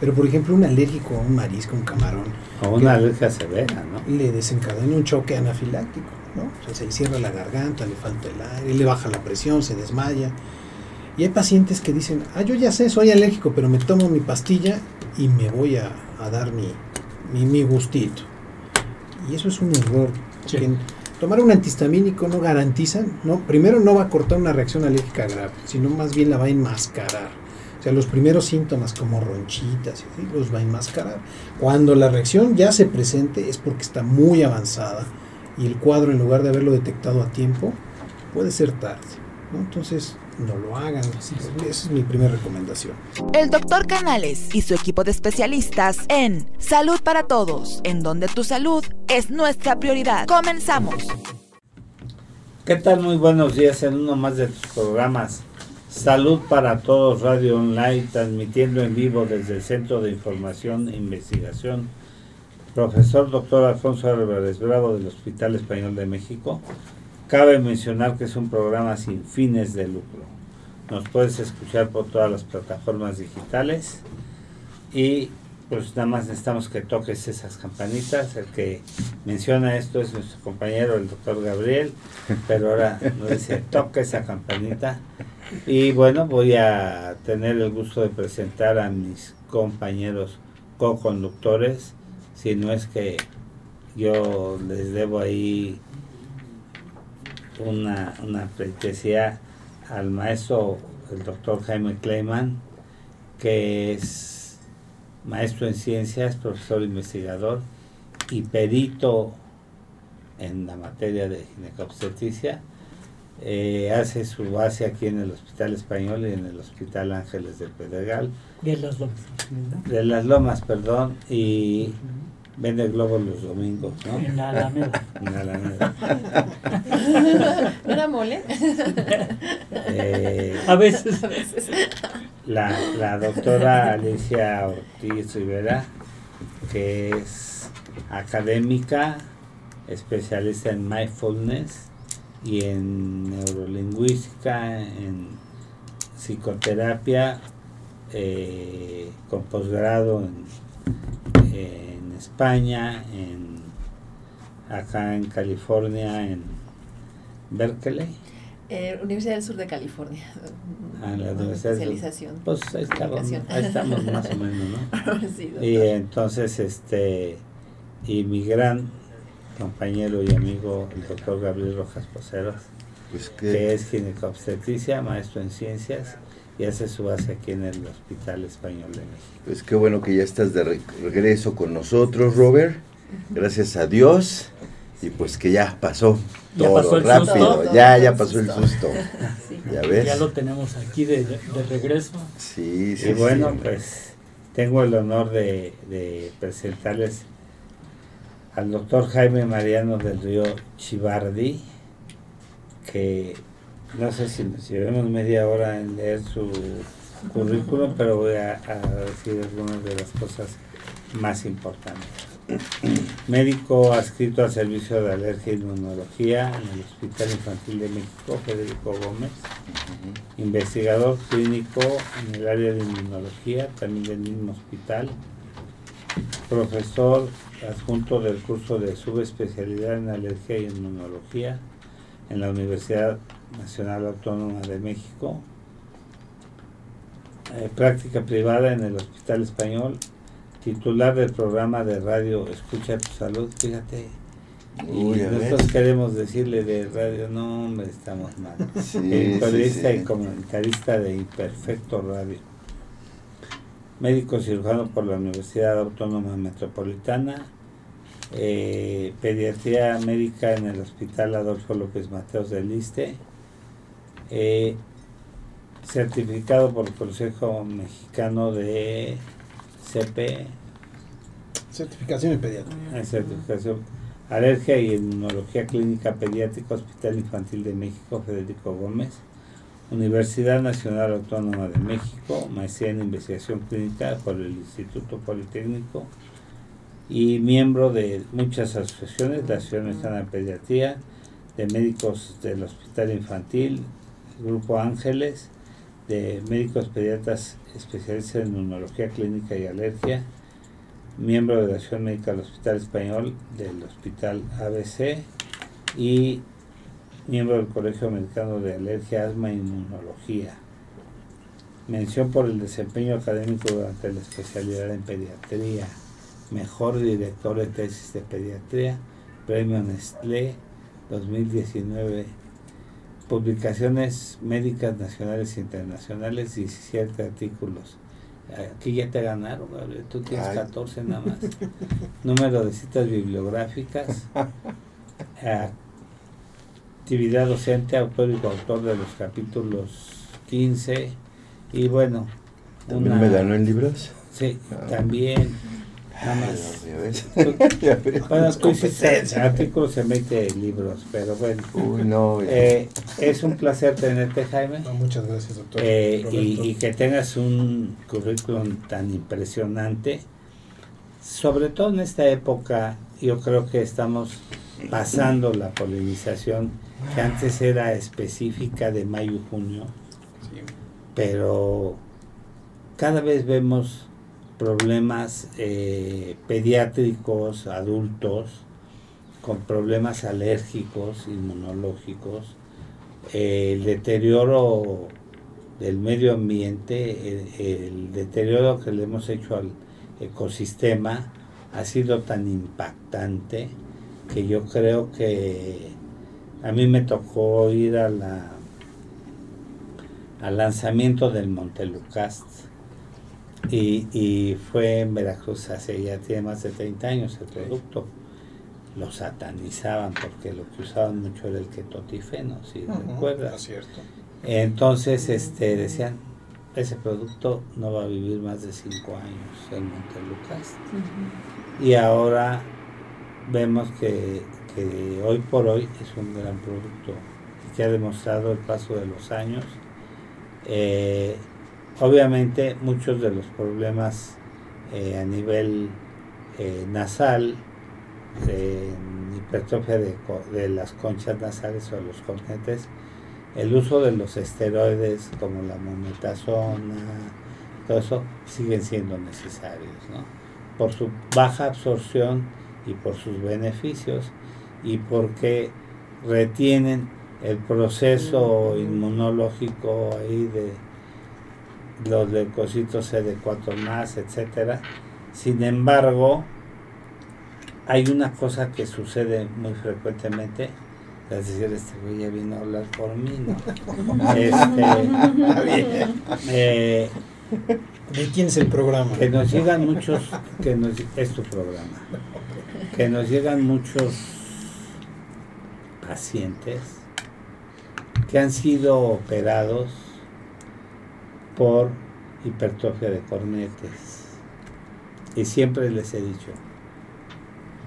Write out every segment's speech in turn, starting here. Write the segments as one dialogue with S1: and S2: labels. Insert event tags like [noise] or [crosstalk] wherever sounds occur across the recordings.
S1: Pero por ejemplo, un alérgico a un marisco, un camarón.
S2: O una alergia severa, ¿no?
S1: Le desencadena un choque anafiláctico, ¿no? O sea, se le cierra la garganta, le falta el aire, le baja la presión, se desmaya. Y hay pacientes que dicen, ah, yo ya sé, soy alérgico, pero me tomo mi pastilla y me voy a, dar mi, mi, gustito. Y eso es un error. tomar un antihistamínico no garantiza, no, primero no va a cortar una reacción alérgica grave, sino más bien la va a enmascarar. O sea, los primeros síntomas como ronchitas los va a enmascarar. Cuando la reacción ya se presente es porque está muy avanzada y el cuadro en lugar de haberlo detectado a tiempo puede ser tarde. Entonces, no lo hagan. Esa es mi primera recomendación.
S3: El doctor Canales y su equipo de especialistas en Salud para Todos, en donde tu salud es nuestra prioridad. Comenzamos.
S2: ¿Qué tal? Muy buenos días en uno más de tus programas Salud para Todos Radio Online, transmitiendo en vivo desde el Centro de Información e Investigación. Profesor Dr. Alfonso Álvarez Bravo del Hospital Español de México. Cabe mencionar que es un programa sin fines de lucro. Nos puedes escuchar por todas las plataformas digitales y pues nada más necesitamos que toques esas campanitas. El que menciona esto es nuestro compañero, el doctor Gabriel, pero ahora nos dice toque esa campanita y bueno, voy a tener el gusto de presentar a mis compañeros co-conductores, si no es que yo les debo ahí una, una al maestro, el doctor Jaime Kleiman, que es maestro en ciencias, profesor investigador y perito en la materia de ginecobstetricia eh, hace su base aquí en el Hospital Español y en el Hospital Ángeles del Pedregal.
S4: De las Lomas.
S2: De las Lomas, perdón, y vende globos los domingos, ¿no?
S4: En la Alameda. [laughs]
S2: En la Alameda.
S5: ¿No era mole?
S4: Eh, a veces. A veces.
S2: La, la doctora Alicia Ortiz Rivera, que es académica, especialista en mindfulness, y en neurolingüística, en psicoterapia, eh, con posgrado en, en, España, en, acá en California, en Berkeley.
S5: Eh, Universidad del Sur de California.
S2: Ah, la Universidad
S5: especialización.
S2: Pues ahí estamos, ahí estamos más o [laughs] menos, ¿no? y entonces, este, y mi gran compañero y amigo, el doctor Gabriel Rojas Poceros, pues que, es ginecobstetricia, maestro en ciencias y hace su base aquí en el Hospital Español de México.
S6: Pues qué bueno que ya estás de regreso con nosotros, Robert. Gracias a Dios. Y pues que ya pasó todo rápido, ya, ya pasó el susto. [laughs]
S4: Ya ves. Ya lo tenemos aquí de, regreso.
S6: Sí, sí.
S2: Y bueno, pues tengo el honor de, de presentarles al doctor Jaime Mariano del Río Chivardi, que no sé si nos llevemos media hora en leer su currículum, pero voy a, decir algunas de las cosas más importantes. Médico adscrito al servicio de alergia e inmunología en el Hospital Infantil de México, Federico Gómez. Investigador clínico en el área de inmunología, también del mismo hospital. Profesor adjunto del curso de subespecialidad en alergia y inmunología en la Universidad Nacional Autónoma de México, eh, práctica privada en el Hospital Español, titular del programa de radio Escucha tu Salud, fíjate. y nosotros queremos decirle de radio, no hombre, estamos mal. periodista y comentarista de Imperfecto Radio médico cirujano por la Universidad Autónoma Metropolitana, eh, pediatría médica en el Hospital Adolfo López Mateos del Liste, eh, certificado por el Consejo Mexicano de CP.
S1: Certificación en pediatría.
S2: Certificación. Alergia y Inmunología Clínica Pediátrica, Hospital Infantil de México, Federico Gómez Universidad Nacional Autónoma de México, maestría en investigación clínica por el Instituto Politécnico y miembro de muchas asociaciones, la Asociación Mexicana de Pediatría, de médicos del Hospital Infantil, Grupo Ángeles, de médicos pediatras especialistas en inmunología clínica y alergia, miembro de la Asociación Médica del Hospital Español del Hospital ABC y miembro del Colegio Americano de Alergia, Asma e Inmunología. Mención por el desempeño académico durante la especialidad en pediatría. Mejor director de tesis de pediatría, Premio Nestlé 2019. Publicaciones médicas nacionales e internacionales, 17 artículos. Aquí ya te ganaron, tú tienes 14 nada más. Número de citas bibliográficas. [laughs] Actividad docente, autor y coautor de los capítulos 15. Y bueno.
S6: ¿También me ganó en libros?
S2: Sí, ah. también. Nada más. bueno, tú [laughs] hiciste artículos en 20 libros, pero bueno.
S6: Uy, no,
S2: eh, es un placer tenerte, Jaime.
S1: muchas gracias, doctor.
S2: Eh, y, y, que tengas un currículum tan impresionante. Sobre todo en esta época, yo creo que estamos pasando la polinización que antes era específica de mayo y junio. Pero cada vez vemos problemas eh, pediátricos, adultos, con problemas alérgicos, inmunológicos, eh, el deterioro del medio ambiente, el, deterioro que le hemos hecho al ecosistema ha sido tan impactante que yo creo que a mí me tocó ir a la al lanzamiento del Montelucast y, fue en Veracruz hace ya tiene más de 30 años el producto. Lo satanizaban porque lo que usaban mucho era el ketotifeno, si recuerdas.
S1: cierto.
S2: Entonces este, decían, ese producto no va a vivir más de 5 años, el Montelucas. Y ahora vemos que, que hoy por hoy es un gran producto que ha demostrado el paso de los años. Eh, Obviamente muchos de los problemas eh, a nivel eh, nasal, hipertrofia de, las conchas nasales o los cornetes, el uso de los esteroides como la mometasona, todo eso siguen siendo necesarios, ¿no? Por su baja absorción y por sus beneficios y porque retienen el proceso inmunológico ahí de los leucocitos CD4 más, etcétera. Sin embargo, hay una cosa que sucede muy frecuentemente, es decir, este güey ya vino a hablar por mí, ¿no? [laughs] Este,
S1: eh, ¿De quién es el programa?
S2: Que nos llegan muchos, que nos, es tu programa, que nos llegan muchos pacientes que han sido operados por hipertrofia de cornetes. Y siempre les he dicho,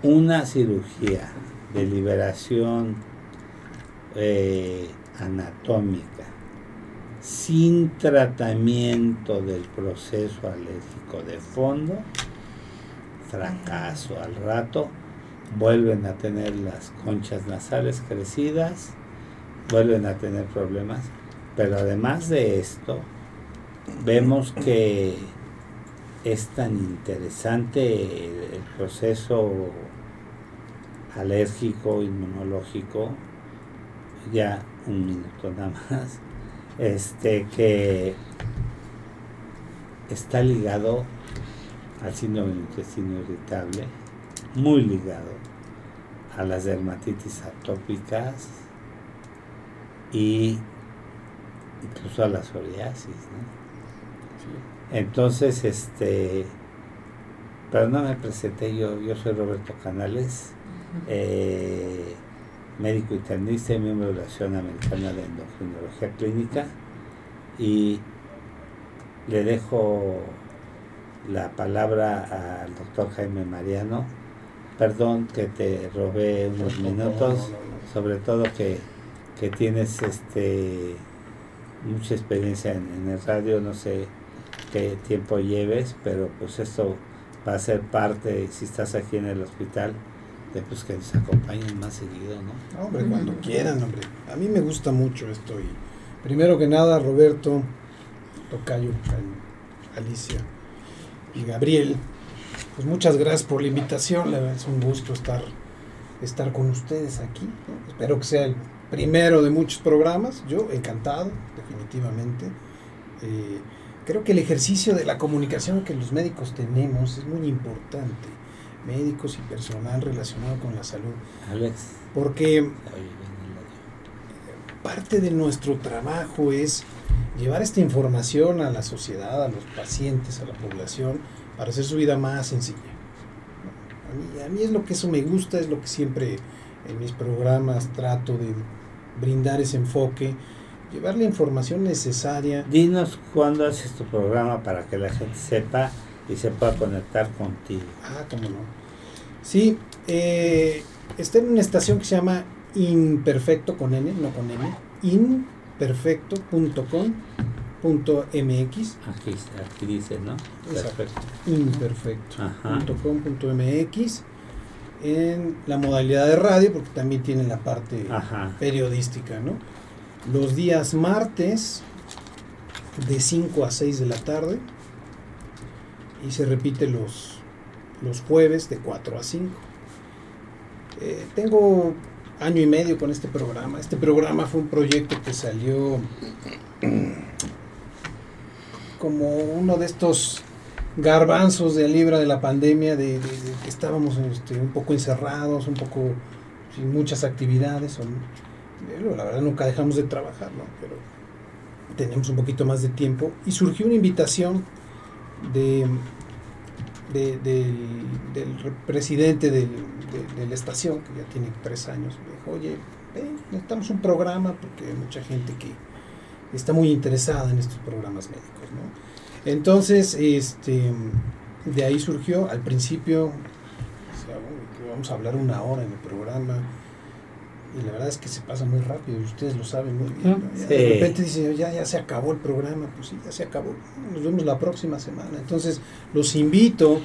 S2: una cirugía de liberación eh, anatómica sin tratamiento del proceso alérgico de fondo, fracaso al rato, vuelven a tener las conchas nasales crecidas, vuelven a tener problemas, pero además de esto, vemos que es tan interesante el proceso alérgico, inmunológico, ya un minuto nada más, este que está ligado al síndrome del intestino irritable, muy ligado a las dermatitis atópicas y incluso a la psoriasis, ¿no? Entonces, este, pero no me presenté yo, yo soy Roberto Canales, eh, médico internista y miembro de la Asociación Americana de Endocrinología Clínica y le dejo la palabra al doctor Jaime Mariano. Perdón que te robé unos minutos, sobre todo que, que tienes este mucha experiencia en el radio, no sé qué tiempo lleves, pero pues esto va a ser parte, si estás aquí en el hospital, de pues que nos acompañen más seguido, ¿no?
S1: Hombre, cuando quieran, hombre. A mí me gusta mucho esto y primero que nada, Roberto, Tocayo, Alicia y Gabriel. Pues muchas gracias por la invitación, es un gusto estar, estar con ustedes aquí. Espero que sea el primero de muchos programas, yo encantado, definitivamente. Eh, creo que el ejercicio de la comunicación que los médicos tenemos es muy importante, médicos y personal relacionado con la salud.
S2: Alex.
S1: Porque parte de nuestro trabajo es llevar esta información a la sociedad, a los pacientes, a la población, para hacer su vida más sencilla. A mí, a mí es lo que eso me gusta, es lo que siempre en mis programas trato de brindar ese enfoque, llevar la información necesaria.
S2: Dinos cuándo haces tu programa para que la gente sepa y se pueda conectar contigo.
S1: Ah, cómo no. Sí, eh, está en una estación que se llama Imperfecto con N, no con N, imperfecto.com.mx.
S2: Aquí, aquí dice, ¿no?
S1: Perfecto. Imperfecto.com.mx en la modalidad de radio, porque también tiene la parte periodística, ¿no? Los días martes de 5 a 6 de la tarde y se repite los, los jueves de 4 a 5. Eh, tengo año y medio con este programa. Este programa fue un proyecto que salió como uno de estos garbanzos de libra de la pandemia, de, que estábamos este, un poco encerrados, un poco sin muchas actividades. la verdad nunca dejamos de trabajar, pero teníamos un poquito más de tiempo y surgió una invitación de, del, presidente de, la estación, que ya tiene tres años, dijo, oye, necesitamos un programa porque hay mucha gente que está muy interesada en estos programas médicos. ¿no? Entonces, este, de ahí surgió, al principio, vamos a hablar una hora en el programa, y la verdad es que se pasa muy rápido, y ustedes lo saben muy bien. De repente dicen, ya, ya se acabó el programa, pues sí, ya se acabó, nos vemos la próxima semana. Entonces, los invito,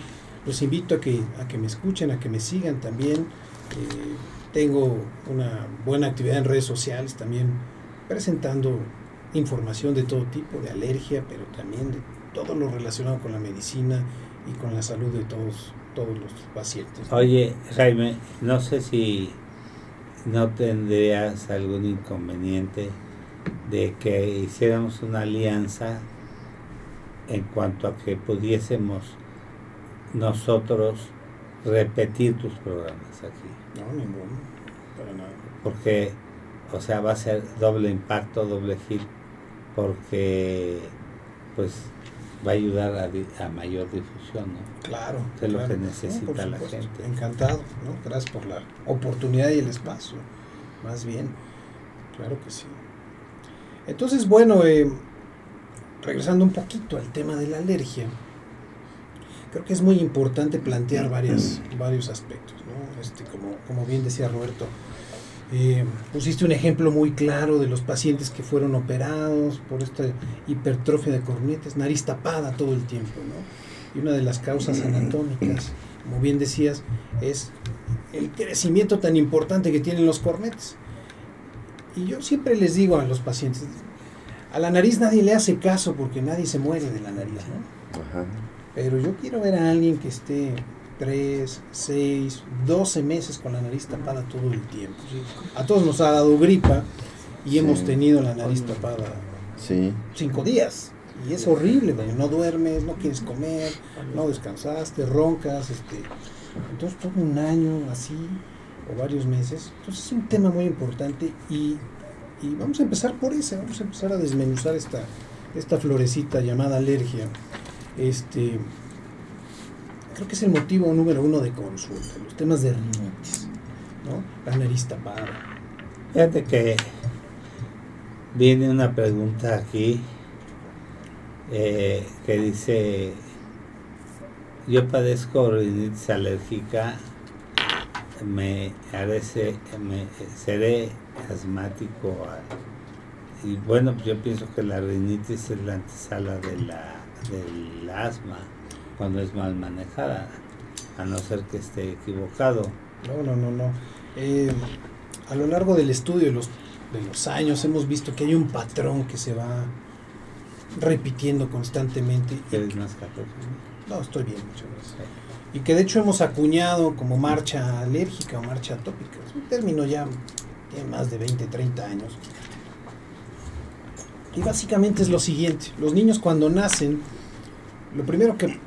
S1: los invito a que, a que me escuchen, a que me sigan también. Eh, tengo una buena actividad en redes sociales también, presentando información de todo tipo, de alergia, pero también de todo lo relacionado con la medicina y con la salud de todos, todos los pacientes.
S2: Oye, Jaime, no sé si no tendrías algún inconveniente de que hiciéramos una alianza en cuanto a que pudiésemos nosotros repetir tus programas aquí.
S1: No, ninguno, para nada.
S2: Porque, o sea, va a ser doble impacto, doble hit, porque, pues, va a ayudar a, mayor difusión, ¿no?
S1: Claro.
S2: Es lo que necesita la gente.
S1: Encantado, ¿no? Gracias por la oportunidad y el espacio, más bien. Claro que sí. Entonces, bueno, eh, regresando un poquito al tema de la alergia, creo que es muy importante plantear varias, varios aspectos, ¿no? Este, como, como bien decía Roberto, eh, pusiste un ejemplo muy claro de los pacientes que fueron operados por esta hipertrofia de cornetes, nariz tapada todo el tiempo, ¿no? Y una de las causas anatómicas, como bien decías, es el crecimiento tan importante que tienen los cornetes. Y yo siempre les digo a los pacientes, a la nariz nadie le hace caso porque nadie se muere de la nariz, ¿no? Pero yo quiero ver a alguien que esté 3, 6, 12 meses con la nariz tapada todo el tiempo. A todos nos ha dado gripa y hemos tenido la nariz tapada 5 días. Y es horrible, no duermes, no quieres comer, no descansaste, roncas, este, entonces todo un año así, o varios meses. Entonces es un tema muy importante y, y vamos a empezar por ese, vamos a empezar a desmenuzar esta, esta florecita llamada alergia. Este, creo que es el motivo número uno de consulta, los temas de rinitis, ¿no? La nariz tapada.
S2: Fíjate que viene una pregunta aquí eh, que dice, yo padezco rinitis alérgica, me, parece, me seré asmático y bueno, pues yo pienso que la rinitis es la antesala de la, del asma cuando es mal manejada, a no ser que esté equivocado.
S1: No, no, no, no. Eh, a lo largo del estudio de los, de los años hemos visto que hay un patrón que se va repitiendo constantemente.
S2: ¿Eres más café?
S1: No, estoy bien, muchas gracias. Y que de hecho hemos acuñado como marcha alérgica o marcha atópica. Es un término ya tiene más de 20, 30 años. Y básicamente es lo siguiente, los niños cuando nacen, lo primero que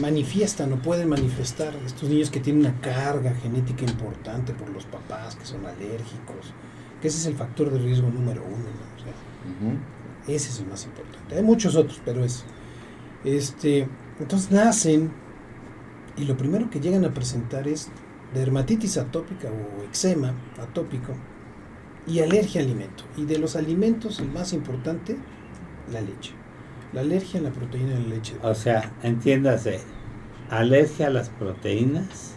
S1: manifiestan o pueden manifestar estos niños que tienen una carga genética importante por los papás, que son alérgicos, que ese es el factor de riesgo número uno. Ese es el más importante. Hay muchos otros, pero es. Este, entonces nacen y lo primero que llegan a presentar es dermatitis atópica o eczema atópico y alergia al alimento. Y de los alimentos, el más importante, la leche. La alergia a la proteína de la leche.
S2: O sea, entiéndase, alergia a las proteínas,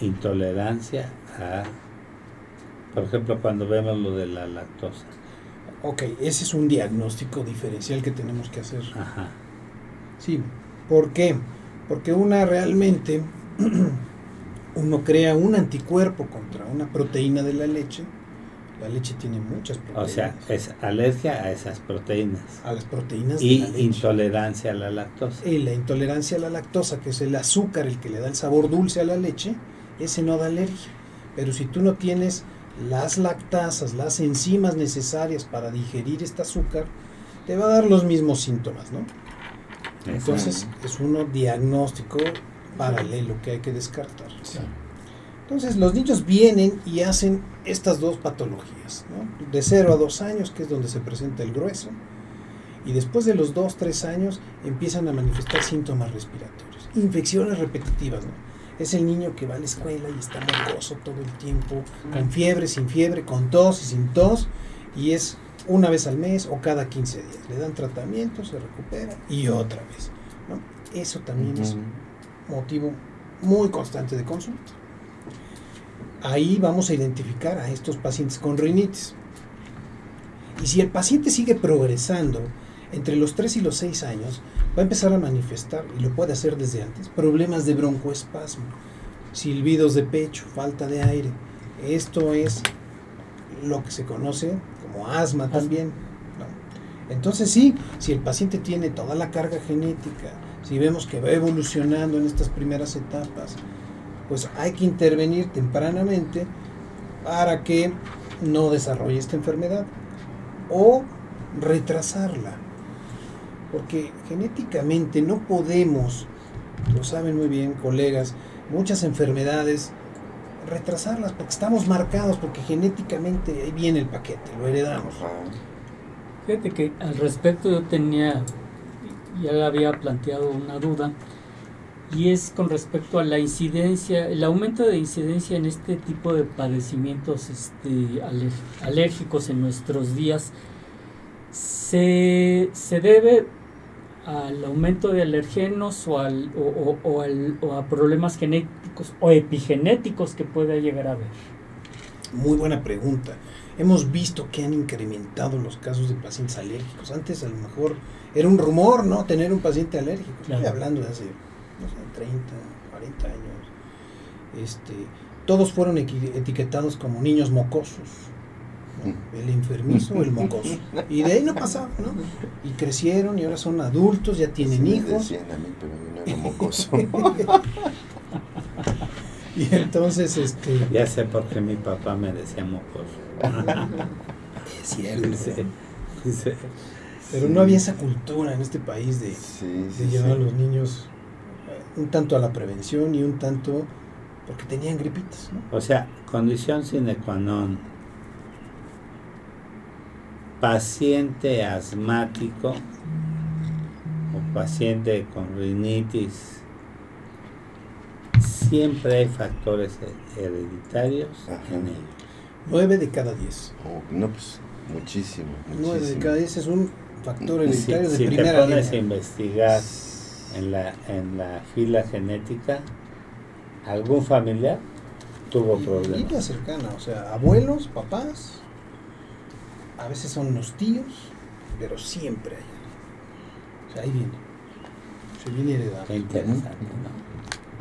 S2: intolerancia a, por ejemplo, cuando vemos lo de la lactosa.
S1: Ok, ese es un diagnóstico diferencial que tenemos que hacer.
S2: Ajá.
S1: Sí, ¿por qué? Porque una realmente, [clears throat] uno crea un anticuerpo contra una proteína de la leche la leche tiene muchas proteínas.
S2: O sea, es alergia a esas proteínas.
S1: A las proteínas
S2: y de la leche. intolerancia a la lactosa.
S1: Y la intolerancia a la lactosa, que es el azúcar el que le da el sabor dulce a la leche, ese no da alergia. Pero si tú no tienes las lactasas, las enzimas necesarias para digerir este azúcar, te va a dar los mismos síntomas, ¿no? Entonces es un diagnóstico paralelo que hay que descartar. Entonces los niños vienen y hacen estas dos patologías, ¿no? de 0 a 2 años, que es donde se presenta el grueso, y después de los 2, 3 años empiezan a manifestar síntomas respiratorios, infecciones repetitivas. ¿no? Es el niño que va a la escuela y está mocoso todo el tiempo, con fiebre, sin fiebre, con tos y sin tos, y es una vez al mes o cada 15 días. Le dan tratamiento, se recupera y otra vez. ¿no? Eso también es motivo muy constante de consulta ahí vamos a identificar a estos pacientes con rinitis. Y si el paciente sigue progresando entre los 3 y los 6 años, va a empezar a manifestar, y lo puede hacer desde antes, problemas de broncoespasmo, silbidos de pecho, falta de aire. Esto es lo que se conoce como asma también. Entonces sí, si el paciente tiene toda la carga genética, si vemos que va evolucionando en estas primeras etapas, pues hay que intervenir tempranamente para que no desarrolle esta enfermedad o retrasarla. Porque genéticamente no podemos, lo saben muy bien colegas, muchas enfermedades retrasarlas porque estamos marcados, porque genéticamente ahí viene el paquete, lo heredamos.
S4: Fíjate que al respecto yo tenía, ya había planteado una duda y es con respecto a la incidencia, el aumento de incidencia en este tipo de padecimientos este, alérgicos en nuestros días se, debe al aumento de alergenos o, al, o, al, o, a problemas genéticos o epigenéticos que pueda llegar a haber?
S1: Muy buena pregunta. Hemos visto que han incrementado los casos de pacientes alérgicos. Antes a lo mejor era un rumor, ¿no? Tener un paciente alérgico. Estoy hablando de hace 30, 40 años, este, todos fueron etiquetados como niños mocosos. Mm. El enfermizo, el mocoso. Y de ahí no pasaba, ¿no? Y crecieron y ahora son adultos, ya tienen hijos.
S6: a mí, pero yo no era mocoso. [laughs]
S1: y entonces, este.
S2: Ya sé por qué mi papá me decía mocoso. [laughs]
S1: es cierto. Pero no había esa cultura en este país de, de llevar a los niños un tanto a la prevención y un tanto porque tenían gripitas.
S2: O sea, condición sine qua non. Paciente asmático o paciente con rinitis, siempre hay factores hereditarios en ellos.
S1: Nueve de cada diez.
S6: Oh, no, pues muchísimo,
S1: Nueve de cada diez es un factor hereditario de
S2: si
S1: primera
S2: te pones a investigar en la, en la fila genética, algún familiar tuvo problemas.
S1: Línea cercana, o sea, abuelos, papás, a veces son los tíos, pero siempre hay. O sea, ahí viene. Se viene heredado.
S2: Qué interesante,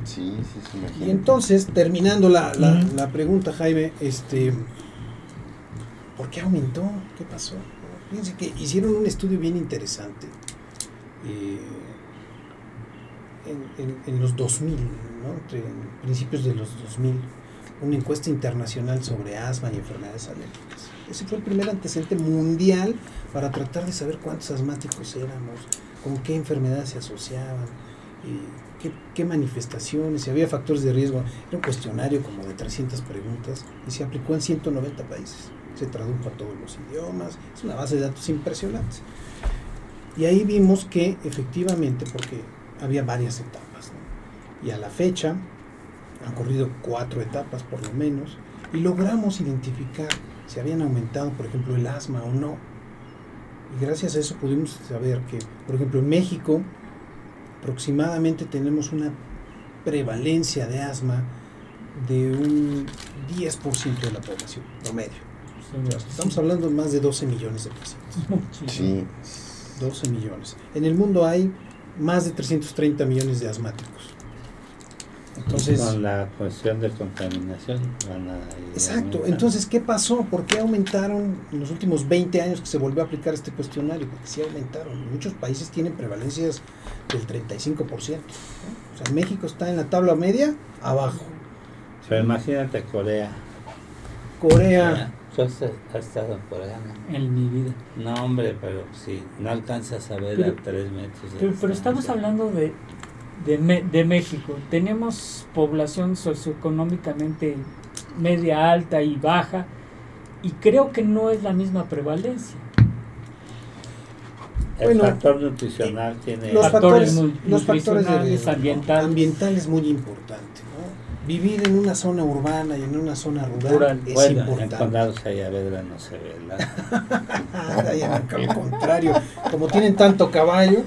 S6: Sí, sí,
S1: sí. Y entonces, terminando la, la, la, pregunta, Jaime, este, ¿por qué aumentó? ¿Qué pasó? Fíjense que hicieron un estudio bien interesante eh, en, los 2000, ¿no? entre principios de los 2000, una encuesta internacional sobre asma y enfermedades alérgicas. Ese fue el primer antecedente mundial para tratar de saber cuántos asmáticos éramos, con qué enfermedades se asociaban, qué, qué, manifestaciones, si había factores de riesgo. Era un cuestionario como de 300 preguntas y se aplicó en 190 países. Se tradujo a todos los idiomas. Es una base de datos impresionante. Y ahí vimos que efectivamente, porque había varias etapas, y a la fecha han corrido cuatro etapas por lo menos, y logramos identificar si habían aumentado, por ejemplo, el asma o no. Y gracias a eso pudimos saber que, por ejemplo, en México aproximadamente tenemos una prevalencia de asma de un 10% de la población promedio. Estamos hablando de más de 12 millones de pacientes. [laughs]
S6: Sí.
S1: 12 millones. En el mundo hay más de 330 millones de asmáticos.
S2: Entonces, con la cuestión de contaminación.
S1: exacto. Entonces, ¿qué pasó? ¿Por qué aumentaron en los últimos 20 años que se volvió a aplicar este cuestionario? Porque sí aumentaron. Muchos países tienen prevalencias del 35%. O sea, México está en la tabla media abajo.
S2: Pero imagínate Corea.
S1: Corea.
S2: ¿Tú has, estado en Corea?
S4: En mi vida.
S2: No, hombre, pero sí, no alcanzas a ver a tres metros.
S4: pero estamos hablando de de, de México. Tenemos población socioeconómicamente media alta y baja y creo que no es la misma prevalencia.
S2: El factor nutricional tiene
S1: los factores, los factores ambientales. muy importante. Vivir en una zona urbana y en una zona rural, es bueno, importante.
S2: En Condado Sayavedra no se ve
S1: la... [laughs] al contrario, como tienen tanto caballo,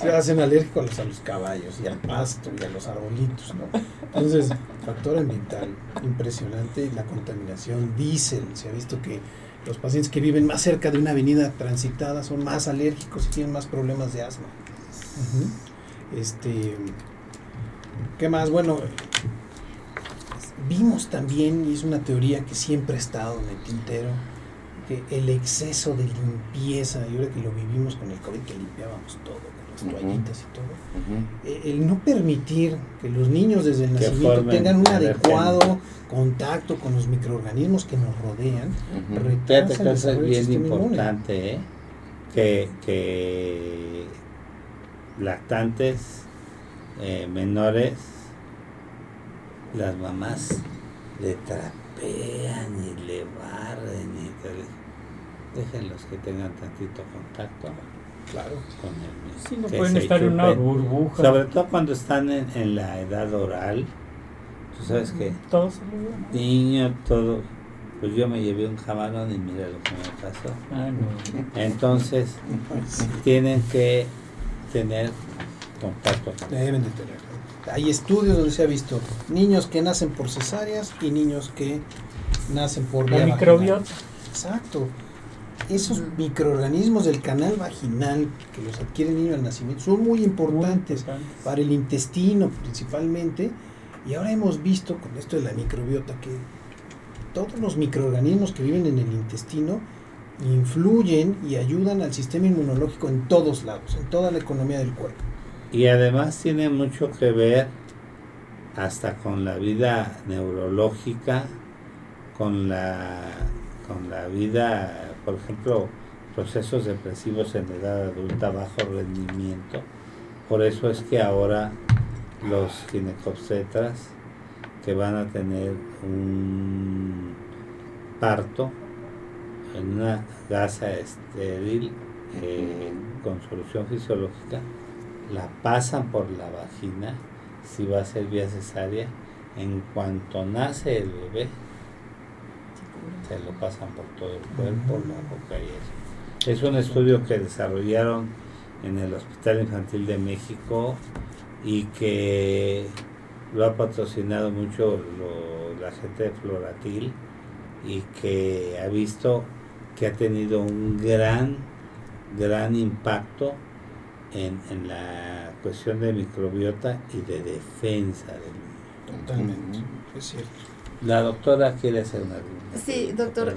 S1: se hacen alérgicos a los caballos y al pasto y a los arbolitos, ¿no? Entonces, factor ambiental impresionante, la contaminación, diésel, se ha visto que los pacientes que viven más cerca de una avenida transitada son más alérgicos y tienen más problemas de asma. Este, ¿qué más? Bueno, vimos también, y es una teoría que siempre ha estado en el tintero, que el exceso de limpieza, y ahora que lo vivimos con el COVID, que limpiábamos todo, toallitas y todo, eh, el no permitir que los niños desde el nacimiento tengan un adecuado contacto con los microorganismos que nos rodean,
S2: uh es bien importante, ¿eh? que, que lactantes eh, menores, las mamás le trapean y le barren y déjenlos que tengan tantito contacto
S1: Claro.
S4: Con no pueden estar en una burbuja.
S2: Sobre todo cuando están en, la edad oral. Tú sabes que.
S4: Todo
S2: Niño, todo. Pues yo me llevé un camarón y mira lo que me pasó.
S4: Ah, no.
S2: Entonces, tienen que tener.
S1: Deben de tener. Hay estudios donde se ha visto niños que nacen por cesáreas y niños que nacen por
S4: la microbiota.
S1: Exacto esos microorganismos del canal vaginal que los adquiere el niño al nacimiento son muy importantes, para el intestino principalmente. Y ahora hemos visto con esto de la microbiota que todos los microorganismos que viven en el intestino influyen y ayudan al sistema inmunológico en todos lados, en toda la economía del cuerpo.
S2: Y además tiene mucho que ver hasta con la vida neurológica, con la, con la vida por ejemplo, procesos depresivos en edad adulta, bajo rendimiento. Por eso es que ahora los ginecobstetras que van a tener un parto en una gasa estéril eh, con solución fisiológica, la pasan por la vagina, si va a ser vía cesárea, en cuanto nace el bebé, se lo pasan por todo el cuerpo, la boca y eso. Es un estudio que desarrollaron en el Hospital Infantil de México y que lo ha patrocinado mucho la gente de Floratil y que ha visto que ha tenido un gran, gran impacto en, en la cuestión de microbiota y de defensa del
S1: Totalmente, es cierto.
S2: La doctora quiere hacer una
S5: Sí, doctor,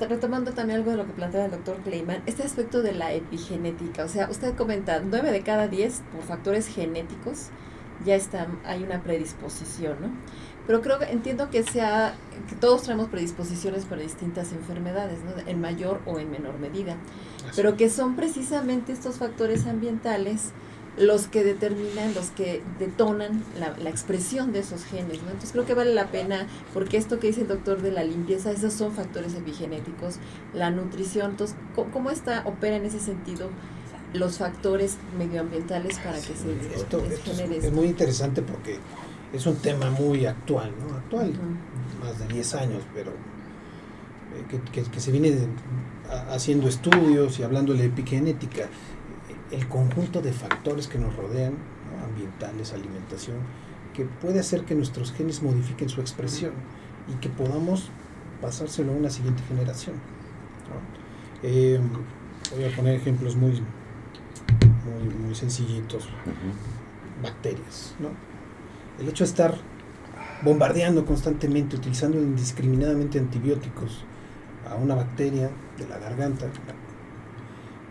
S5: retomando también algo de lo que plantea el doctor Kleiman, este aspecto de la epigenética, o sea, usted comenta, nueve de cada diez por factores genéticos ya están, hay una predisposición, ¿no? Pero creo que entiendo que sea, que todos traemos predisposiciones para distintas enfermedades, ¿no? En mayor o en menor medida. Pero que son precisamente estos factores ambientales los que determinan, los que detonan la, la, expresión de esos genes. ¿no? Entonces creo que vale la pena, porque esto que dice el doctor de la limpieza, esos son factores epigenéticos, la nutrición, entonces, ¿cómo, está, opera en ese sentido los factores medioambientales para que se,
S1: esto, genere es, muy interesante porque es un tema muy actual, ¿no? Actual, más de 10 años, pero eh, que, que, se viene haciendo estudios y hablando de la epigenética el conjunto de factores que nos rodean, ambientales, alimentación, que puede hacer que nuestros genes modifiquen su expresión y que podamos pasárselo a una siguiente generación. Eh, voy a poner ejemplos muy, muy, sencillitos. Bacterias. ¿no? El hecho de estar bombardeando constantemente, utilizando indiscriminadamente antibióticos a una bacteria de la garganta,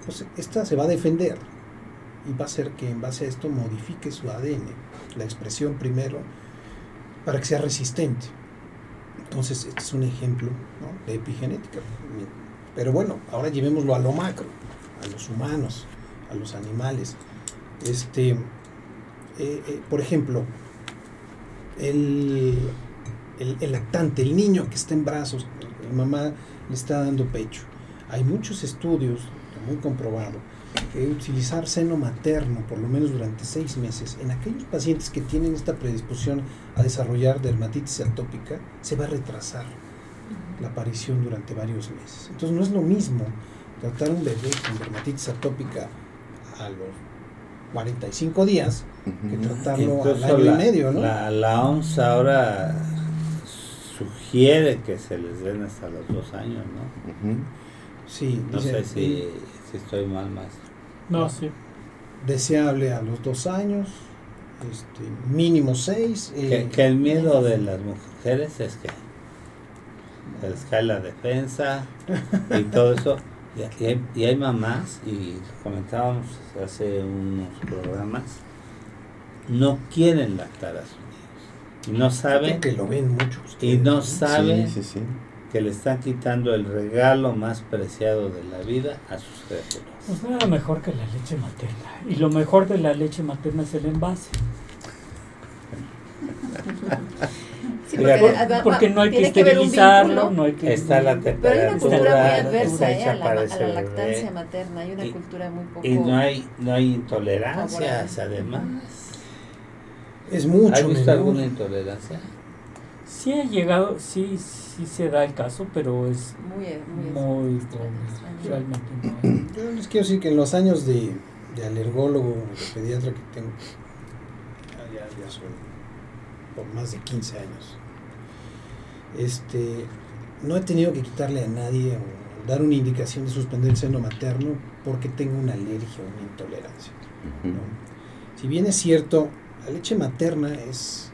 S1: pues esta se va a defender y va a hacer que en base a esto modifique su ADN, la expresión primero, para que sea resistente. Entonces, este es un ejemplo de epigenética. Pero bueno, ahora llevémoslo a lo macro, a los humanos, a los animales. Este, eh, eh, por ejemplo, el, el, lactante, el niño que está en brazos, la mamá le está dando pecho. Hay muchos estudios muy comprobado, que utilizar seno materno por lo menos durante seis meses en aquellos pacientes que tienen esta predisposición a desarrollar dermatitis atópica, se va a retrasar la aparición durante varios meses. Entonces no es lo mismo tratar un bebé con dermatitis atópica a los 45 días que tratarlo al año y medio, ¿no?
S2: La, la OMS ahora sugiere que se les den hasta los dos años, ¿no?
S1: Sí,
S2: no sé si estoy mal, más.
S4: No, sí.
S1: Deseable a los dos años, este, mínimo seis.
S2: Eh, que, el miedo de las mujeres es que les cae la defensa y todo eso. [laughs] Y, hay, y hay mamás, y comentábamos hace unos programas, no quieren lactar a sus niños. Y no saben.
S1: Que lo ven mucho.
S2: y no saben sí, sí, sí que le están quitando el regalo más preciado de la vida a sus criaturas.
S4: Pues nada mejor que la leche materna. Y lo mejor de la leche materna es el envase. [laughs] Sí, porque, no hay que esterilizarlo, no hay que...
S2: Está la temperatura.
S5: Pero hay una cultura muy adversa eh, a, la, a, la, lactancia materna, hay una cultura muy poco...
S2: Y no hay, no hay intolerancias, además.
S1: Es mucho.
S2: ¿Hay visto alguna intolerancia?
S4: Sí ha llegado, sí, sí se da el caso, pero es muy, muy, realmente
S1: no. Yo les quiero decir que en los años de, de alergólogo, de pediatra que tengo, ya, ya son por más de 15 años, este, no he tenido que quitarle a nadie o dar una indicación de suspender el seno materno porque tengo una alergia o una intolerancia. Si bien es cierto, la leche materna es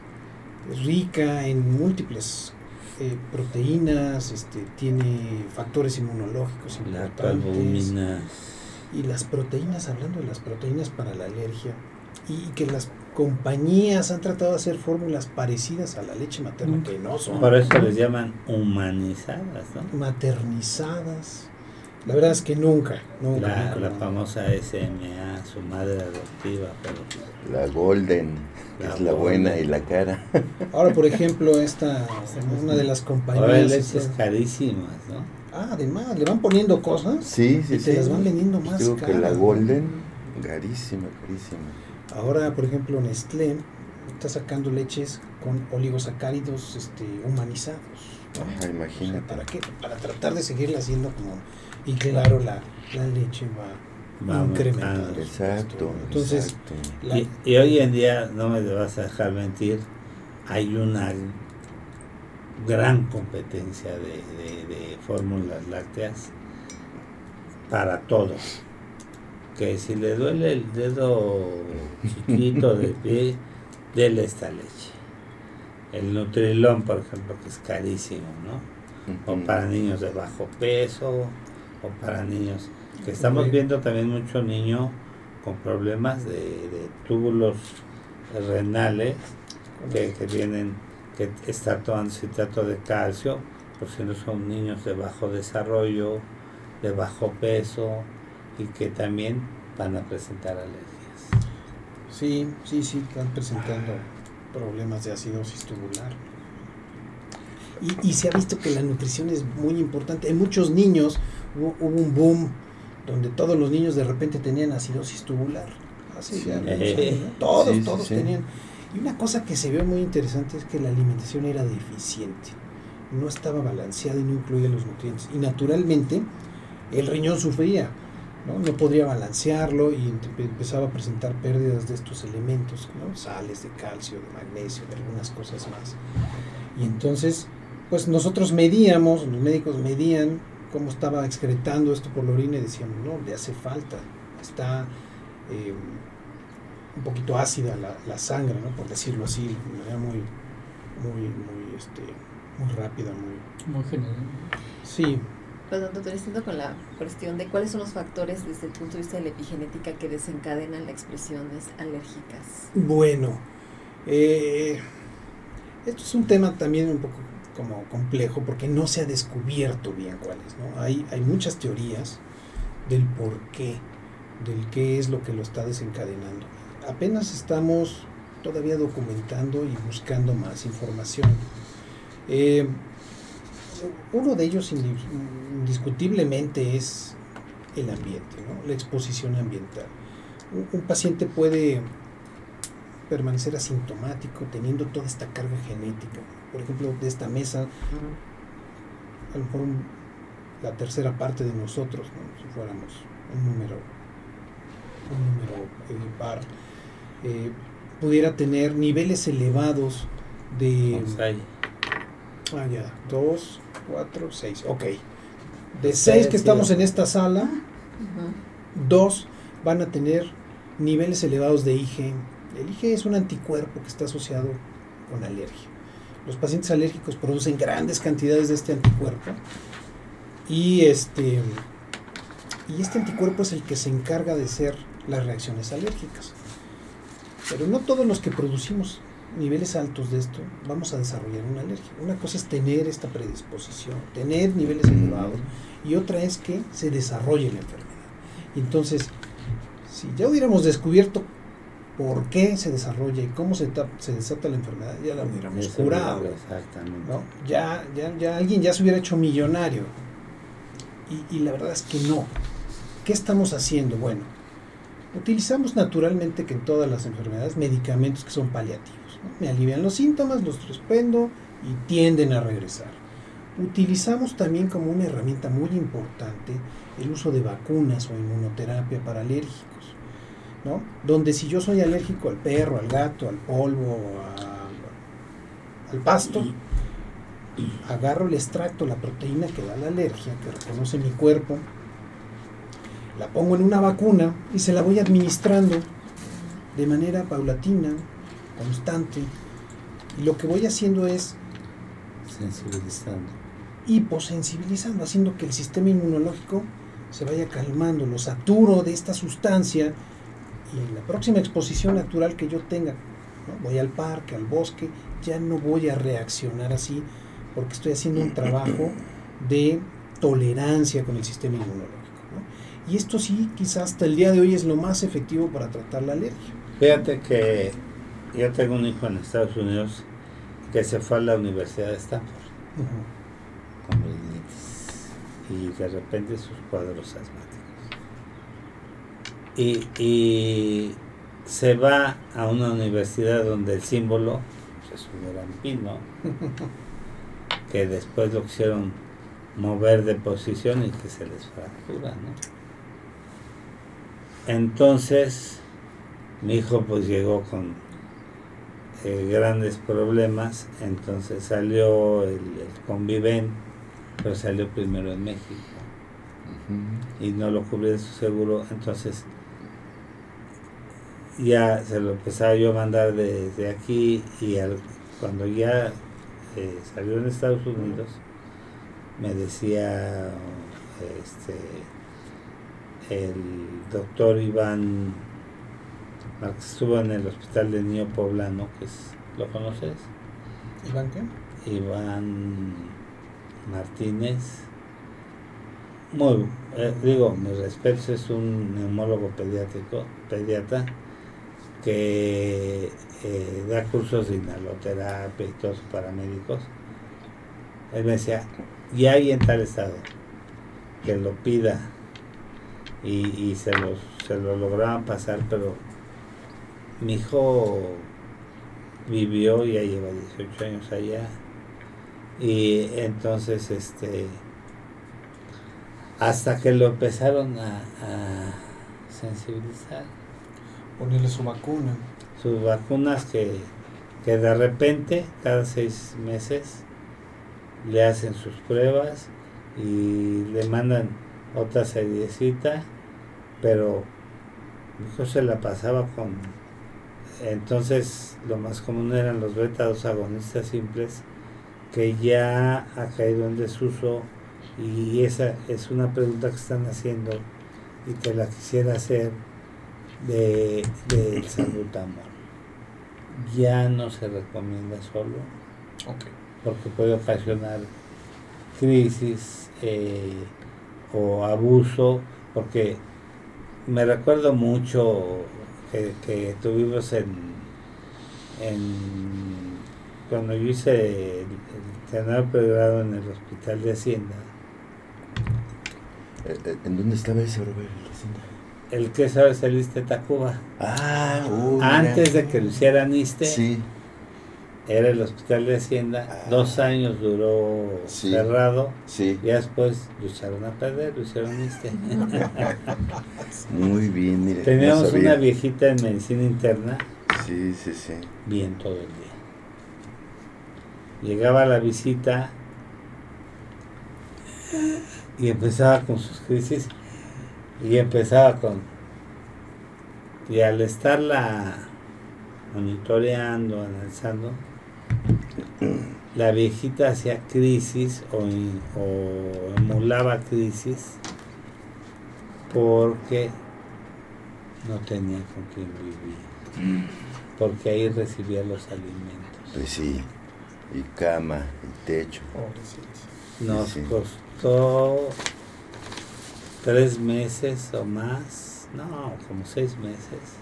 S1: rica en múltiples eh, proteínas, este, tiene factores inmunológicos importantes. Y las proteínas, hablando de las proteínas para la alergia, y que las compañías han tratado de hacer fórmulas parecidas a la leche materna, mm. que no son.
S2: Por eso les llaman humanizadas, ¿no?
S1: Maternizadas. La verdad es que nunca, nunca.
S2: La, famosa SMA, su madre adoptiva, pero...
S6: La Golden es la buena y la cara. [laughs]
S1: Ahora, por ejemplo, esta, una de las compañías.
S2: Ahora leches carísimas, ¿no?
S1: Ah, además, le van poniendo cosas.
S6: Sí, sí,
S1: y te las van vendiendo más
S6: Digo que la Golden, carísima, carísima.
S1: Ahora, por ejemplo, Nestlé está sacando leches con oligosacáridos este, humanizados.
S6: ¿no? imagínate.
S1: ¿Para qué? Para tratar de seguirla haciendo como. Y claro, la, la leche va incrementar.
S6: Exacto.
S1: Entonces,
S2: Y, hoy en día, no me vas a dejar mentir, hay una gran competencia de, fórmulas lácteas para todos. Que si le duele el dedo chiquito de [laughs] pie, déle esta leche. el Nutrilón, por ejemplo, que es carísimo, ¿no? O para niños de bajo peso, o para niños que estamos viendo también mucho niño con problemas de, túbulos renales que, que tienen que estar tomando citrato de calcio, por si no son niños de bajo desarrollo, de bajo peso y que también van a presentar alergias.
S1: Sí, sí, sí, están presentando problemas de acidosis tubular. Y, y, se ha visto que la nutrición es muy importante. En muchos niños hubo, un boom donde todos los niños de repente tenían acidosis tubular. Así ya, [laughs] Todos, todos tenían. Y una cosa que se ve muy interesante es que la alimentación era deficiente. No estaba balanceada y no incluía los nutrientes. Y naturalmente el riñón sufría. ¿No? no podría balancearlo y empezaba a presentar pérdidas de estos elementos, ¿no? sales de calcio, de magnesio, de algunas cosas más. Y entonces, pues nosotros medíamos, los médicos medían cómo estaba excretando esto por la orina y decíamos, no, le hace falta, está eh, un poquito ácida la, la, sangre, ¿no? por decirlo así, de manera muy, muy, muy, este, muy rápida, muy...
S4: Muy general.
S1: Sí,
S5: Perdón, doctor, con la cuestión de cuáles son los factores desde el punto de vista de la epigenética que desencadenan las expresiones alérgicas.
S1: Bueno, eh, esto es un tema también un poco como complejo porque no se ha descubierto bien cuáles. ¿no? Hay, hay muchas teorías del por qué, del qué es lo que lo está desencadenando. Apenas estamos todavía documentando y buscando más información. Eh, uno de ellos indiscutiblemente es el ambiente, la exposición ambiental. Un, paciente puede permanecer asintomático teniendo toda esta carga genética. Por ejemplo, de esta mesa, a lo mejor la tercera parte de nosotros, si fuéramos un número, un número par, eh, pudiera tener niveles elevados de... ya, dos, 4, 6. Ok. De 6 que estamos en esta sala, 2 van a tener niveles elevados de IgE. El IgE es un anticuerpo que está asociado con alergia. Los pacientes alérgicos producen grandes cantidades de este anticuerpo y este, y este anticuerpo es el que se encarga de ser las reacciones alérgicas. Pero no todos los que producimos niveles altos de esto, vamos a desarrollar una alergia. Una cosa es tener esta predisposición, tener niveles elevados, y otra es que se desarrolle la enfermedad. Entonces, si ya hubiéramos descubierto por qué se desarrolla y cómo se, se desata la enfermedad, ya la hubiéramos curado. ¿no? Ya, ya, ya alguien ya se hubiera hecho millonario. Y, y la verdad es que no. ¿Qué estamos haciendo? Bueno, utilizamos naturalmente que en todas las enfermedades medicamentos que son paliativos me alivian los síntomas, los suspendo y tienden a regresar. Utilizamos también como una herramienta muy importante el uso de vacunas o inmunoterapia para alérgicos, ¿no? Donde si yo soy alérgico al perro, al gato, al polvo, al pasto, agarro el extracto, la proteína que da la alergia, que reconoce mi cuerpo, la pongo en una vacuna y se la voy administrando de manera paulatina, constante. Y lo que voy haciendo es
S2: sensibilizando.
S1: Hiposensibilizando, haciendo que el sistema inmunológico se vaya calmando, lo saturo de esta sustancia y en la próxima exposición natural que yo tenga, voy al parque, al bosque, ya no voy a reaccionar así porque estoy haciendo un trabajo de tolerancia con el sistema inmunológico. Y esto sí, quizás hasta el día de hoy es lo más efectivo para tratar la alergia.
S2: Fíjate que yo tengo un hijo en Estados Unidos que se fue a la Universidad de Stanford con y de repente sus cuadros asmáticos. Y, y, se va a una universidad donde el símbolo es un gran pino, [laughs] que después lo quisieron mover de posición y que se les fractura, ¿no? Entonces, mi hijo pues llegó con eh, grandes problemas, entonces salió el, Conviven, pero salió primero en México. Y no lo cubrió su seguro, entonces ya se lo empezaba yo a mandar desde aquí y al cuando ya eh, salió en Estados Unidos, me decía este el doctor Iván estuvo en el hospital de Niño Poblano, que es, ¿lo conoces?
S1: ¿Iván qué?
S2: Iván Martínez. Muy, eh, digo, mi respeto es un neumólogo pediátrico, pediatra, que eh, da cursos de inhaloterapia y todos paramédicos. Él me decía, ya hay en tal estado, que lo pida y, y se, los, se lo lograban pasar, pero mi hijo vivió, ya lleva 18 años allá, y entonces este hasta que lo empezaron a, a sensibilizar.
S1: Ponerle su vacuna.
S2: Sus vacunas que, que de repente, cada seis meses, le hacen sus pruebas y le mandan otra seriecita, pero mi hijo se la pasaba con... Entonces lo más común eran los beta 2 agonistas simples, que ya ha caído en desuso y esa es una pregunta que están haciendo y que la quisiera hacer de, de salbutamol. Ya no se recomienda solo porque puede ocasionar crisis eh, o abuso porque me recuerdo mucho que, que tuvimos en, en cuando yo hice el, el pregrado en el hospital de Hacienda
S6: eh, eh, ¿En dónde estaba ese Robert?
S2: El que sabe saliste Tacuba.
S6: Ah, uh,
S2: Antes de que lo hicieran ISTE,
S6: sí.
S2: Era el hospital de Hacienda.
S6: Ah.
S2: Dos años duró
S6: Sí.
S2: cerrado.
S6: Sí,
S2: Y después lo echaron a perder, lo hicieron ISTE. [laughs]
S6: muy bien, mire.
S2: Teníamos una viejita en medicina interna,
S6: Sí, sí, sí.
S2: bien todo el día. Llegaba la visita y empezaba con sus crisis y empezaba con y al estarla monitoreando, analizando, la viejita hacía crisis o, o emulaba crisis porque no tenía con quién vivir, porque ahí recibía los alimentos.
S6: Pues sí. Y cama, y techo.
S2: Nos
S6: Sí.
S2: costó tres meses o más, no, como seis meses.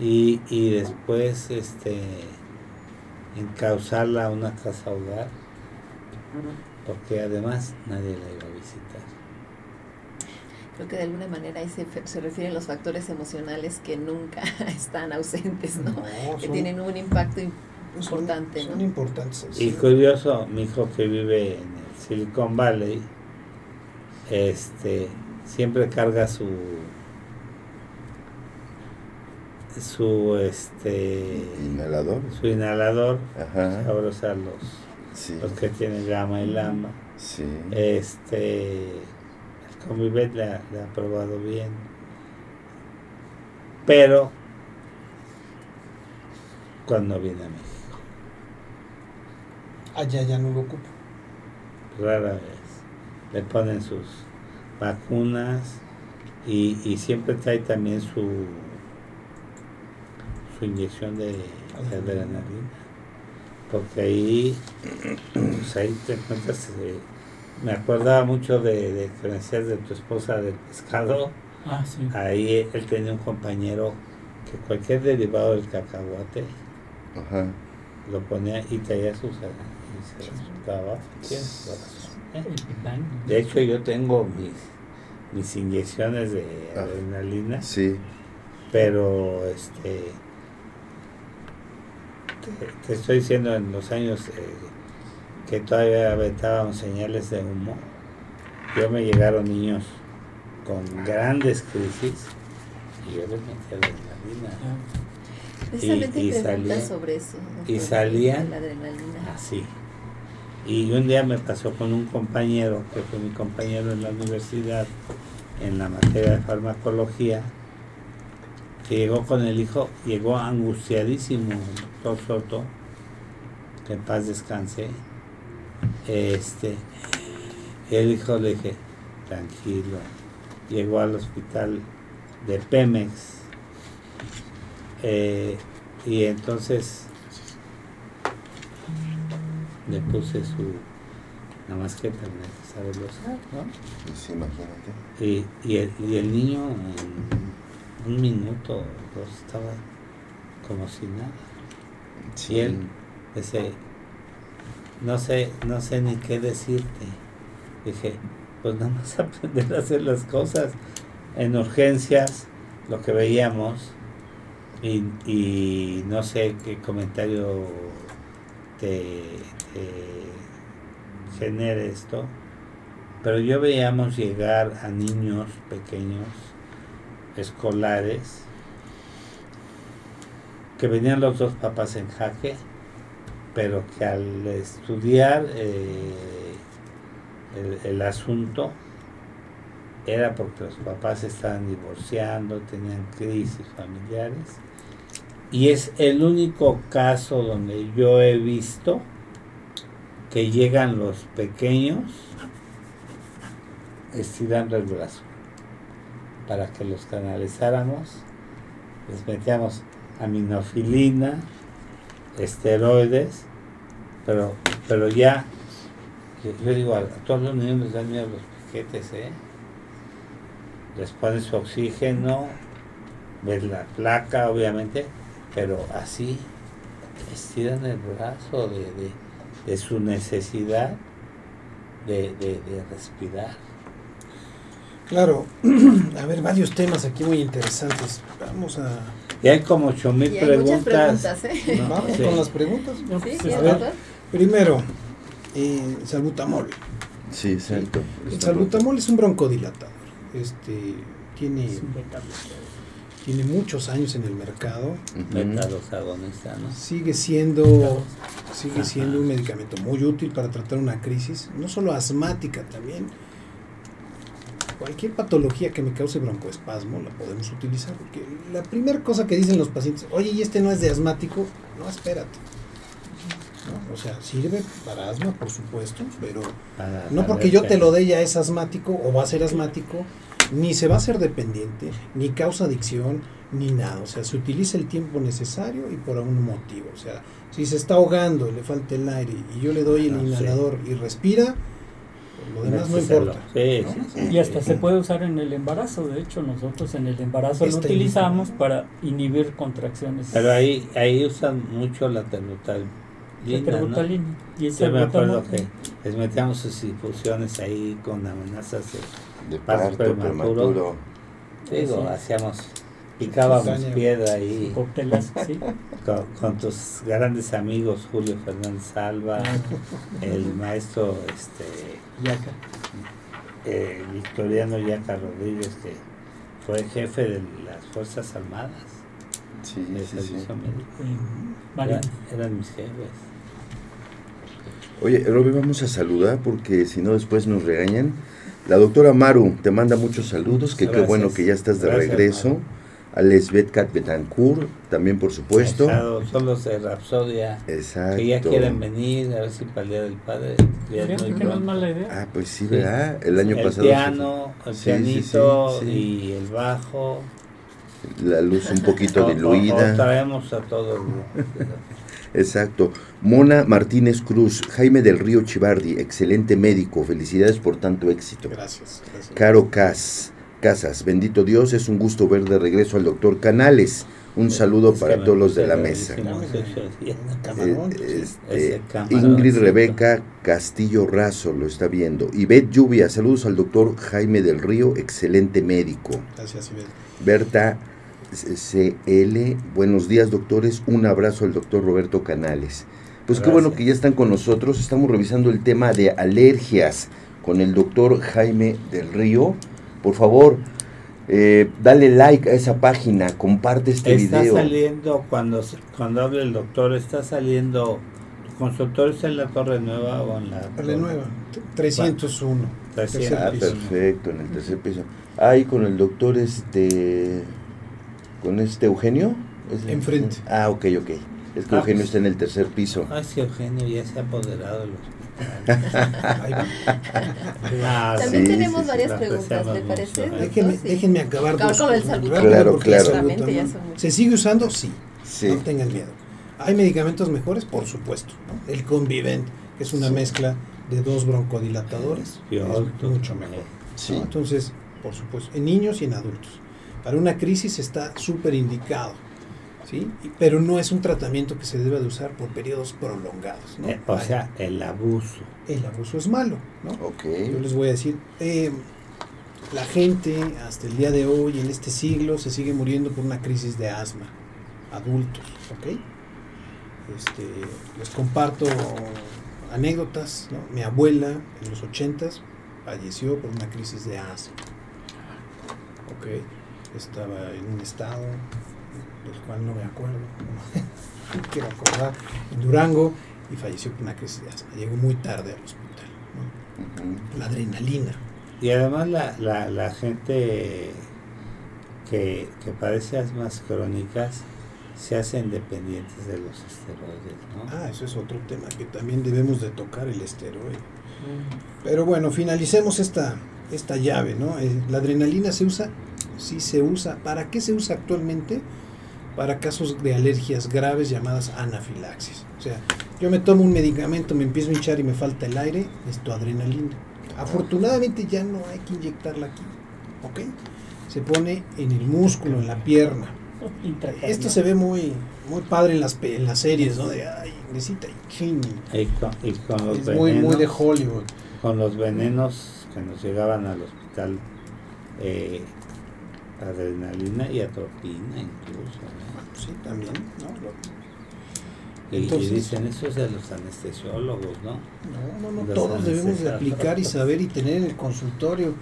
S2: Y, y después este encauzarla a una casa hogar, porque además nadie la iba a visitar.
S5: Creo que de alguna manera ahí se, se refieren los factores emocionales que nunca [laughs] están ausentes, ¿no?
S1: No,
S5: que tienen un impacto
S1: son-
S5: importante,
S1: Son
S5: ¿no?
S1: importantes.
S2: Y curioso, mi hijo que vive en el Silicon Valley, este, siempre carga su su este
S6: Inhalador.
S2: su inhalador
S6: Ajá.
S2: ahora los,
S6: Sí.
S2: los que tienen gama y lama
S6: Sí.
S2: este el Convivet le ha, le ha probado bien pero cuando viene a México
S1: Allá ya no lo ocupo.
S2: rara vez le ponen sus vacunas y, y siempre trae también su inyección de, de adrenalina porque ahí pues ahí te encuentras eh, me acordaba mucho de, de que me decías de tu esposa del pescado
S4: Ah, sí.
S2: ahí él tenía un compañero que cualquier derivado del cacahuate
S6: Ajá.
S2: lo ponía y traía sus y se resultaba ¿eh? De hecho, yo tengo mis, mis inyecciones de
S6: Ah.
S2: adrenalina,
S6: Sí.
S2: pero este te, te estoy diciendo en los años eh, que todavía aventábamos señales de humo, yo me llegaron niños con grandes crisis y yo les metí adrenalina.
S4: Ah,
S5: Precisamente
S2: y
S5: preguntas
S2: salía-
S5: sobre eso.
S2: y salían-
S5: La adrenalina.
S2: Así. Y un día me pasó con un compañero, que fue mi compañero en la universidad, en la materia de farmacología, que llegó con el hijo, llegó angustiadísimo, el doctor Soto, que en paz descanse, este, el hijo le dije, tranquilo, llegó al hospital de Pemex. Eh, y entonces le puse su nada más que tener que saberlo usar, ¿no?
S6: Pues imagínate.
S2: Y, y, el, y el niño en un minuto dos estaba como si nada.
S6: Sí.
S2: Y él dice, no sé, no sé ni qué decirte. Dije, pues nada más [laughs] aprender a hacer las cosas en urgencias, lo que veíamos, y, y no sé qué comentario te, te genere esto, pero yo veíamos llegar a niños pequeños, escolares, que venían los dos papás en jaque, pero que al estudiar eh, el, el asunto era porque los papás estaban divorciando, tenían crisis familiares. Y es el único caso donde yo he visto que llegan los pequeños estirando el brazo para que los canalizáramos, les metíamos aminofilina, esteroides, pero, pero ya, yo, digo, a, todos los niños les dan miedo los piquetes, ¿eh? les pones su oxígeno, ves la placa, obviamente, pero así estiran el brazo de, de, de su necesidad de, de, respirar.
S1: Claro, [clears throat] a ver, varios temas aquí muy interesantes. Vamos a...
S2: Y hay como ocho mil
S5: Y hay
S2: preguntas.
S5: ¿eh?
S2: No,
S1: Vamos
S2: sí.
S1: con las preguntas.
S4: No,
S5: Sí,
S4: pues,
S5: sí,
S4: a ver.
S1: Primero, eh, salbutamol.
S6: Sí, exacto.
S1: El salbutamol es un broncodilatador. Este, tiene,
S4: es
S1: tiene muchos años en el mercado.
S6: Ujú.
S2: Metalosagonista, ¿no?
S1: Sigue siendo, sigue siendo un medicamento muy útil para tratar una crisis, no solo asmática, también cualquier patología que me cause broncoespasmo la podemos utilizar. Porque la primera cosa que dicen los pacientes, oye, ¿y este no es de asmático? No, espérate. ¿No? O sea, sirve para asma, por supuesto, pero
S2: Para
S1: no porque yo te lo dé ya es asmático o va a ser asmático, ni se va a hacer dependiente, ni causa adicción, ni nada. O sea, se utiliza el tiempo necesario y por un motivo. O sea, si se está ahogando, le falta el aire y yo le doy el
S2: Ah, sí.
S1: inhalador y respira, lo demás no importa.
S2: Sí,
S1: ¿no?
S2: sí, sí.
S4: Y hasta se puede usar en el embarazo. De hecho, nosotros en el embarazo lo
S1: Este-
S4: utilizamos para inhibir contracciones.
S2: Pero ahí, ahí usan mucho la terbutalina,
S4: La
S2: ¿no?
S4: terbutalina. Y ese
S2: Yo me acuerdo que les metíamos sus infusiones ahí con amenazas de
S6: De
S2: Parto prematuro.
S6: prematuro.
S2: Digo,
S4: Sí.
S2: hacíamos, picábamos piedra ahí
S4: sí.
S2: con, con tus grandes amigos Julio Fernández Alba, el maestro este
S4: Yaca.
S2: eh, Victoriano Yaca Rodríguez, que fue jefe de las Fuerzas Armadas
S6: Sí,
S2: de
S6: sí, sí.
S2: servicio. Era- eran mis jefes.
S6: Oye, Roby, vamos a saludar porque si no después nos regañan. La doctora Maru te manda muchos saludos, que qué bueno que ya estás de
S2: Gracias,
S6: regreso.
S2: Maru.
S6: A Lesbeth Cat Betancourt, también por supuesto.
S2: Los de Rapsodia
S6: Exacto.
S2: que ya quieren venir, a ver si para el Día del Padre. ya es
S4: Fíjate
S2: muy
S4: que no es mala idea.
S6: Ah, pues sí,
S2: Sí.
S6: ¿verdad? El año
S2: el
S6: pasado.
S2: piano, el
S6: Sí,
S2: pianito
S6: sí, sí.
S2: y el bajo.
S6: La luz un poquito [laughs]
S2: O-
S6: diluida.
S2: o traemos a todo el grupo. [laughs]
S6: Exacto. Mona Martínez Cruz, Jaime del Río Chivardi, excelente médico, felicidades por tanto éxito.
S1: Gracias. gracias.
S6: Caro Cas, Casas, bendito Dios, es un gusto ver de regreso al doctor Canales. Un saludo
S2: Es
S6: para todos los de la mesa. este, Ingrid. Rebeca Castillo Razo lo está viendo. Ivette Lluvia, saludos al doctor Jaime del Río, excelente médico.
S1: Gracias, Ibel.
S6: Berta CL, buenos días doctores, un abrazo al doctor Roberto Canales. Pues qué bueno que ya están con nosotros, estamos revisando el tema de alergias con el doctor Jaime del Río. Por favor, eh, dale like a esa página, comparte este
S2: Está
S6: video.
S2: saliendo, cuando, cuando hable el doctor, está saliendo. ¿Tu consultorio está en la Torre Nueva o en la.
S1: Torre Nueva, 301.
S2: Trescientos.
S1: tercer
S6: Ah,
S1: piso.
S6: perfecto, en el tercer piso. Ahí con el doctor este con este Eugenio. ¿Es el-
S1: Enfrente.
S6: Ah, ok, ok. Es que Eugenio está en el tercer piso.
S2: Ah, es que Eugenio ya se ha apoderado de los
S5: Ah, También tenemos varias preguntas, ¿le parece?
S1: Déjenme, déjenme acabar
S5: con el salud.
S6: Claro, claro.
S1: ¿Se sigue usando? Sí. No tengan miedo. ¿Hay medicamentos mejores? Por supuesto. El Convivent, que es una mezcla de dos broncodilatadores, es mucho mejor. Entonces, por supuesto, en niños y en adultos. Para una crisis está súper indicado. ¿Sí? Pero no es un tratamiento que se debe de usar por periodos prolongados. ¿no?
S2: Eh, o sea, el abuso.
S1: El abuso es malo. ¿no? Yo les voy a decir, eh, la gente hasta el día de hoy, en este siglo, se sigue muriendo por una crisis de asma. Adultos, ¿ok? Este, les comparto anécdotas. ¿no? Mi abuela en los ochentas falleció por una crisis de asma. ¿ok? Estaba en un estado del cual no me acuerdo, no [laughs] quiero acordar, en Durango, y falleció por una crisis de asma. Llegó muy tarde al hospital. La adrenalina.
S2: Y además la, la, la gente que, que, padece asmas crónicas se hacen dependientes de los esteroides, ¿no?
S1: Ah, eso es otro tema que también debemos de tocar, el esteroide. Pero bueno, finalicemos esta, esta llave, ¿no? Eh, la adrenalina se usa, sí se usa. ¿Para qué se usa actualmente? Para casos de alergias graves llamadas anafilaxis. O sea, yo me tomo un medicamento, me empiezo a hinchar y me falta el aire, esto adrenalina. Afortunadamente ya no hay que inyectarla aquí, ¿ok? Se pone en el músculo, en la pierna. Esto se ve muy muy padre en las, en las series, ¿no? De, ay, necesita
S2: y con, los
S1: es muy, muy de Hollywood.
S2: Con los venenos que nos llegaban al hospital, eh, adrenalina y atropina incluso.
S1: Sí, también,
S2: y, dicen eso es de los anestesiólogos, ¿no?
S1: No, no, no, todos debemos de aplicar y saber y tener en el consultorio,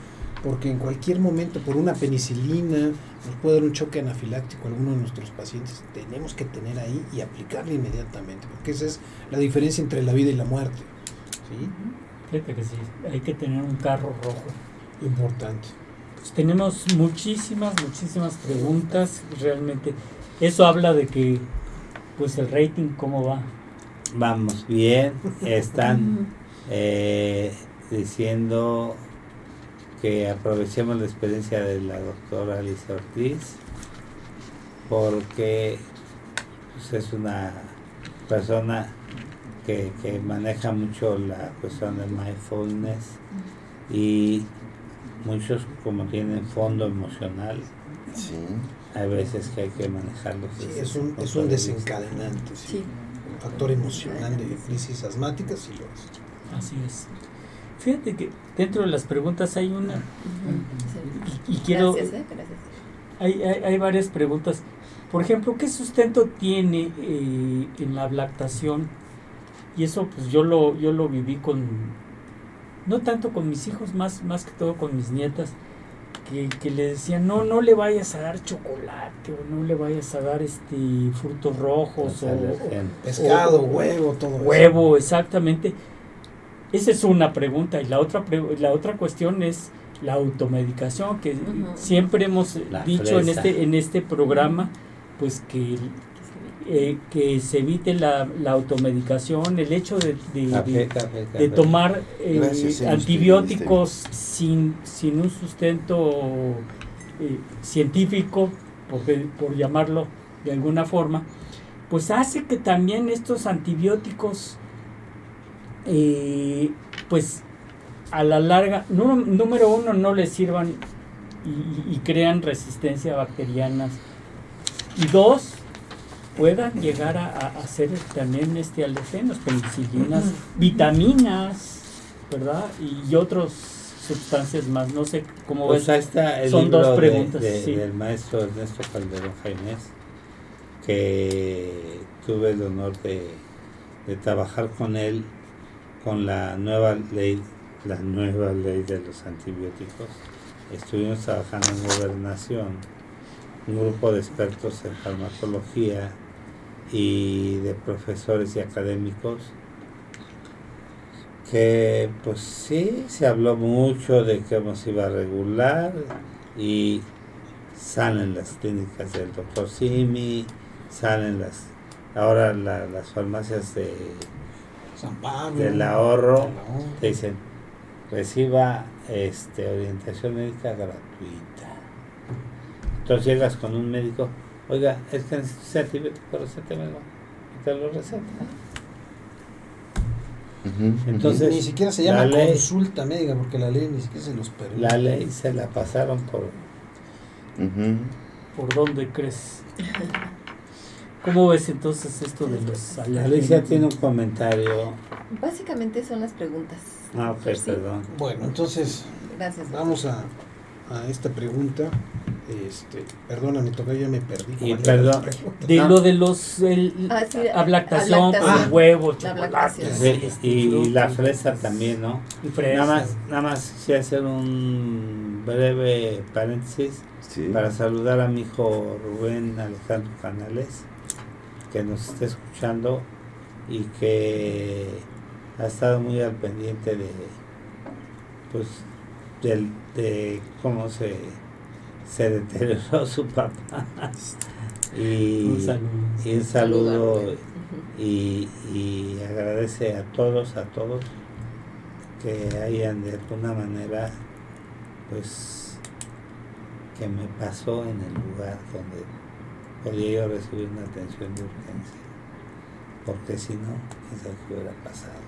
S1: porque en cualquier momento, por una penicilina, nos puede dar un choque anafiláctico a alguno de nuestros pacientes. Tenemos que tener ahí y aplicarle inmediatamente, porque esa es la diferencia entre la vida y la muerte. ¿sí?
S4: Fíjate que sí, hay que tener un carro rojo.
S1: Importante.
S4: Pues tenemos muchísimas, muchísimas preguntas, realmente eso habla de que, pues el rating, ¿cómo va?
S2: Vamos bien, [laughs] están eh, diciendo que aprovechemos la experiencia de la doctora Alicia Ortiz, porque pues, es una persona que, que maneja mucho la cuestión del mindfulness y muchos como tienen fondo emocional sí hay veces que hay que manejarlo.
S1: Sí, es un, es un desencadenante, sí. Un factor emocional de crisis asmáticas, sí lo es.
S4: Así es. Fíjate que dentro de las preguntas hay una. Y, quiero. Gracias, ¿eh? Gracias. Hay, hay, hay, varias preguntas. Por ejemplo, ¿qué sustento tiene eh, en la lactación? Y eso, pues yo lo, yo lo viví con. No tanto con mis hijos, más, más que todo con mis nietas que, le decían, no, no le vayas a dar chocolate o no le vayas a dar este frutos rojos o,
S1: pescado, huevo, todo
S4: Huevo, exactamente. Esa es una pregunta y la otra la otra cuestión es la automedicación que siempre hemos dicho en este en este programa pues que eh, que se evite la, la, automedicación, el hecho de, de, tomar eh, antibióticos sin, sin un sustento eh, científico, por, por llamarlo de alguna forma, pues hace que también estos antibióticos, pues a la larga, número uno, no les sirvan y, y crean resistencia bacteriana. Y dos, puedan llegar a, hacer también este alergenos, penicilinas, vitaminas, ¿verdad? Y, otras sustancias más. No sé cómo
S2: pues ves. Son dos preguntas. Del maestro Ernesto Calderón Jaimez, que tuve el honor de, de trabajar con él con la nueva ley, la nueva ley de los antibióticos. Estuvimos trabajando en gobernación, un grupo de expertos en farmacología y de profesores y académicos que pues sí se habló mucho de cómo se iba a regular y salen las clínicas del doctor Simi, salen las ahora la- las farmacias de,
S1: San Pablo.
S2: del ahorro
S1: del ahorro.
S2: te dicen, reciba este, orientación médica gratuita. Entonces llegas con un médico, oiga, es que necesito ese antibiótico, recétemelo. Y te lo receta. Entonces,
S1: ni siquiera se
S2: la
S1: llama
S2: ley-
S1: consulta médica porque la ley ni siquiera se los permite.
S2: La ley se la pasaron por...
S6: Ujú.
S4: ¿Por dónde crees? ¿Cómo ves entonces esto de los
S2: Alicia tiene un comentario.
S5: Básicamente son las preguntas.
S2: Ah, ok,
S5: Sí.
S2: perdón.
S1: Bueno, entonces
S5: Gracias.
S1: vamos a, a esta pregunta. Este, perdóname, toca ya me perdí.
S2: Y
S1: ¿Cuál era la
S2: perdón.
S4: De lo de los el,
S5: Ah, sí,
S4: ablactación por
S5: ablactación.
S4: huevo,
S5: La
S4: chocolate,
S5: ablactación.
S2: Sí,
S4: este,
S2: y la fresa también, ¿no?
S4: y fresas.
S2: Nada más, nada más quisiera hacer un breve paréntesis
S6: Sí.
S2: para saludar a mi hijo Rubén Alejandro Canales, que nos está escuchando y que ha estado muy al pendiente de, pues, del, de cómo se, se deterioró [laughs] su papá. y,
S4: Un saludo.
S2: y un
S5: Saludo
S2: y, y agradece a todos, a todos que hayan de alguna manera, pues, que me pasó en el lugar donde podía yo recibir una atención de urgencia. Porque si no, qué hubiera pasado.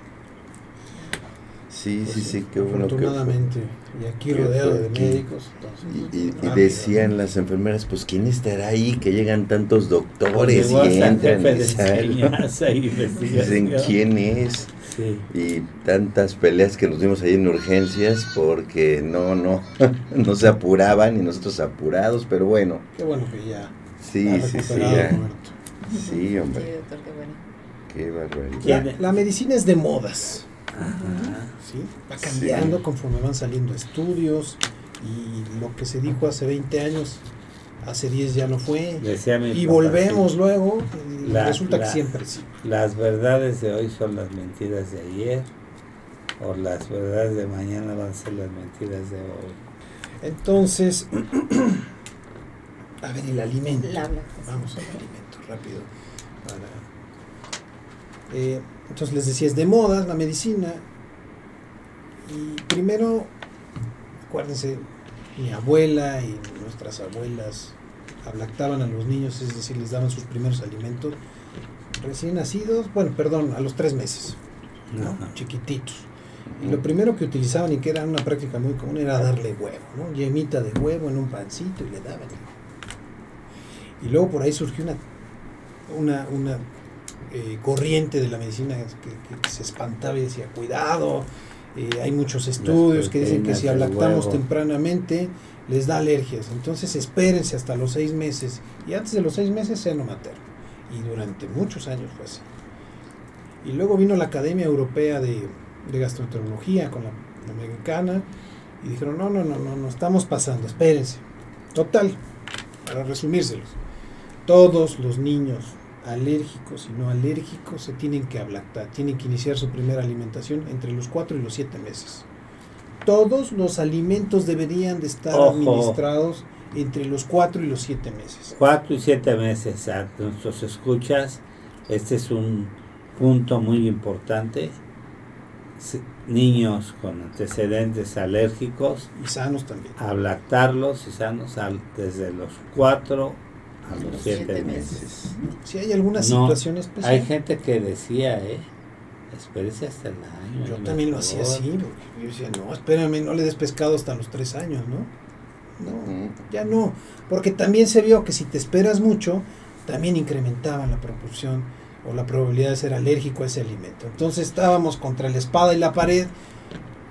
S6: Sí,
S1: Pues
S6: sí, sí, qué bueno que.
S1: Afortunadamente, y aquí rodeado de
S6: aquí.
S1: médicos. entonces,
S6: Y, y- y
S1: rápido.
S6: decían las enfermeras, pues ¿quién estará ahí? Que llegan tantos doctores
S2: Llegó
S6: y entran
S2: jefe
S6: y salen. [laughs] Dicen quién es.
S2: Sí.
S6: Y tantas peleas que nos dimos ahí en urgencias porque no, no, [laughs] no se apuraban y nosotros apurados, pero bueno,
S1: Qué bueno que ya
S6: sí, sí, sí, ya. Sí,
S5: Sí,
S6: hombre,
S5: doctor, qué bueno.
S6: qué barbaridad.
S1: La, la medicina es de modas. ¿Sí? Va cambiando
S6: Sí.
S1: conforme van saliendo estudios y lo que se dijo hace 20 años, hace 10 ya no fue.
S2: Decía mi
S1: Y
S2: papá,
S1: volvemos luego y
S2: La-
S1: resulta
S2: la-
S1: que siempre sí.
S2: Las verdades de hoy son las mentiras de ayer. O las verdades de mañana van a ser las mentiras de hoy.
S1: Entonces, [clears throat] a ver, el alimento.
S5: La lactación.
S1: Vamos al alimento, rápido. para- Eh, entonces les decía, es de moda la medicina. Y primero, acuérdense, mi abuela y nuestras abuelas ablactaban a los niños, es decir, les daban sus primeros alimentos recién nacidos, bueno, perdón, a los tres meses, ¿no?
S2: Ajá.
S1: chiquititos. Y lo primero que utilizaban y que era una práctica muy común era darle huevo, ¿no? Yemita de huevo en un pancito y le daban. Y luego por ahí surgió una, una, una eh, corriente de la medicina que, que se espantaba y decía, cuidado, eh, hay muchos estudios que dicen que si
S2: huevo.
S1: tempranamente les da alergias. Entonces espérense hasta los seis meses. Y antes de los seis meses seno materno. Y durante muchos años fue así. Y luego vino la Academia Europea de, de Gastroenterología con la, la americana y dijeron, no, no, no, no, no estamos pasando, espérense. Total, para resumírselos, todos los niños alérgicos y no alérgicos se tienen que ablactar, tienen que iniciar su primera alimentación entre los 4 y los 7 meses. Todos los alimentos deberían de estar
S2: Ojo.
S1: administrados entre los 4 y los 7 meses.
S2: Cuatro y siete meses a nuestros escuchas. Este es un punto muy importante. Niños con antecedentes alérgicos,
S1: Y sanos también.
S2: a lactarlos y sanos al- desde los cuatro a los siete
S5: siete
S2: meses.
S1: Si hay alguna
S2: No,
S1: situación especial.
S2: Hay gente que decía, ¿eh? Espérese hasta el año.
S1: Yo también lo hacía así, porque yo decía, no, espérame, no le des pescado hasta los tres años, ¿no? No, ya no, porque también se vio que si te esperas mucho, también incrementaban la proporción o la probabilidad de ser alérgico a ese alimento. Entonces estábamos contra la espada y la pared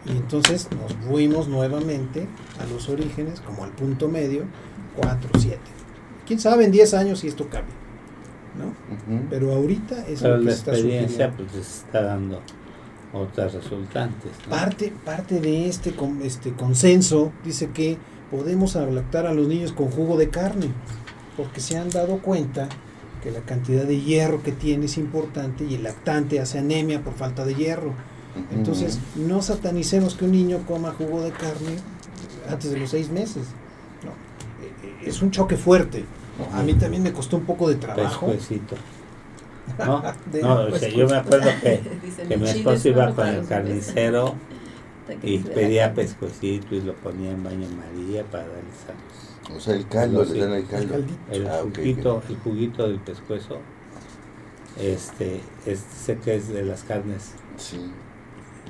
S1: y entonces nos fuimos nuevamente a los orígenes, como al punto medio, 4, 7. Quién sabe en 10 años si esto cambia, ¿no? Pero ahorita es
S2: Pero
S1: lo que
S2: la
S1: está
S2: experiencia pues les está dando otras resultantes. ¿no?
S1: Parte, parte de este, con- este consenso dice que podemos ablactar a los niños con jugo de carne, porque se han dado cuenta que la cantidad de hierro que tiene es importante y el lactante hace anemia por falta de hierro. Entonces, no satanicemos que un niño coma jugo de carne antes de los seis meses. Es un choque fuerte. ¿no? A mí también me costó un poco de trabajo.
S2: Pescuecito. [laughs] No,
S1: De-
S2: no, o sea, yo me acuerdo que, [laughs] que mi esposo
S5: es
S2: iba con el carnicero [laughs] y pedía pescuecito y lo ponía en baño María para darles a los-
S6: O sea, el caldo,
S2: Sí.
S6: le dan el caldo.
S2: el
S6: Ah,
S2: juguito, el juguito del pescuezo. Este, este sé que es de las carnes
S6: Sí.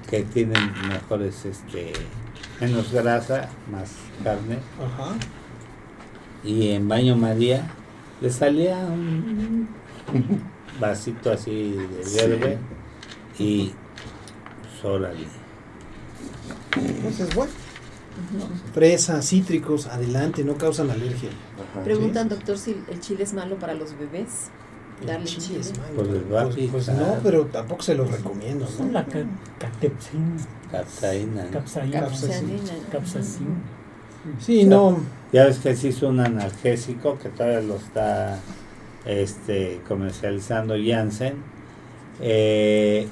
S2: que tienen mejores, este, menos grasa, más carne.
S1: Ajá.
S2: Y en baño María le salía un [laughs] vasito así de
S6: Sí.
S2: verde y pues, órale.
S1: Entonces, bueno,
S5: Ujú.
S1: fresa, cítricos, adelante, no causan alergia.
S6: Ajá.
S5: Preguntan, doctor, si el chile es malo para los bebés. Darle
S1: chile
S5: chile.
S1: es malo.
S2: Pues
S1: Pues, pues no, pero tampoco se los recomiendo,
S4: Son
S1: ¿no?
S4: la ca- catepsin,
S2: Capsaína. ¿no?
S4: capsaína,
S5: Capsaicina.
S4: capsaicin.
S1: Sí, no.
S2: Ya ves que se hizo un analgésico que todavía lo está este, comercializando Janssen. Eh,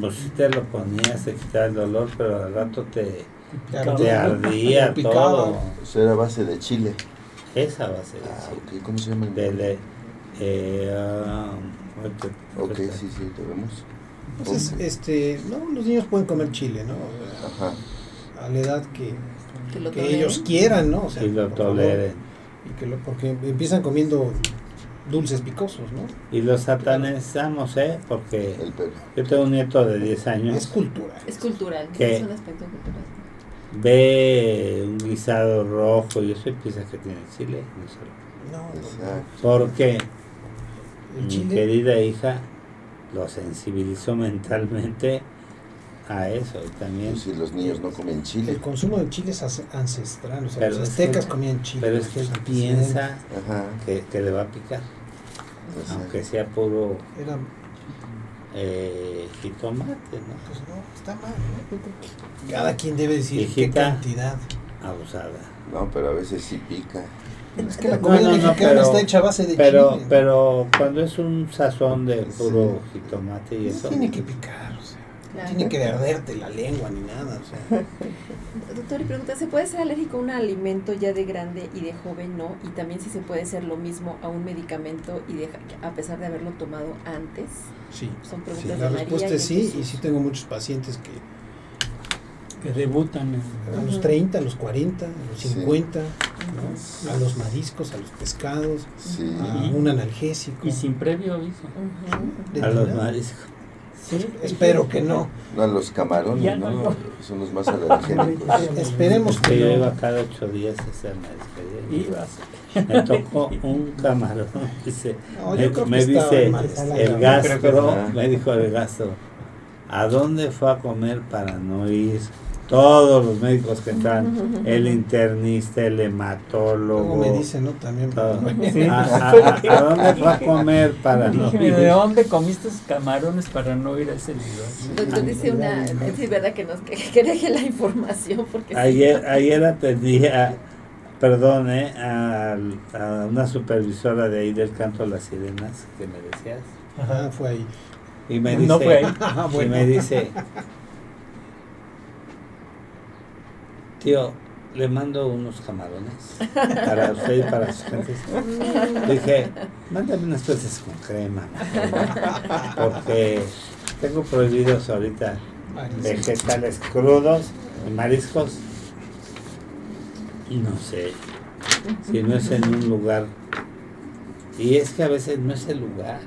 S2: pues si te lo ponías, te quitaba el dolor, pero al rato te,
S1: ardía, te
S2: todo.
S6: O sea, era a base de chile.
S2: Esa a ser
S6: Ah, ok. ¿Cómo se llama el
S2: De, de- eh, ah,
S6: Ok, sí, sí, te vemos.
S1: Entonces,
S6: Ok.
S1: este, no, los niños pueden comer chile, ¿no?
S6: Ajá.
S1: A la edad que,
S5: Que lo
S1: que ellos quieran, ¿no? O sea,
S2: Y lo toleren.
S1: y que lo, porque empiezan comiendo dulces picosos, ¿no?
S2: Y los satanizamos, ¿eh? Porque yo tengo un nieto de 10 años.
S1: Es cultura.
S5: Es cultural,
S2: ¿Qué?
S5: es un aspecto cultural.
S2: ve un guisado rojo y eso y piensa que tiene chile. No.
S1: No, no,
S6: Exacto.
S2: Porque mi querida hija lo sensibilizó mentalmente a eso y también.
S6: Pues si los niños no comen chile.
S1: el consumo del chile es ancestral. O sea,
S2: Pero
S1: los
S2: es que-
S1: aztecas comían chile.
S2: Pero es que piensa que, que le va a picar,
S6: Exacto.
S2: aunque sea puro
S1: Era,
S2: eh, jitomate, ¿no?
S1: pues no, está mal, ¿no? Cada quien debe decir qué
S2: Hijita.
S1: cantidad.
S2: Abusada.
S6: No, pero a veces sí pica.
S1: Es que la comida
S2: no, no,
S1: mexicana
S2: pero-
S1: está hecha a base de
S2: Pero,
S1: chile.
S2: pero cuando es un sazón de puro
S6: Sí.
S2: jitomate y
S1: no
S2: eso.
S1: tiene que picar,
S5: Claro.
S1: tiene que arderte la lengua ni nada, o sea. [laughs]
S5: Doctor, y pregunta, ¿se puede ser alérgico a un alimento ya de grande y de joven no? Y también si se puede ser lo mismo a un medicamento y deja, a pesar de haberlo tomado antes.
S1: Sí.
S5: Son
S1: Sí,
S5: preguntas
S1: la
S5: de
S1: respuesta
S5: María
S1: es
S5: y
S1: sí,
S5: Jesús.
S1: y sí tengo muchos pacientes que
S4: que debutan en-
S1: a los
S5: Ujú.
S1: 30, a los 40, a los
S6: Sí.
S1: 50, ¿no? a los mariscos, a los pescados,
S6: Sí.
S1: a un analgésico.
S4: y sin previo aviso.
S1: De
S2: A los mariscos.
S4: Sí,
S1: Espero que no.
S6: No, los camarones,
S4: Ya
S6: ¿no?
S4: no.
S6: Son los más alergénicos. [laughs]
S1: Esperemos
S2: Que yo iba cada ocho días a hacer marisquería.
S4: ibas.
S2: Me tocó un camarón. [laughs] Dice,
S1: No,
S2: me, me dice
S1: mal.
S2: el gastro, me dijo el gastro, ¿a dónde fue a comer para no ir? Todos los médicos que están, el internista, el hematólogo.
S1: Luego me dicen, ¿no? También.
S2: todo.
S4: Sí. [laughs]
S2: ¿A, a- a- a dónde fue a comer para no
S4: Dije,
S2: ir?
S4: ¿de dónde comiste camarones para no ir a ese lugar?
S5: Doctor, dice una, sí, verdad que nos que, que deje la información porque sí.
S2: Ayer, ayer atendí a, perdón, eh, a, a una supervisora de ahí del canto de las sirenas que me decías.
S1: Ajá, fue ahí.
S2: Y me dice,
S4: No fue ahí.
S1: Ah,
S2: y
S1: bueno.
S2: me dice, tío, le mando unos camarones para usted y para sus gentes. [laughs] Dije, mándame unas peces con crema, porque tengo prohibidos ahorita vegetales crudos y mariscos. Y no sé, si no es en un lugar. Y es que a veces no es el lugar.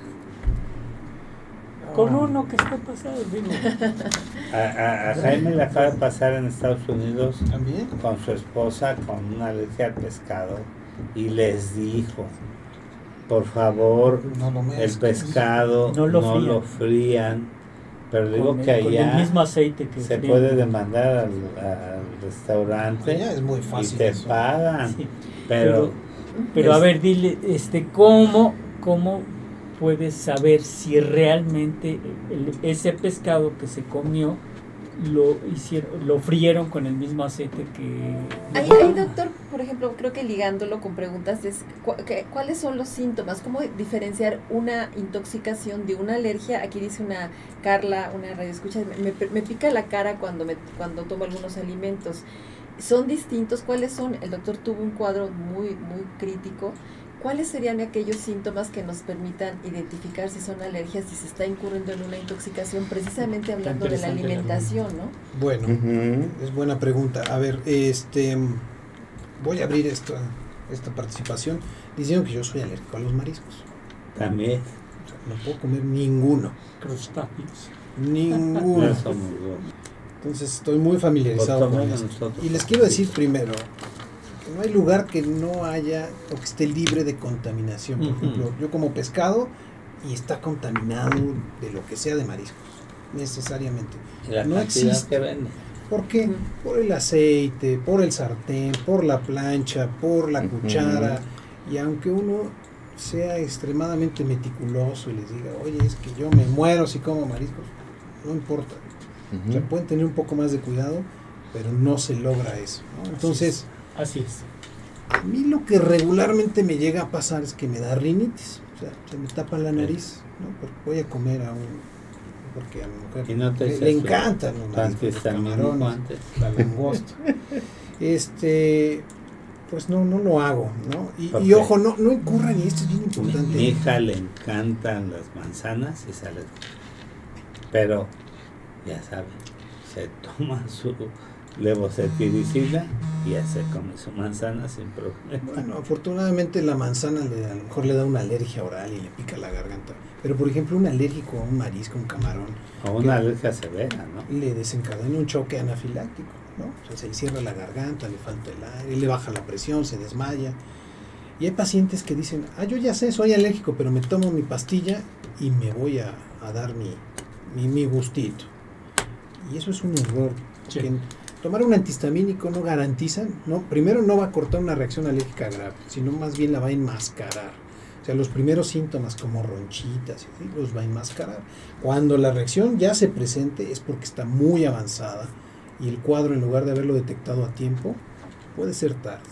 S4: Con uno que esté pasado, digo. [laughs]
S2: A, a- a Jaime le acaba de pasar en Estados Unidos
S1: También.
S2: con su esposa con una alergia al pescado y les dijo, por favor,
S1: No lo
S2: el pescado
S4: No lo
S2: no
S4: frían.
S2: lo frían. Pero digo que
S4: el
S2: allá
S4: mismo aceite que
S2: se puede demandar al, al restaurante
S1: Allá es muy
S2: y te
S1: eso.
S2: pagan.
S4: Sí.
S2: Pero,
S4: Pero a
S2: Es-
S4: ver, dile, este, ¿cómo, cómo puedes saber si realmente el- ese pescado que se comió lo hicieron, lo frieron con el mismo aceite que
S5: Ahí, ahí, doctor, por ejemplo, creo que ligándolo con preguntas es cu- que- cuáles son los síntomas, cómo diferenciar una intoxicación de una alergia. Aquí dice una Carla, una radio escucha, me, me- me pica la cara cuando me cuando tomo algunos alimentos. Son distintos, ¿cuáles son? El doctor tuvo un cuadro muy muy crítico ¿cuáles serían aquellos síntomas que nos permitan identificar si son alergias y se está incurriendo en una intoxicación, precisamente hablando de la alimentación, ¿no?
S1: Bueno, es buena pregunta. A ver, este voy a abrir esta, esta participación diciendo que yo soy alérgico a los mariscos.
S2: También.
S1: no puedo comer ninguno.
S4: Crustáceos.
S1: Ninguno. Entonces estoy muy familiarizado con eso. Y les quiero decir primero no hay lugar que no haya o que esté libre de contaminación. Por ejemplo, yo como pescado y está contaminado de lo que sea de mariscos, necesariamente. no existe. ¿Por qué? Por el aceite, por el sartén, por la plancha, por la cuchara. Y aunque uno sea extremadamente meticuloso y les diga, oye, es que yo me muero si como mariscos, no importa. O sea, pueden tener un poco más de cuidado, pero no se logra eso. Entonces,
S4: así es.
S1: A mí lo que regularmente me llega a pasar es que me da rinitis, o sea, se me tapa la nariz, ¿no? Porque voy a comer a un porque a mi mujer le, encantan los mariscos, camarones, la langosta. este, pues no, no lo hago, ¿no? Y, ojo, no, no incurran, y esto es bien importante.
S2: Mi hija le encantan las manzanas y sale. Pero ya saben, se toma su levocetiricina y ya se come su manzana sin problema.
S1: Bueno, afortunadamente la manzana le, a lo mejor le da una alergia oral y le pica la garganta. Pero por ejemplo, un alérgico a un marisco, un camarón.
S2: O una alergia severa, ¿no?
S1: Le desencadena un choque anafiláctico, ¿no? O sea, se le cierra la garganta, le falta el aire, le baja la presión, se desmaya. Y hay pacientes que dicen, ah, yo ya sé, soy alérgico, pero me tomo mi pastilla y me voy a, dar mi, mi, mi gustito. Y eso es un error. Tomar un antihistamínico no garantiza, no, primero no va a cortar una reacción alérgica grave, sino más bien la va a enmascarar. O sea, los primeros síntomas como ronchitas los va a enmascarar. Cuando la reacción ya se presente es porque está muy avanzada y el cuadro en lugar de haberlo detectado a tiempo puede ser tarde.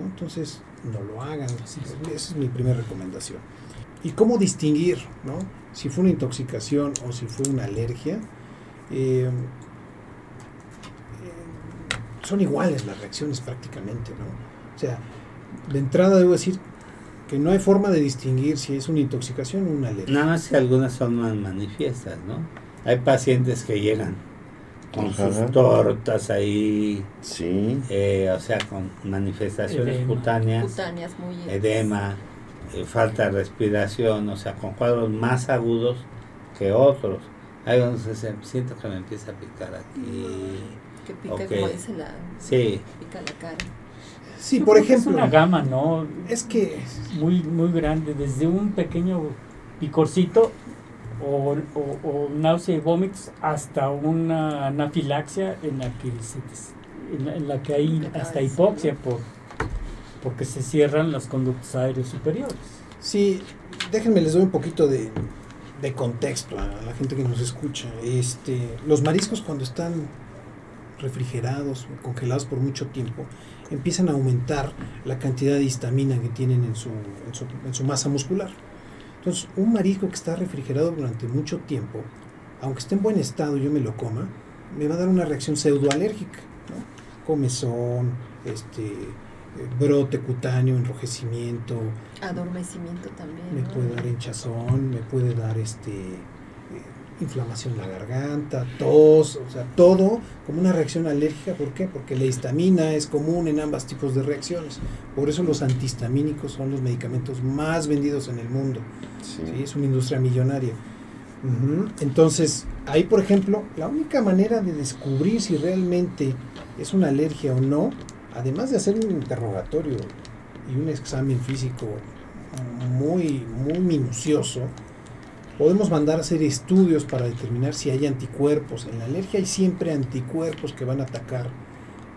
S1: Entonces, no lo hagan. Esa es mi primera recomendación. ¿Y cómo distinguir ¿no? si fue una intoxicación o si fue una alergia? Eh, son iguales las reacciones prácticamente, ¿no? O sea, de entrada debo decir que no hay forma de distinguir si es una intoxicación o una alergia.
S2: Nada más que algunas son más manifiestas, ¿no? Hay pacientes que llegan con sus tortas ahí,
S6: sí.
S2: Eh, o sea, con manifestaciones cutáneas, edema, eh, falta de respiración, o sea, con cuadros más agudos que otros. Hay donde se siento que me empieza a picar aquí
S5: que pica, como dice la.
S2: Sí.
S5: Pica la cara.
S1: Sí, por ejemplo.
S4: Es una gama, ¿no?
S1: Es que.
S4: Muy, muy grande, desde un pequeño picorcito o, o, náusea y vómitos hasta una anafilaxia en la que, en, la, que hay hasta hipoxia por, porque se cierran los conductos aéreos superiores.
S1: Sí, déjenme les doy un poquito de, de contexto a la gente que nos escucha. Este, los mariscos cuando están refrigerados congelados por mucho tiempo, empiezan a aumentar la cantidad de histamina que tienen en su, en su, masa muscular. Entonces, un marisco que está refrigerado durante mucho tiempo, aunque esté en buen estado y yo me lo coma, me va a dar una reacción pseudoalérgica, ¿no? comezón, este, eh, brote cutáneo, enrojecimiento.
S5: Adormecimiento también.
S1: Me puede dar hinchazón, me puede dar este inflamación en la garganta, tos, o sea, todo como una reacción alérgica. ¿Por qué? Porque la histamina es común en ambos tipos de reacciones. Por eso los antihistamínicos son los medicamentos más vendidos en el mundo. Sí. Es una industria millonaria. Entonces, ahí, por ejemplo, la única manera de descubrir si realmente es una alergia o no, además de hacer un interrogatorio y un examen físico muy, muy minucioso, Podemos mandar a hacer estudios para determinar si hay anticuerpos. En la alergia hay siempre anticuerpos que van a atacar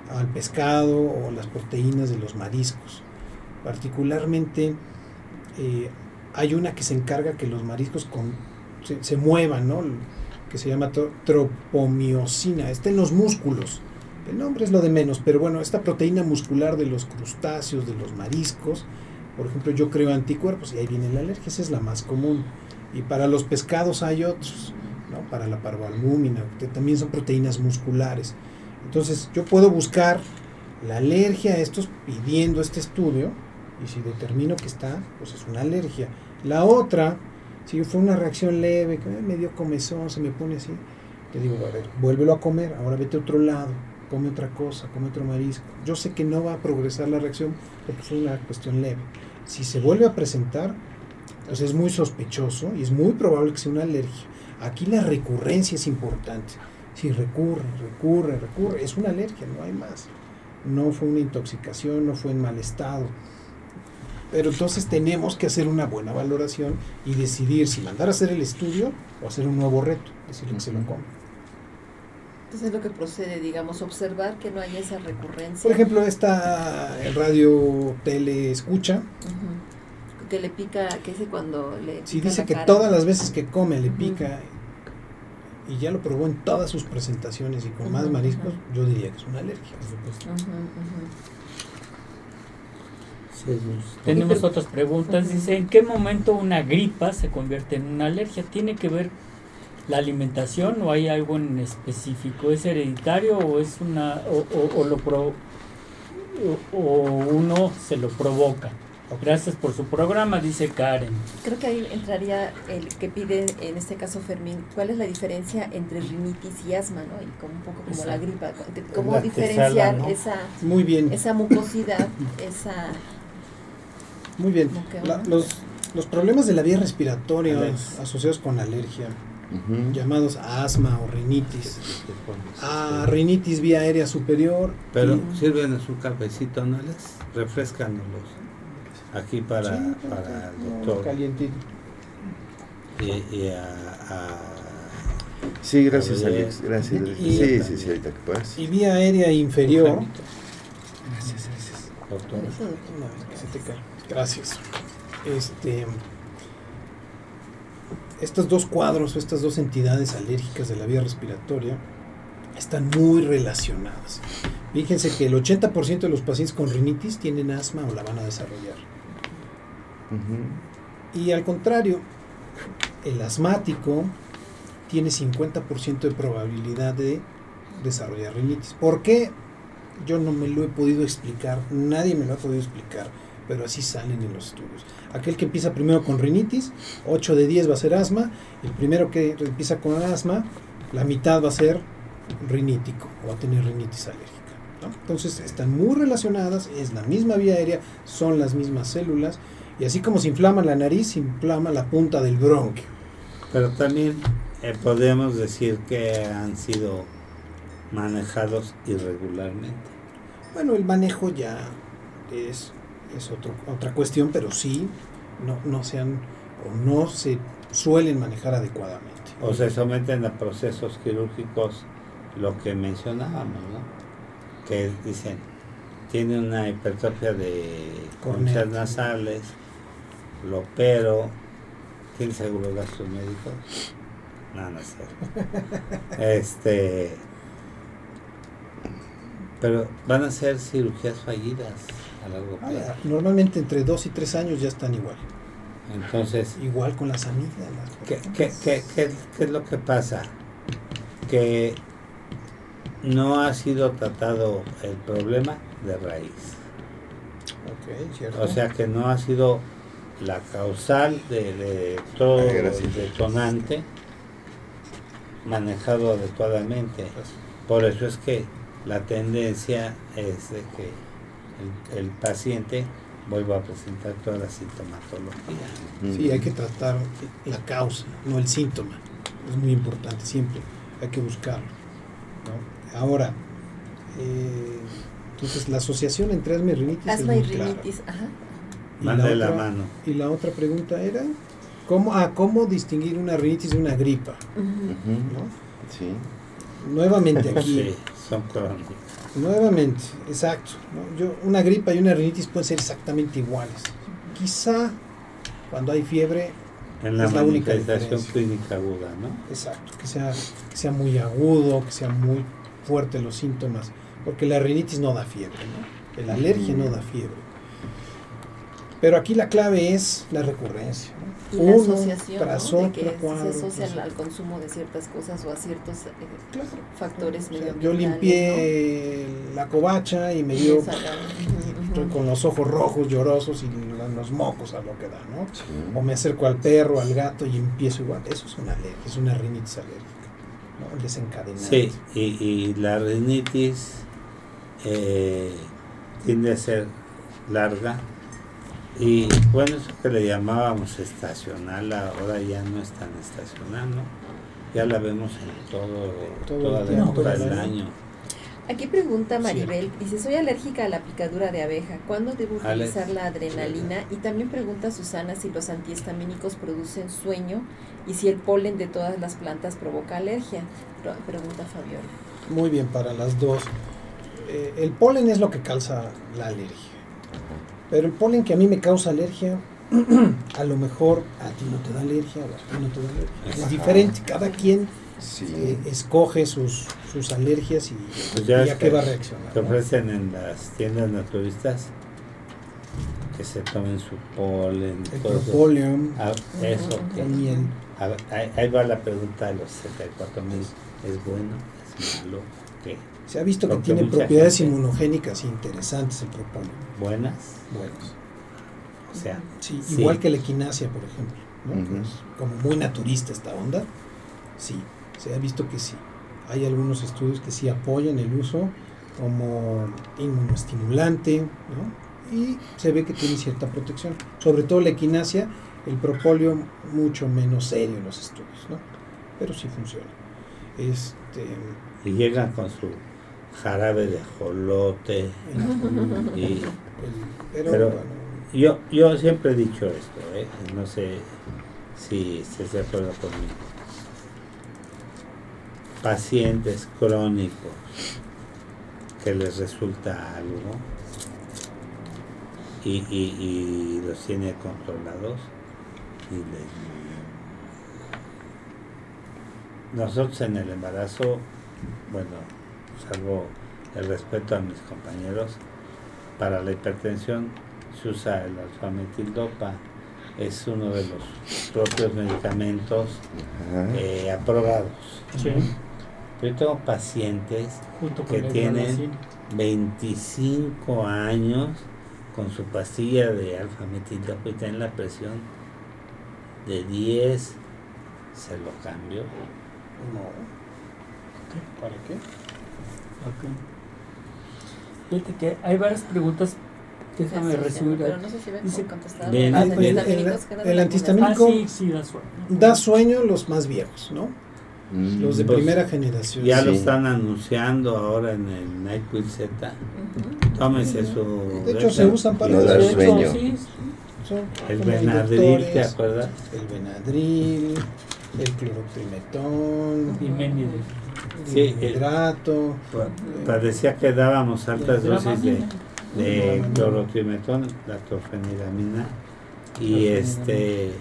S1: al pescado o las proteínas de los mariscos. Particularmente eh, hay una que se encarga que los mariscos se, muevan, ¿no? que se llama tropomiosina. Está en los músculos. El nombre es lo de menos, pero bueno, esta proteína muscular de los crustáceos, de los mariscos, por ejemplo, yo creo anticuerpos y ahí viene la alergia, esa es la más común. Y para los pescados hay otros, ¿no? para la parvalbúmina, también son proteínas musculares. Entonces yo puedo buscar la alergia a estos pidiendo este estudio Y si determino que está, pues es una alergia. La otra, si fue una reacción leve, que me dio comezón, se me pone así, te digo, a ver, vuélvelo a comer, ahora vete a otro lado, come otra cosa, come otro marisco. Yo sé que no va a progresar la reacción porque fue una cuestión leve. Si se vuelve a presentar, pues es muy sospechoso y es muy probable que sea una alergia. Aquí la recurrencia es importante. Si recurre, recurre, recurre, es una alergia, no hay más. No fue una intoxicación, no fue en mal estado. Pero entonces tenemos que hacer una buena valoración y decidir si mandar a hacer el estudio o hacer un nuevo reto, decirle que se lo coma.
S5: Entonces es lo que procede, digamos, observar que no hay esa recurrencia.
S1: Por ejemplo, esta radio tele escucha.
S5: Que le pica, que es cuando le...
S1: Si dice que todas las veces que come le pica y ya lo probó en todas sus presentaciones y con más mariscos, yo diría que es una alergia, por supuesto.
S4: Tenemos otras preguntas. Dice, ¿en qué momento una gripa se convierte en una alergia? ¿Tiene que ver la alimentación o hay algo en específico? ¿Es hereditario o es una o, lo o uno se lo provoca? Gracias por su programa, dice Karen.
S5: Creo que ahí entraría el que pide, en este caso Fermín, cuál es la diferencia entre rinitis y asma, ¿no? Y como un poco como la gripa, cómo diferenciar esa,
S1: Muy bien.
S5: esa mucosidad, esa...
S1: Muy bien. los, los problemas de la vía respiratoria asociados con alergia, llamados asma o rinitis, a rinitis vía aérea superior.
S2: Pero sirven su cafecito, ¿no les? Refrescándolos aquí para, para el doctor.
S1: Calientito.
S2: Y, a,
S6: Sí, gracias Alex, gracias. sí, sí, sí, ahorita que puedas.
S1: Y vía aérea inferior.
S6: Gracias, gracias.
S2: Doctor.
S1: Gracias. Este, estos dos cuadros, estas dos entidades alérgicas de la vía respiratoria, están muy relacionadas. Fíjense que el 80% de los pacientes con rinitis tienen asma o la van a desarrollar. Y al contrario, el asmático tiene 50% de probabilidad de desarrollar rinitis. ¿Por qué? Yo no me lo he podido explicar, nadie me lo ha podido explicar, pero así salen en los estudios. Aquel que empieza primero con rinitis, 8 de 10 va a ser asma, el primero que empieza con asma, la mitad va a ser rinítico o va a tener rinitis alérgica. Entonces están muy relacionadas, es la misma vía aérea, son las mismas células y así como se inflama la nariz, se inflama la punta del bronquio.
S2: Pero también eh, podemos decir que han sido manejados irregularmente.
S1: Bueno, el manejo ya es, es otra cuestión, pero sí, no, no se o no se suelen manejar adecuadamente.
S2: O se someten a procesos quirúrgicos, lo que mencionábamos, ¿no? Que dicen, tiene una hipertrofia de conchas nasales, lo pero ¿tiene seguro médicos? No, no sé. [laughs] este pero van a ser cirugías fallidas a largo
S1: ah, plazo. normalmente entre dos y tres años ya están igual.
S2: Entonces.
S1: Igual con las amigas.
S2: ¿qué, qué, qué, qué, es lo que pasa? Que no ha sido tratado el problema de raíz.
S1: Okay.
S2: O sea que no ha sido la causal de, todo el detonante manejado adecuadamente. Por eso es que la tendencia es de que el, paciente vuelva a presentar toda la sintomatología.
S1: Sí, hay que tratar la causa, no el síntoma. Es muy importante siempre, hay que buscarlo. Ahora, eh, entonces la asociación entre asma y rinitis
S5: asma y rinitis, ajá.
S1: Y la, otra, la mano. y la otra pregunta era, ¿cómo, ah, ¿cómo distinguir una rinitis de una gripa?
S6: Sí.
S1: Nuevamente aquí. [laughs]
S2: sí, son.
S1: Nuevamente, exacto. Yo, una gripa y una rinitis pueden ser exactamente iguales. Quizá cuando hay fiebre
S2: en la, es la única clínica aguda, ¿no?
S1: Exacto, que sea, que sea muy agudo, que sea muy fuerte los síntomas, porque la rinitis no da fiebre, ¿no? La alergia no da fiebre. Pero aquí la clave es la recurrencia.
S5: ¿no? Y la asociación de que se asocia al consumo de ciertas cosas o a ciertos eh, factores
S1: Yo limpié la covacha y me dio estoy con los ojos rojos, llorosos y los mocos a lo que da, ¿no? O me acerco al perro, al gato y empiezo igual. Eso es una alergia, es una rinitis alérgica, ¿no? Desencadenante.
S2: Sí, y, y la rinitis eh, tiende a ser larga. Y bueno, eso que le llamábamos estacional, ahora ya no es tan estacional, ¿no? Ya la vemos en todo,
S1: Todo
S2: toda
S1: el
S2: la
S1: tiempo
S2: época
S1: del
S2: del
S1: año.
S5: Aquí pregunta Maribel, dice, soy alérgica a la picadura de abeja, ¿cuándo debo utilizar la adrenalina? Y también pregunta Susana si los antihistamínicos producen sueño y si el polen de todas las plantas provoca alergia. Pregunta Fabiola.
S1: Muy bien, para las dos. Eh, el polen es lo que causa la alergia. Pero el polen que a mí me causa alergia, [clears throat] a lo mejor a ti no te da alergia o a ti no te da alergia. Es diferente, cada quien
S6: Sí.
S1: eh, escoge sus, sus alergias y,
S2: Pues ya
S1: y a qué
S2: que-
S1: va a reaccionar. ¿no?
S2: ofrecen en las tiendas naturistas que se tomen su polen,
S1: El propóleo,
S2: Ah, eso, a ver, ahí, ahí va la pregunta de los 64 mil. ¿Es bueno? ¿Es malo? ¿Qué?
S1: Se ha visto que tiene propiedades
S2: gente-
S1: inmunogénicas interesantes el propóleo.
S2: ¿Buenas?
S1: Buenos.
S2: O sea,
S1: Sí,
S2: Sí.
S1: igual que la equinacia, por ejemplo. ¿no? Es como muy naturista esta onda. Sí, se ha visto que sí. Hay algunos estudios que sí apoyan el uso como inmunoestimulante, ¿no? Y se ve que tiene cierta protección. Sobre todo la equinacia, el propóleo mucho menos serio en los estudios, ¿no? Pero sí funciona. Este,
S2: y llegan con su jarabe de jolote. Y
S1: pero,
S2: Pero-
S1: bueno,
S2: yo, yo siempre he dicho esto, ¿eh? no sé si estés de acuerdo conmigo. Pacientes crónicos que les resulta algo y, y- y los tiene controlados y les- nosotros en el embarazo, bueno, salvo el respeto a mis compañeros, para la hipertensión se usa el alfametildopa, es uno de los propios medicamentos eh, aprobados.
S4: Sí,
S2: Yo tengo pacientes
S4: junto
S2: que tienen
S4: hidralacina.
S2: 25 años con su pastilla de alfametildopa y tienen la presión de 10, se lo cambio.
S1: no. ¿Para qué?
S4: Ok. Fíjate que hay varias preguntas, déjame
S5: Sí, sí,
S4: resumir.
S5: Pero no sé si ven
S4: Dice-
S5: contestar. Los
S2: el-
S1: el- el antihistamínico-
S4: Ah, sí, sí, da sueño.
S1: Da sueño los más viejos, ¿no?
S6: Mm.
S1: Los de
S2: Pues,
S1: primera generación.
S2: Ya lo están anunciando ahora en el NyQuil Z. Tómese su...
S1: De hecho, se usan para
S6: dar sueño.
S4: sí,
S2: El Benadryl, ¿te acuerdas?
S1: El Benadryl, el clorotrimetón,
S4: Diménide.
S2: Sí,
S1: el- hidrato.
S2: Parecía que dábamos altas
S4: De
S2: dosis de, de clorotrimetón, la torfeniramina, y este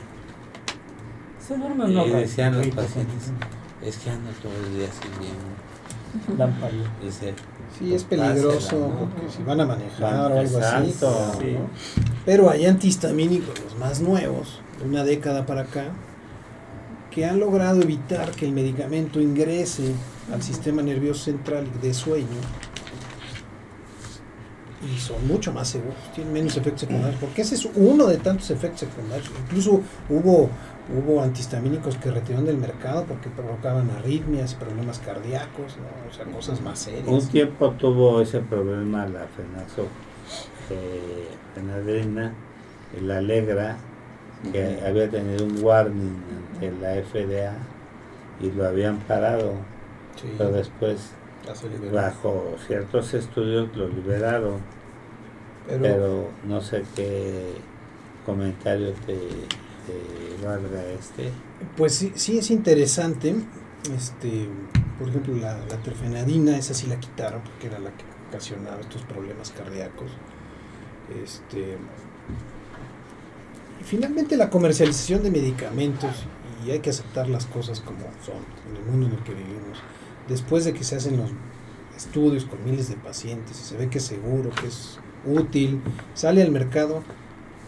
S2: y
S4: uno
S2: decían los pacientes, es que ando todo el día sin bien. Dice,
S1: Sí, es peligroso
S2: ¿no?
S1: porque si van a manejar o algo así.
S4: Sí.
S1: ¿no? Pero hay antihistamínicos, los más nuevos, de una década para acá, que han logrado evitar que el medicamento ingrese al sistema nervioso central de sueño. Y son mucho más seguros, tienen menos efectos secundarios, porque ese es uno de tantos efectos secundarios. Incluso hubo, hubo antihistamínicos que retiraron del mercado porque provocaban arritmias, problemas cardíacos, ¿no? o sea, cosas más serias.
S2: un tiempo tuvo ese problema la fenazo, eh, fenadrina, la Alegra, que había tenido un warning ante la FDA y lo habían parado,
S1: Sí,
S2: pero después bajo ciertos estudios lo liberaron,
S1: Pero,
S2: pero no sé qué comentario te, te valga este.
S1: pues sí, sí es interesante. Este, por ejemplo, la, la terfenadina, esa sí la quitaron porque era la que ocasionaba estos problemas cardíacos. Este, finalmente la comercialización de medicamentos, y hay que aceptar las cosas como son en el mundo en el que vivimos, después de que se hacen los estudios con miles de pacientes y se ve que es seguro, que es útil, sale al mercado,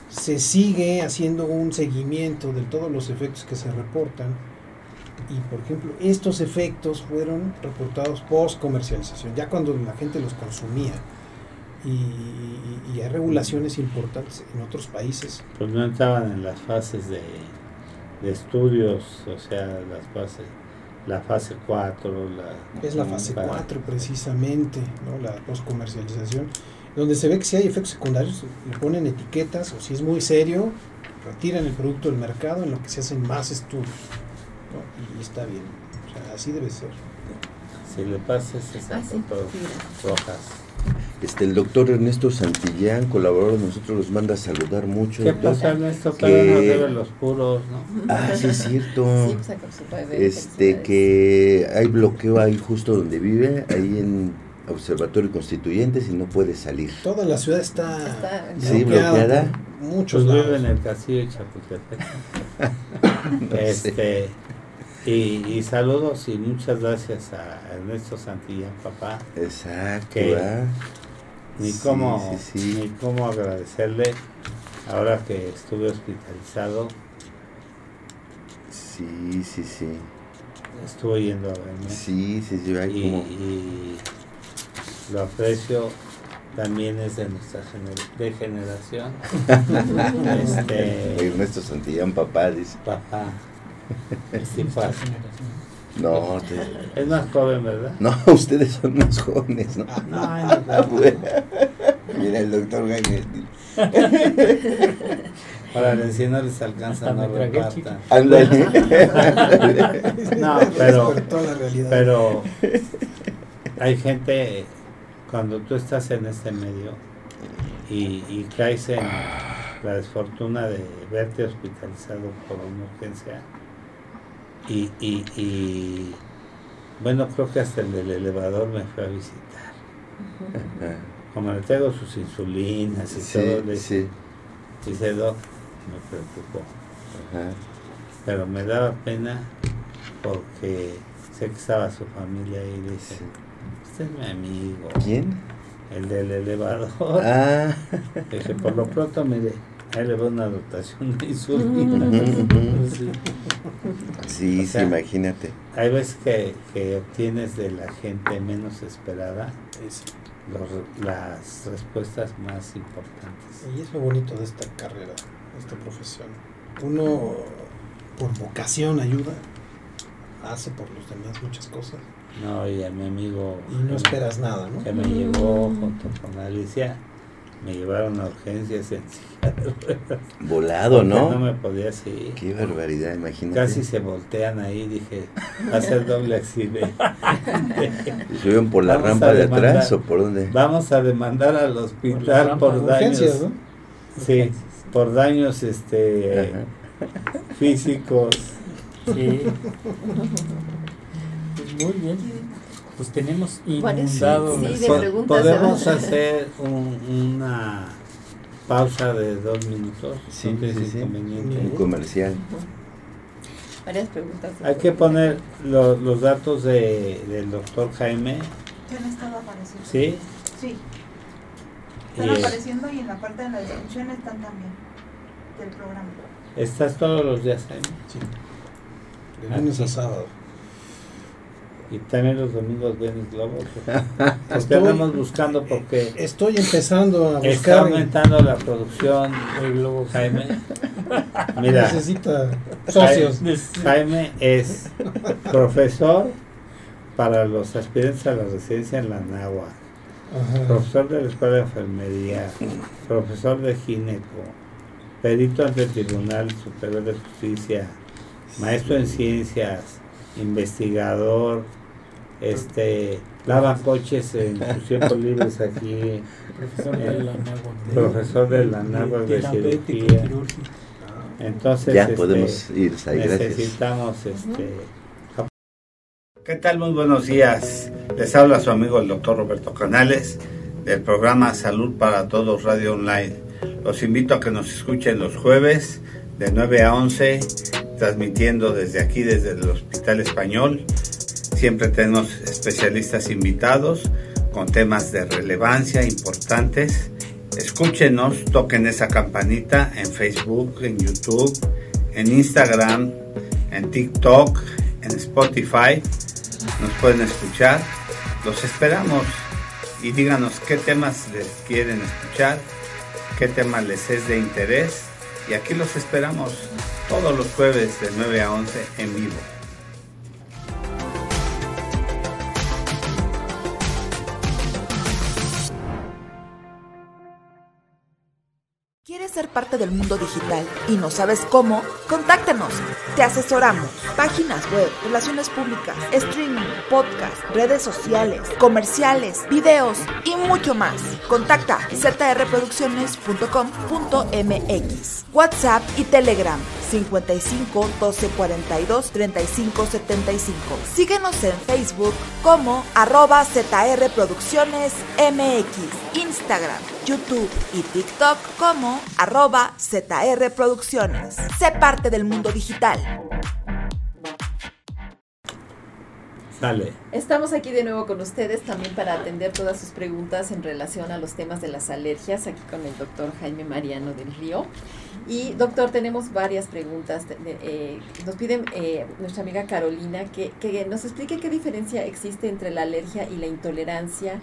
S1: se sigue haciendo un seguimiento de todos los efectos que se reportan. Y por ejemplo estos efectos fueron reportados post comercialización ya cuando la gente los consumía y, hay regulaciones importantes en otros países.
S2: Pues no entraban en las fases de, de estudios, o sea, las fases la fase 4.
S1: La, es la fase 4 precisamente, ¿no? la postcomercialización, donde se ve que si hay efectos secundarios, le ponen etiquetas o si es muy serio, retiran el producto del mercado en lo que se hacen más estudios. Y está bien, o sea, así debe ser.
S2: Si le pasas esas ah, rojas.
S6: Este, el doctor Ernesto Santillán, colaborador de nosotros, los manda a saludar mucho.
S2: ¿Qué pasa, Ernesto? Que... nos los puros, ¿no?
S6: Ah, sí, es cierto. [laughs] Pues, este, que hay bloqueo ahí justo donde vive, ahí en Observatorio Constituyentes y no puede salir.
S1: Toda la ciudad está,
S6: sí, bloqueada.
S1: Muchos
S2: pues vive en el castillo de Chapultepec. [laughs] este, y, saludos y muchas gracias a Ernesto Santillán, papá.
S6: Exacto.
S2: ni, cómo, ni cómo agradecerle ahora que estuve hospitalizado.
S6: Sí, sí, sí.
S2: Estuve yendo a verme.
S6: Sí, sí, sí.
S2: y, lo aprecio también es de nuestra de generación. [laughs]
S6: este, Ernesto Santillán, papá, dice.
S2: Papá.
S6: No,
S2: es más joven, ¿verdad?
S6: No, [laughs] ustedes son más jóvenes, ¿no?
S2: No, [laughs]
S6: Mira el doctor Gaines. [laughs]
S2: Para decir no les alcanza, no repartan.
S6: no,
S2: pero, pero hay gente, cuando tú estás en este medio y, y caes en la desfortuna de verte hospitalizado por una urgencia, y, y, y, bueno, creo que hasta el del elevador me fue a visitar. Como le tengo sus insulinas y todo, le sí. dice, Doc, me preocupó. Pero me daba pena porque sé que estaba su familia y le dice, este es mi amigo.
S6: ¿Quién?
S2: El del elevador.
S6: Ah.
S2: Dije, por lo pronto, mire, Ahí le va una dotación de insulina.
S6: sí, sí, imagínate.
S2: Hay veces que, que, obtienes de la gente menos esperada las respuestas más importantes.
S1: Y es lo bonito de esta carrera, de esta profesión. Uno, por vocación, ayuda, hace por los demás muchas cosas.
S2: No, y a mi amigo...
S1: Y no esperas nada, ¿no?
S2: Que me llevó junto con Alicia me llevaron a urgencias en [laughs]
S6: Volado, ¿no?
S2: No me podía seguir.
S6: Qué barbaridad, imagínate.
S2: Casi se voltean ahí, dije, va a ser doble accidente. [laughs]
S6: ¿Subieron por la rampa de atrás o por dónde?
S2: Vamos a demandar al hospital por, daños. ¿no? Sí, por daños este físicos.
S4: Sí. [laughs] Pues muy bien pues tenemos inundado.
S2: Podemos hacer una pausa de dos minutos.
S6: Sí, sí, sí. Un comercial.
S5: Varias preguntas.
S2: Hay que poner los datos de, del doctor Jaime.
S7: Ya no estaba apareciendo.
S2: ¿Sí?
S7: Sí. Están apareciendo y en la parte de la descripción están también del programa.
S2: ¿Estás todos los días, Jaime?
S1: Sí. De lunes a sábado.
S2: Y también los domingos Venice Globo. Estamos buscando porque.
S1: Estoy empezando a buscar.
S2: Está aumentando la producción
S1: del Globo.
S2: Jaime. [laughs] Mira.
S1: Necesita socios. [laughs]
S2: Jaime es profesor para los aspirantes a la residencia en la Nahua. Profesor de la Escuela de Enfermería. Profesor de gineco. Perito ante el Tribunal Superior de Justicia. Maestro en ciencias investigador, este lava coches en sus tiempos libres aquí,
S4: profesor de la
S2: profesor de la de, cirugía. Entonces,
S6: ya este, podemos ir,
S2: necesitamos este. ¿Qué tal? Muy buenos días. Les habla su amigo el doctor Roberto Canales del programa Salud para Todos Radio Online. Los invito a que nos escuchen los jueves de 9 a 11 transmitiendo desde aquí, desde el Hospital Español. Siempre tenemos especialistas invitados con temas de relevancia importantes. Escúchenos, toquen esa campanita en Facebook, en YouTube, en Instagram, en TikTok, en Spotify. Nos pueden escuchar. Los esperamos y díganos qué temas les quieren escuchar, qué tema les es de interés y aquí los esperamos todos los jueves de 9 a 11 en vivo.
S3: Parte del mundo digital y no sabes cómo? Contáctanos. Te asesoramos. Páginas web, relaciones públicas, streaming, podcast, redes sociales, comerciales, videos y mucho más. Contacta zrproducciones.com.mx. WhatsApp y Telegram 55 12 42 35 75. Síguenos en Facebook como arroba ZR Producciones MX, Instagram, YouTube y TikTok como arroba ZR Producciones. Sé parte del mundo digital.
S5: Estamos aquí de nuevo con ustedes también para atender todas sus preguntas en relación a los temas de las alergias, aquí con el doctor Jaime Mariano del Río. Y doctor, tenemos varias preguntas. eh, nos pide eh, nuestra amiga Carolina que, que nos explique qué diferencia existe entre la alergia y la intolerancia.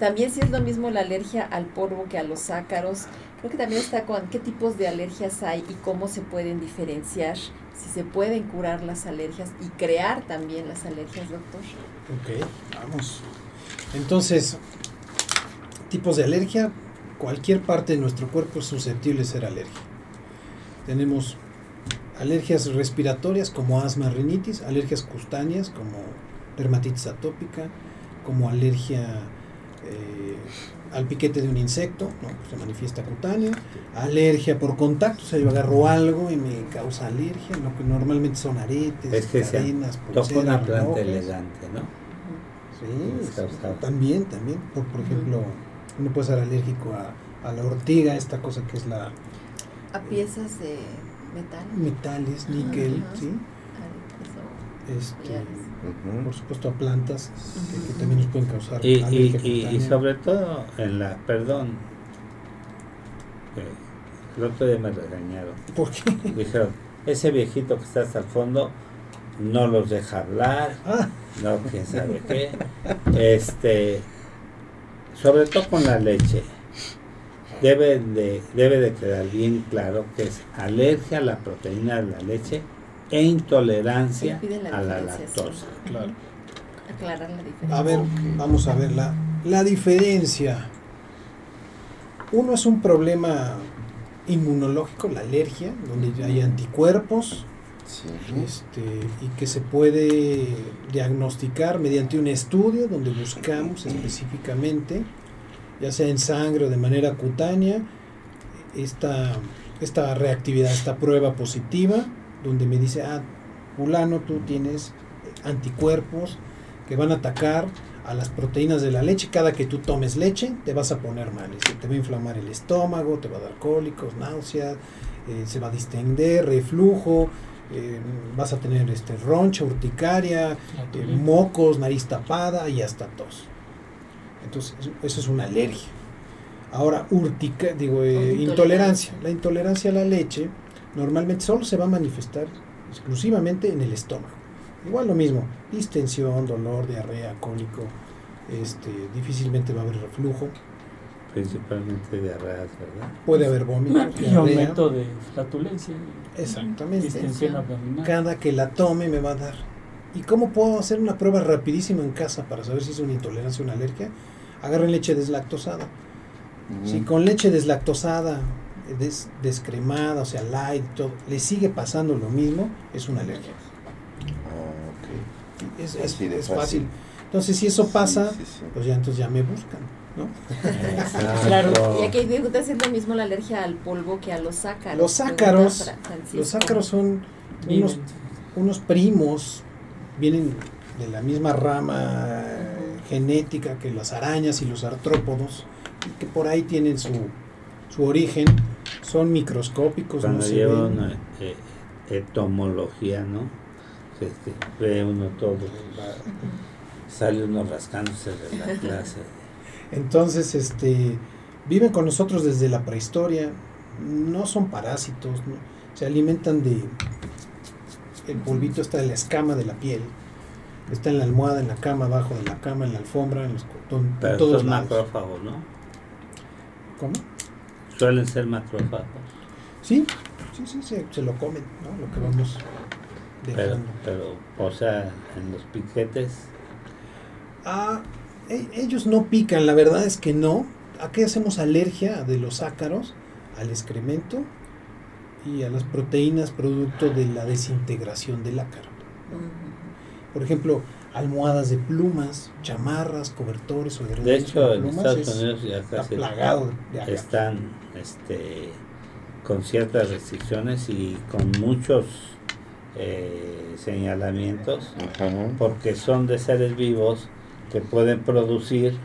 S5: También si es lo mismo la alergia al polvo que a los ácaros. Creo que también está con qué tipos de alergias hay y cómo se pueden diferenciar. Si se pueden curar las alergias y crear también las alergias, doctor.
S1: Ok, vamos. Entonces, tipos de alergia. Cualquier parte de nuestro cuerpo es susceptible de ser alérgico. Tenemos alergias respiratorias como asma, rinitis, alergias cutáneas como dermatitis atópica, como alergia eh, al piquete de un insecto, ¿no? se manifiesta cutánea, alergia por contacto, o sea, yo agarro algo y me causa alergia, lo que normalmente son aretes,
S2: Es que
S1: cadenas,
S2: Toca una planta elegante, ¿no?
S1: Sí, también, también. Por, por ejemplo, uno puede ser alérgico a, a la ortiga, esta cosa que es la
S5: A piezas de metal.
S1: metales, níquel. ¿sí?
S5: Eso,
S1: Este, por supuesto a plantas que, que también nos pueden causar
S2: Y, y, sobre todo en la, perdón, el otro día me regañaron.
S1: ¿Por qué? [laughs]
S2: Dijeron, ese viejito que está hasta el fondo no los deja hablar,
S1: Ah,
S2: no quién sabe qué. Este, sobre todo con la leche, debe de, debe de quedar bien claro que es alergia a la proteína de la leche e intolerancia
S5: la
S2: a la lactosa.
S1: claro.
S5: Aclarar la diferencia.
S1: A ver, vamos a ver la, la diferencia. Uno es un problema inmunológico, la alergia, donde hay anticuerpos,
S6: Sí.
S1: este, y que se puede diagnosticar mediante un estudio donde buscamos específicamente, ya sea en sangre o de manera cutánea, esta, esta reactividad, esta prueba positiva, donde me dice, ah, fulano, tú tienes anticuerpos que van a atacar a las proteínas de la leche. Cada que tú tomes leche, te vas a poner mal. Te va a inflamar el estómago, te va a dar cólicos, náuseas, eh, se va a distender, reflujo, eh, vas a tener este roncha, urticaria, eh, mocos, nariz tapada y hasta tos. Entonces, eso- es una alergia. Ahora, urtica, digo,
S5: intolerancia.
S1: La intolerancia a la leche normalmente solo se va a manifestar exclusivamente en el estómago. Igual lo mismo, distensión, dolor, diarrea, cólico, este, difícilmente va a haber reflujo,
S2: Principalmente diarreas, ¿verdad?
S1: puede haber vómitos,
S4: Y
S1: diarrea.
S4: aumento de flatulencia.
S1: Exactamente.
S4: Distensión abdominal.
S1: Cada que la tome me va a dar. ¿Y cómo puedo hacer una prueba rapidísima en casa para saber si es una intolerancia o una alergia? Agarren leche deslactosada. Si con leche deslactosada, des- descremada, o sea, light, todo, le sigue pasando lo mismo, es una alergia.
S6: Ah, ok.
S1: Es, es-
S6: de
S1: es
S6: fácil.
S1: fácil. Entonces, si eso pasa,
S6: Sí, sí, sí.
S1: pues ya entonces ya me buscan, ¿no? [laughs]
S4: Claro.
S5: Y aquí pregunta si es lo mismo la alergia al polvo que a los ácaros.
S1: Los ácaros. Los ácaros son unos, unos primos, vienen de la misma rama genética que las arañas y los artrópodos, y que por ahí tienen su, su origen, son microscópicos, no
S2: Cuando
S1: se
S2: lleva
S1: ven.
S2: una eh, etomología, ¿no? Este, ve uno todo, va- sale uno rascándose de la [laughs] clase.
S1: Entonces, este, viven con nosotros desde la prehistoria, no son parásitos, ¿no? se alimentan de el polvito está de la escama de la piel Está en la almohada, en la cama, abajo de la cama, en la alfombra, en, los, en todos
S2: son
S1: lados.
S2: macrófagos, ¿no?
S1: ¿Cómo?
S2: Suelen ser macrófagos.
S1: Sí, sí, sí, se, se lo comen, ¿no? Lo que vamos
S2: Pero,
S1: dejando.
S2: pero, o sea, en los piquetes,
S1: Ah, e- ellos no pican, la verdad es que no. Aquí hacemos alergia de los ácaros al excremento y a las proteínas producto de la desintegración del ácaro. Por ejemplo, almohadas de plumas, chamarras, cobertores o
S2: de hecho, en
S1: plumas
S2: Estados
S1: es-
S2: Unidos ya
S1: está
S2: casi
S1: plagado de ácaros.
S2: están este, con ciertas restricciones y con muchos eh, señalamientos
S6: Ajá.
S2: porque son de seres vivos que pueden producir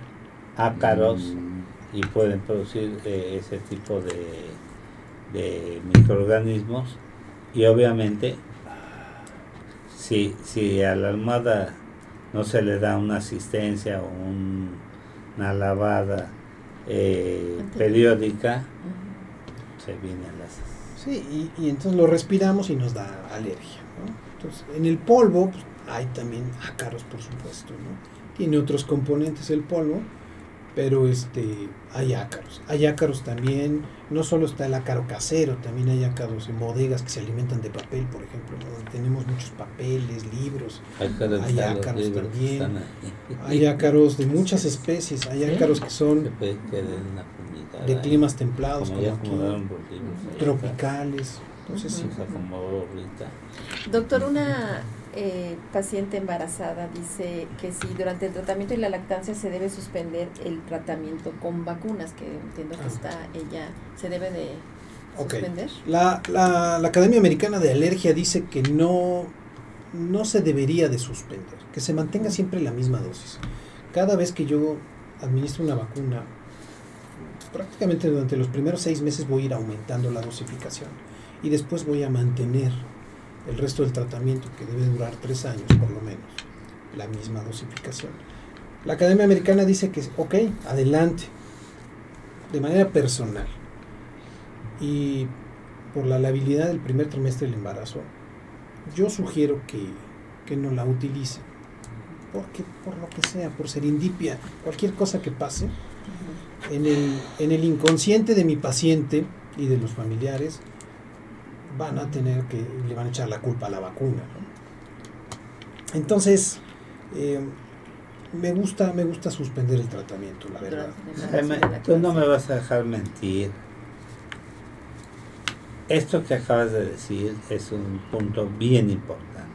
S2: ácaros
S6: Mm.
S2: y pueden producir eh, ese tipo de, de microorganismos y obviamente si, si a la almohada no se le da una asistencia o un- una lavada eh, periódica
S5: Ujú.
S2: se vienen las
S1: Sí, y, y entonces lo respiramos y nos da alergia. ¿no? Entonces, en el polvo pues, hay también ácaros, por supuesto. ¿no? Tiene otros componentes el polvo, pero este, hay ácaros. Hay ácaros también, no solo está el ácaro casero, también hay ácaros en bodegas que se alimentan de papel, por ejemplo, donde tenemos muchos papeles, libros.
S2: ácaros,
S1: Hay ácaros
S2: libros
S1: también. Hay ácaros de muchas especies, hay ácaros que son de climas templados,
S2: como
S1: aquí, tropicales. Entonces, sí.
S5: Doctor, una eh, paciente embarazada dice que si durante el tratamiento y la lactancia se debe suspender el tratamiento con vacunas, que entiendo que
S1: Ah.
S5: está ella, se debe de suspender.
S1: La, la- la Academia Americana de Alergia dice que no, no se debería de suspender, que se mantenga siempre la misma dosis. Cada vez que yo administro una vacuna, prácticamente durante los primeros seis meses voy a ir aumentando la dosificación y después voy a mantener el resto del tratamiento, que debe durar tres años por lo menos, la misma dosificación. La Academia Americana dice que, ok, adelante, de manera personal y por la labilidad del primer trimestre del embarazo, yo sugiero que, que no la utilice. Porque, por lo que sea, por serendipia, cualquier cosa que pase, en el, en el inconsciente de mi paciente y de los familiares, van a tener que, le van a echar la culpa a la vacuna. ¿no? Entonces, eh, me gusta, me gusta suspender el tratamiento, la verdad.
S2: Jaime, tú no me vas a dejar mentir. Esto que acabas de decir es un punto bien importante.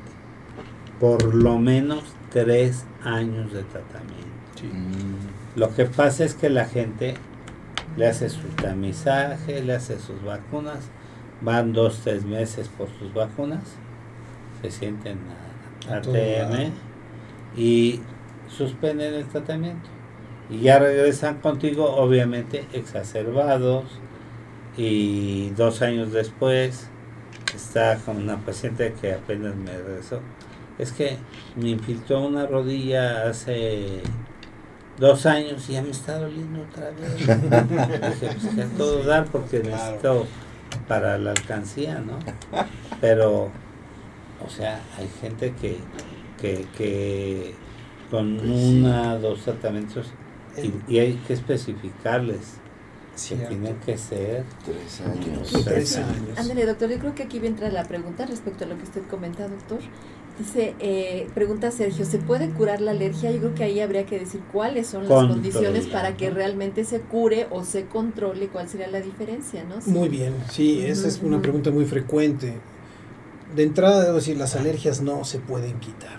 S2: Por lo menos tres años de tratamiento.
S6: Mm.
S2: Lo que pasa es que la gente le hace su tamizaje, le hace sus vacunas, van dos, tres meses por sus vacunas, se sienten a,
S1: A.
S2: TM y suspenden el tratamiento. Y ya regresan contigo, obviamente, exacerbados. Y dos años después está con una paciente que apenas me regresó. Es que me infiltró una rodilla hace dos años y ya me está doliendo otra vez. [laughs] Dije, pues que a todo dar porque necesito para la alcancía, ¿no? Pero, o sea, hay gente que, que, que con una, dos tratamientos y, y hay que especificarles que
S1: Cierto.
S2: tienen que ser
S6: Tres años.
S1: Sí, tres años.
S5: Ándale, doctor, yo creo que aquí entra la pregunta respecto a lo que usted comenta, doctor. Dice, eh, pregunta Sergio, ¿se puede curar la alergia? Yo creo que ahí habría que decir cuáles son las condiciones para que realmente se cure o se controle, cuál sería la diferencia, ¿no? Sí.
S1: Muy bien, sí, esa es una pregunta muy frecuente. De entrada debo decir, las alergias no se pueden quitar.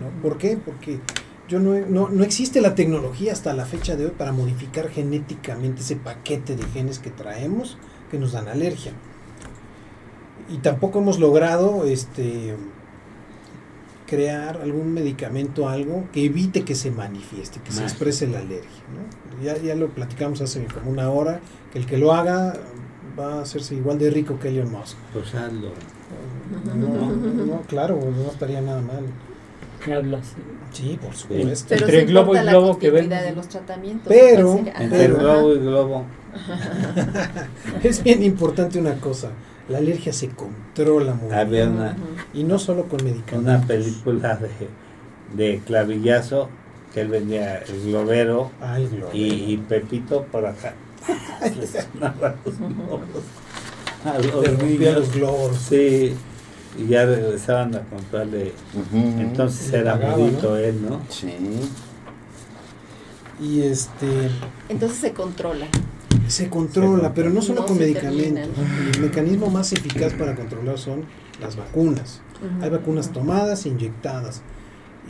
S1: ¿no? ¿Por qué? Porque yo no, he- no, no existe la tecnología hasta la fecha de hoy para modificar genéticamente ese paquete de genes que traemos que nos dan alergia. Y tampoco hemos logrado este crear algún medicamento, algo que evite que se manifieste, que se exprese la alergia. ¿no? Ya, ya lo platicamos hace como una hora, que el que lo haga va a hacerse igual de rico que Elon Musk.
S2: Pues hazlo.
S1: No, no, no, claro, no estaría nada mal.
S4: ¿Qué hablas?
S1: Sí, por supuesto.
S5: Pero
S4: Entre
S5: sí
S4: globo y globo
S5: la
S4: que ven-
S5: continuidad de los tratamientos.
S1: Pero- Pero-
S2: globo y globo. [laughs]
S1: Es bien importante una cosa, la alergia se controla muy
S2: Había
S1: bien.
S2: una.
S1: Y no solo con medicamentos.
S2: una película de, de clavillazo, que él vendía el globero
S1: Ah, el globero.
S2: y, y Pepito por acá. [laughs] Le sonaba los globos a los niños.
S1: los globos.
S2: Sí, y ya regresaban a comprarle. Entonces era
S1: pagaba,
S2: bonito
S1: ¿no?
S2: él, ¿no?
S6: Sí.
S1: Y este
S5: Entonces se controla.
S1: Se controla,
S2: Se
S1: pero no solo
S5: No
S1: con medicamentos.
S5: terminan.
S1: El mecanismo más eficaz para controlar son las vacunas. Hay vacunas tomadas e inyectadas.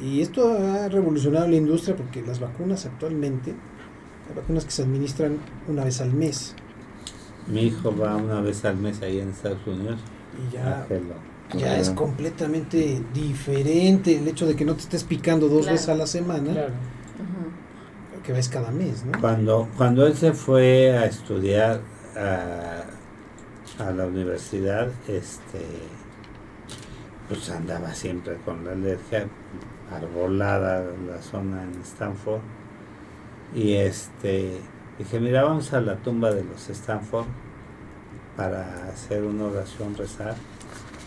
S1: Y esto ha revolucionado la industria porque las vacunas actualmente, hay vacunas que se administran una vez al mes.
S2: Mi hijo va una vez al mes ahí en Estados Unidos.
S1: Y ya, ya es completamente diferente el hecho de que no te estés picando dos
S5: Claro.
S1: veces a la semana,
S4: Claro.
S1: Que ves cada mes, ¿no?
S2: Cuando, cuando él se fue a estudiar a, a la universidad, este pues andaba siempre con la alergia arbolada la zona en Stanford y este dije mira vamos a la tumba de los Stanford para hacer una oración rezar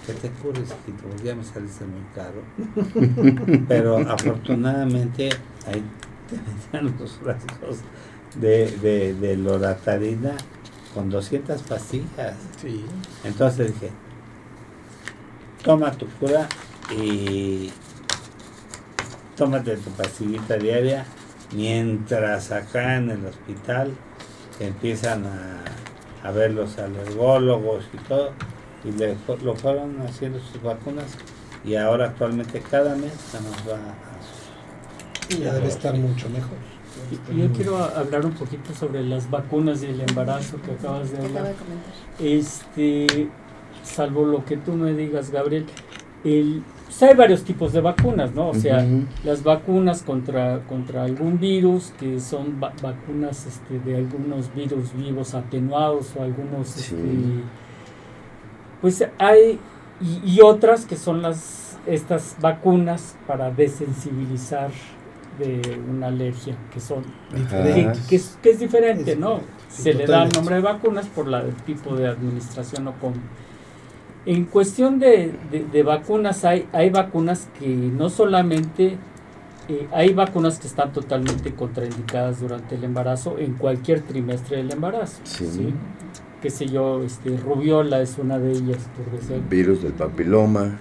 S2: ¿qué te cures hijito? Porque ya me saliste muy caro [laughs] pero afortunadamente ahí tenían los frascos de, de, de loratarina con 200 pastillas.
S1: Sí.
S2: Entonces dije, toma tu cura y tómate tu pastillita diaria mientras acá en el hospital empiezan a, a ver los alergólogos y todo y le, lo fueron haciendo sus vacunas y ahora actualmente cada mes se nos va
S1: Y ya debe estar mucho mejor.
S4: Y- Yo quiero hablar un poquito sobre las vacunas del embarazo que acabas de
S5: ¿Qué acaba
S4: hablar.
S5: de?
S4: Este, salvo lo que tú me digas, Gabriel, el, pues hay varios tipos de vacunas, ¿no? O sea,
S6: Ujú.
S4: las vacunas contra, contra algún virus, que son va- vacunas este, de algunos virus vivos atenuados o algunos,
S6: Sí.
S4: este, pues hay, y, y otras que son las, estas vacunas para desensibilizar de una alergia, que son que, que es, que es diferente,
S1: Es
S4: ¿no?
S1: sí,
S4: Se le da el
S1: totalmente.
S4: nombre de vacunas por la, el tipo de administración o con. En cuestión de, de- de vacunas, hay, hay vacunas que no solamente. eh, hay vacunas que están totalmente contraindicadas durante el embarazo, en cualquier trimestre del embarazo.
S6: Sí.
S4: ¿sí? Qué sé yo, este, rubiola es una de ellas, por decir.
S6: Virus del papiloma.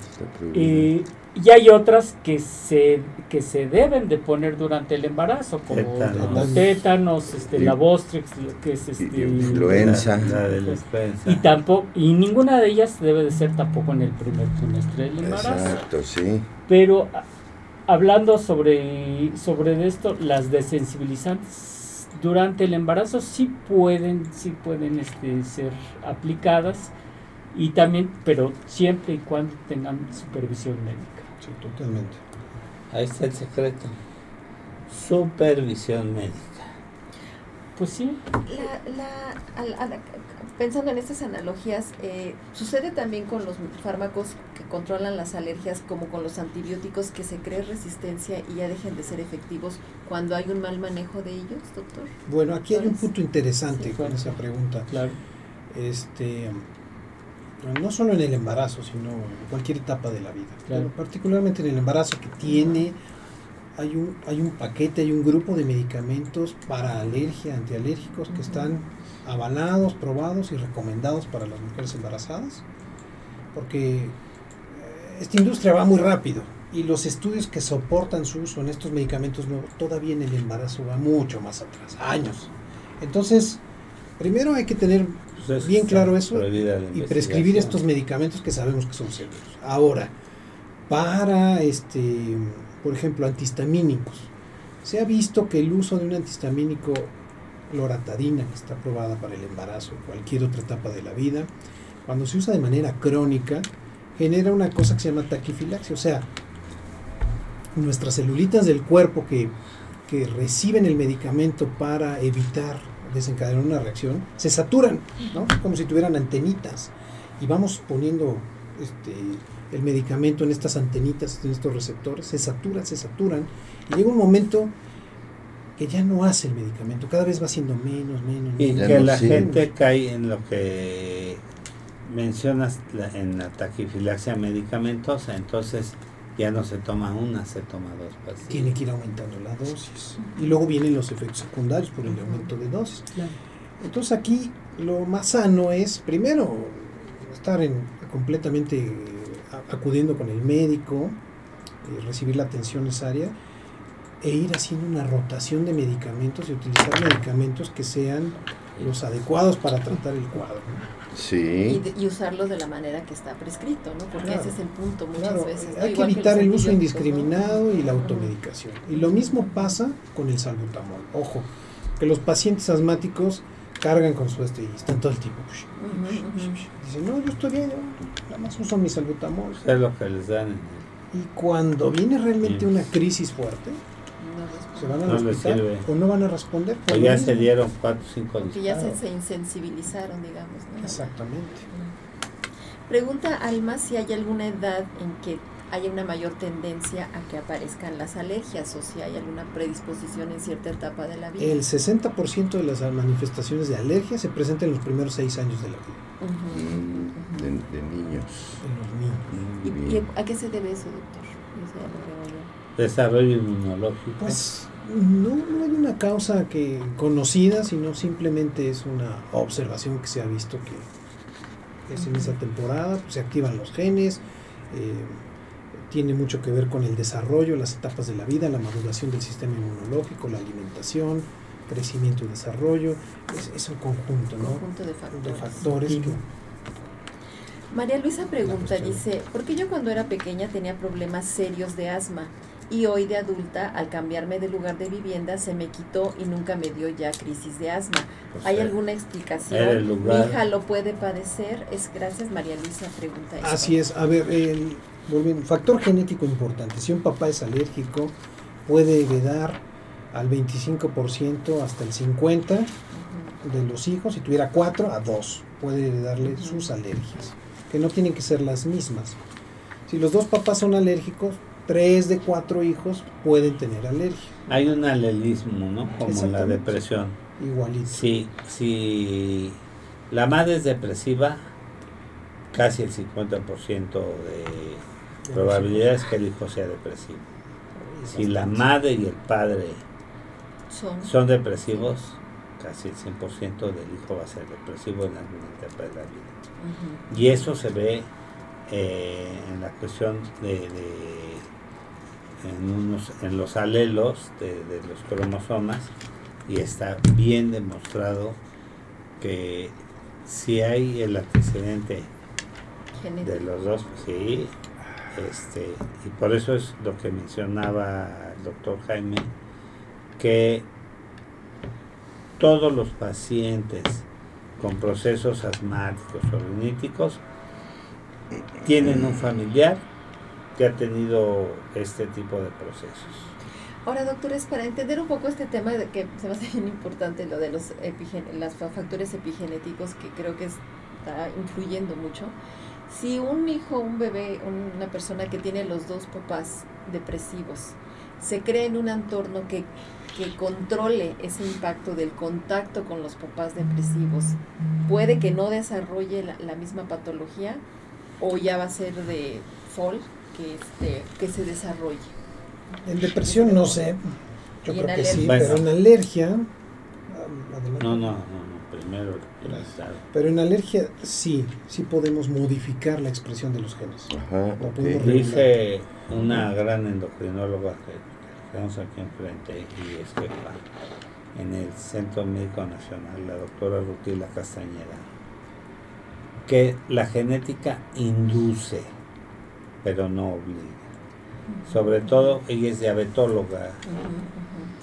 S4: Eh, y hay otras que se que se deben de poner durante el embarazo, como
S2: Tétanos.
S4: como tétanos, este,
S6: Y-
S4: la Bostrix, que es este,
S6: y influenza.
S2: La, la de la influenza.
S4: y tampoco y ninguna de ellas debe de ser tampoco en el primer trimestre del embarazo.
S6: Exacto, sí.
S4: Pero a- hablando sobre sobre de esto, las desensibilizantes durante el embarazo sí pueden sí pueden este, ser aplicadas y también, pero siempre y cuando tengan supervisión médica.
S1: Sí, totalmente.
S2: Ahí está el secreto. Supervisión médica.
S4: Pues sí,
S5: La, la, al- al- pensando en estas analogías, eh, sucede también con los fármacos que controlan las alergias, como con los antibióticos, que se cree resistencia y ya dejen de ser efectivos cuando hay un mal manejo de ellos, doctor.
S1: Bueno, aquí hay un punto interesante
S4: Sí,
S1: con esa pregunta.
S4: claro.
S1: Este, no solo en el embarazo, sino en cualquier etapa de la vida.
S4: Claro.
S1: Pero particularmente en el embarazo que tiene, hay un, hay un paquete, hay un grupo de medicamentos para alergia, antialérgicos que están avalados, probados y recomendados para las mujeres embarazadas. Porque eh, esta industria va muy rápido y los estudios que soportan su uso en estos medicamentos nuevos todavía en el embarazo va mucho más atrás, años. Entonces, primero hay que tener
S2: Pues
S1: Bien claro eso, y prescribir estos medicamentos que sabemos que son seguros. Ahora, para este, por ejemplo, antihistamínicos, se ha visto que el uso de un antihistamínico loratadina, que está aprobada para el embarazo o cualquier otra etapa de la vida, cuando se usa de manera crónica, genera una cosa que se llama taquifilaxia, o sea, nuestras celulitas del cuerpo que, que reciben el medicamento para evitar desencadenar una reacción, se saturan, ¿no? Como si tuvieran antenitas. Y vamos poniendo este, el medicamento en estas antenitas, en estos receptores, se saturan, se saturan, y llega un momento que ya no hace el medicamento, cada vez va siendo menos, menos,
S2: Y
S1: menos.
S2: Que
S6: no
S2: la gente cae en lo que mencionas la- en la taquifilaxia medicamentosa. Entonces, ya no se toma una, se toma dos pastillas.
S1: Tiene que ir aumentando la dosis. Y luego vienen los efectos secundarios por el aumento de dosis. Entonces aquí lo más sano es, primero, estar en, completamente acudiendo con el médico, eh, recibir la atención necesaria e ir haciendo una rotación de medicamentos y utilizar medicamentos que sean los adecuados para tratar el cuadro.
S6: Sí.
S5: Y, usarlos de la manera que está prescrito, ¿no? Porque ese es el punto muchas veces.
S1: Hay que evitar el uso indiscriminado y la automedicación. Y lo mismo pasa con el salbutamol. Ojo, que los pacientes asmáticos cargan con su este y están todo el tiempo. Dicen, no, yo estoy bien, nada más uso mi salbutamol.
S2: Es lo que les dan.
S1: Y cuando viene realmente una crisis fuerte, se van a no hospital o no van a responder.
S2: O ya se dieron cuatro o cinco
S5: Porque ya se, insensibilizaron, digamos.
S1: Exactamente.
S5: Pregunta Alma si hay alguna edad en que haya una mayor tendencia a que aparezcan las alergias o si hay alguna predisposición en cierta etapa de la vida.
S1: El 60% de las manifestaciones de alergia se presentan en los primeros seis años de la vida.
S6: Mm, de, niños.
S1: En
S5: los niños. ¿Y, a qué se debe eso, doctor?
S2: Desarrollo inmunológico.
S1: Pues no, no hay una causa que conocida, sino simplemente es una observación que se ha visto que es en esa temporada, pues, se activan los genes, eh, tiene mucho que ver con el desarrollo, las etapas de la vida, la maduración del sistema inmunológico, la alimentación, crecimiento y desarrollo. Es, un conjunto, ¿no?
S5: conjunto de factores. María Luisa pregunta, dice, ¿por qué yo cuando era pequeña tenía problemas serios de asma? Y hoy de adulta, al cambiarme de lugar de vivienda, se me quitó y nunca me dio ya crisis de asma. Pues ¿Hay alguna explicación? ¿Mi hija lo puede padecer? Es gracias, María Luisa pregunta eso.
S1: Así es. A ver, el, factor genético importante. Si un papá es alérgico, puede heredar al 25% hasta el 50% de los hijos. Si tuviera cuatro, a dos. Puede heredarle sus alergias, que no tienen que ser las mismas. Si los dos papás son alérgicos, tres de cuatro hijos pueden tener alergia.
S2: Hay un alelismo, ¿no? Como la depresión.
S1: Igualito.
S2: Si, si la madre es depresiva, casi el 50% de probabilidades que el hijo sea depresivo. Si la madre y el padre son, depresivos, casi el 100% del hijo va a ser depresivo en alguna etapa de la vida. Y eso se ve eh, en la cuestión de, en, unos, en los alelos de, los cromosomas y está bien demostrado que si hay el antecedente de los dos, sí, este, y por eso es lo que mencionaba el doctor Jaime, que todos los pacientes con procesos asmáticos o riníticos tienen un familiar que ha tenido este tipo de procesos.
S5: Ahora, doctores, para entender un poco este tema de que se me hace bien importante lo de los los factores epigenéticos que creo que está influyendo mucho, si un hijo, un bebé, una persona que tiene los dos papás depresivos, se cree en un entorno que, controle ese impacto del contacto con los papás depresivos, puede que no desarrolle la, misma patología o ya va a ser de fall que, este, que se desarrolle.
S1: En depresión no sé, yo creo que sí, pero en alergia...
S2: No, no, no.
S1: Pero en alergia sí, sí podemos modificar la expresión de los genes.
S2: Dice una gran endocrinóloga que tenemos aquí enfrente y es que en el Centro Médico Nacional, la doctora Rutila Castañeda, que la genética induce, pero no obliga. Sobre todo, ella es diabetóloga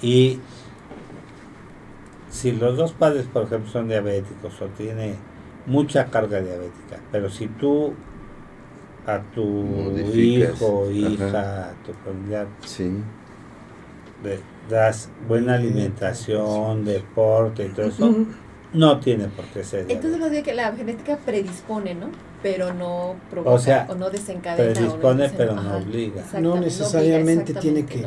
S2: y si los dos padres, por ejemplo, son diabéticos o tiene mucha carga diabética, pero si tú a tu hijo, hija, a tu familiar, le das buena alimentación, deporte y todo eso, no tiene por qué ser.
S5: Entonces lo que la genética predispone, ¿no? Pero no provoca o, no desencadena.
S2: Predispone, pero no obliga.
S1: No necesariamente tiene que,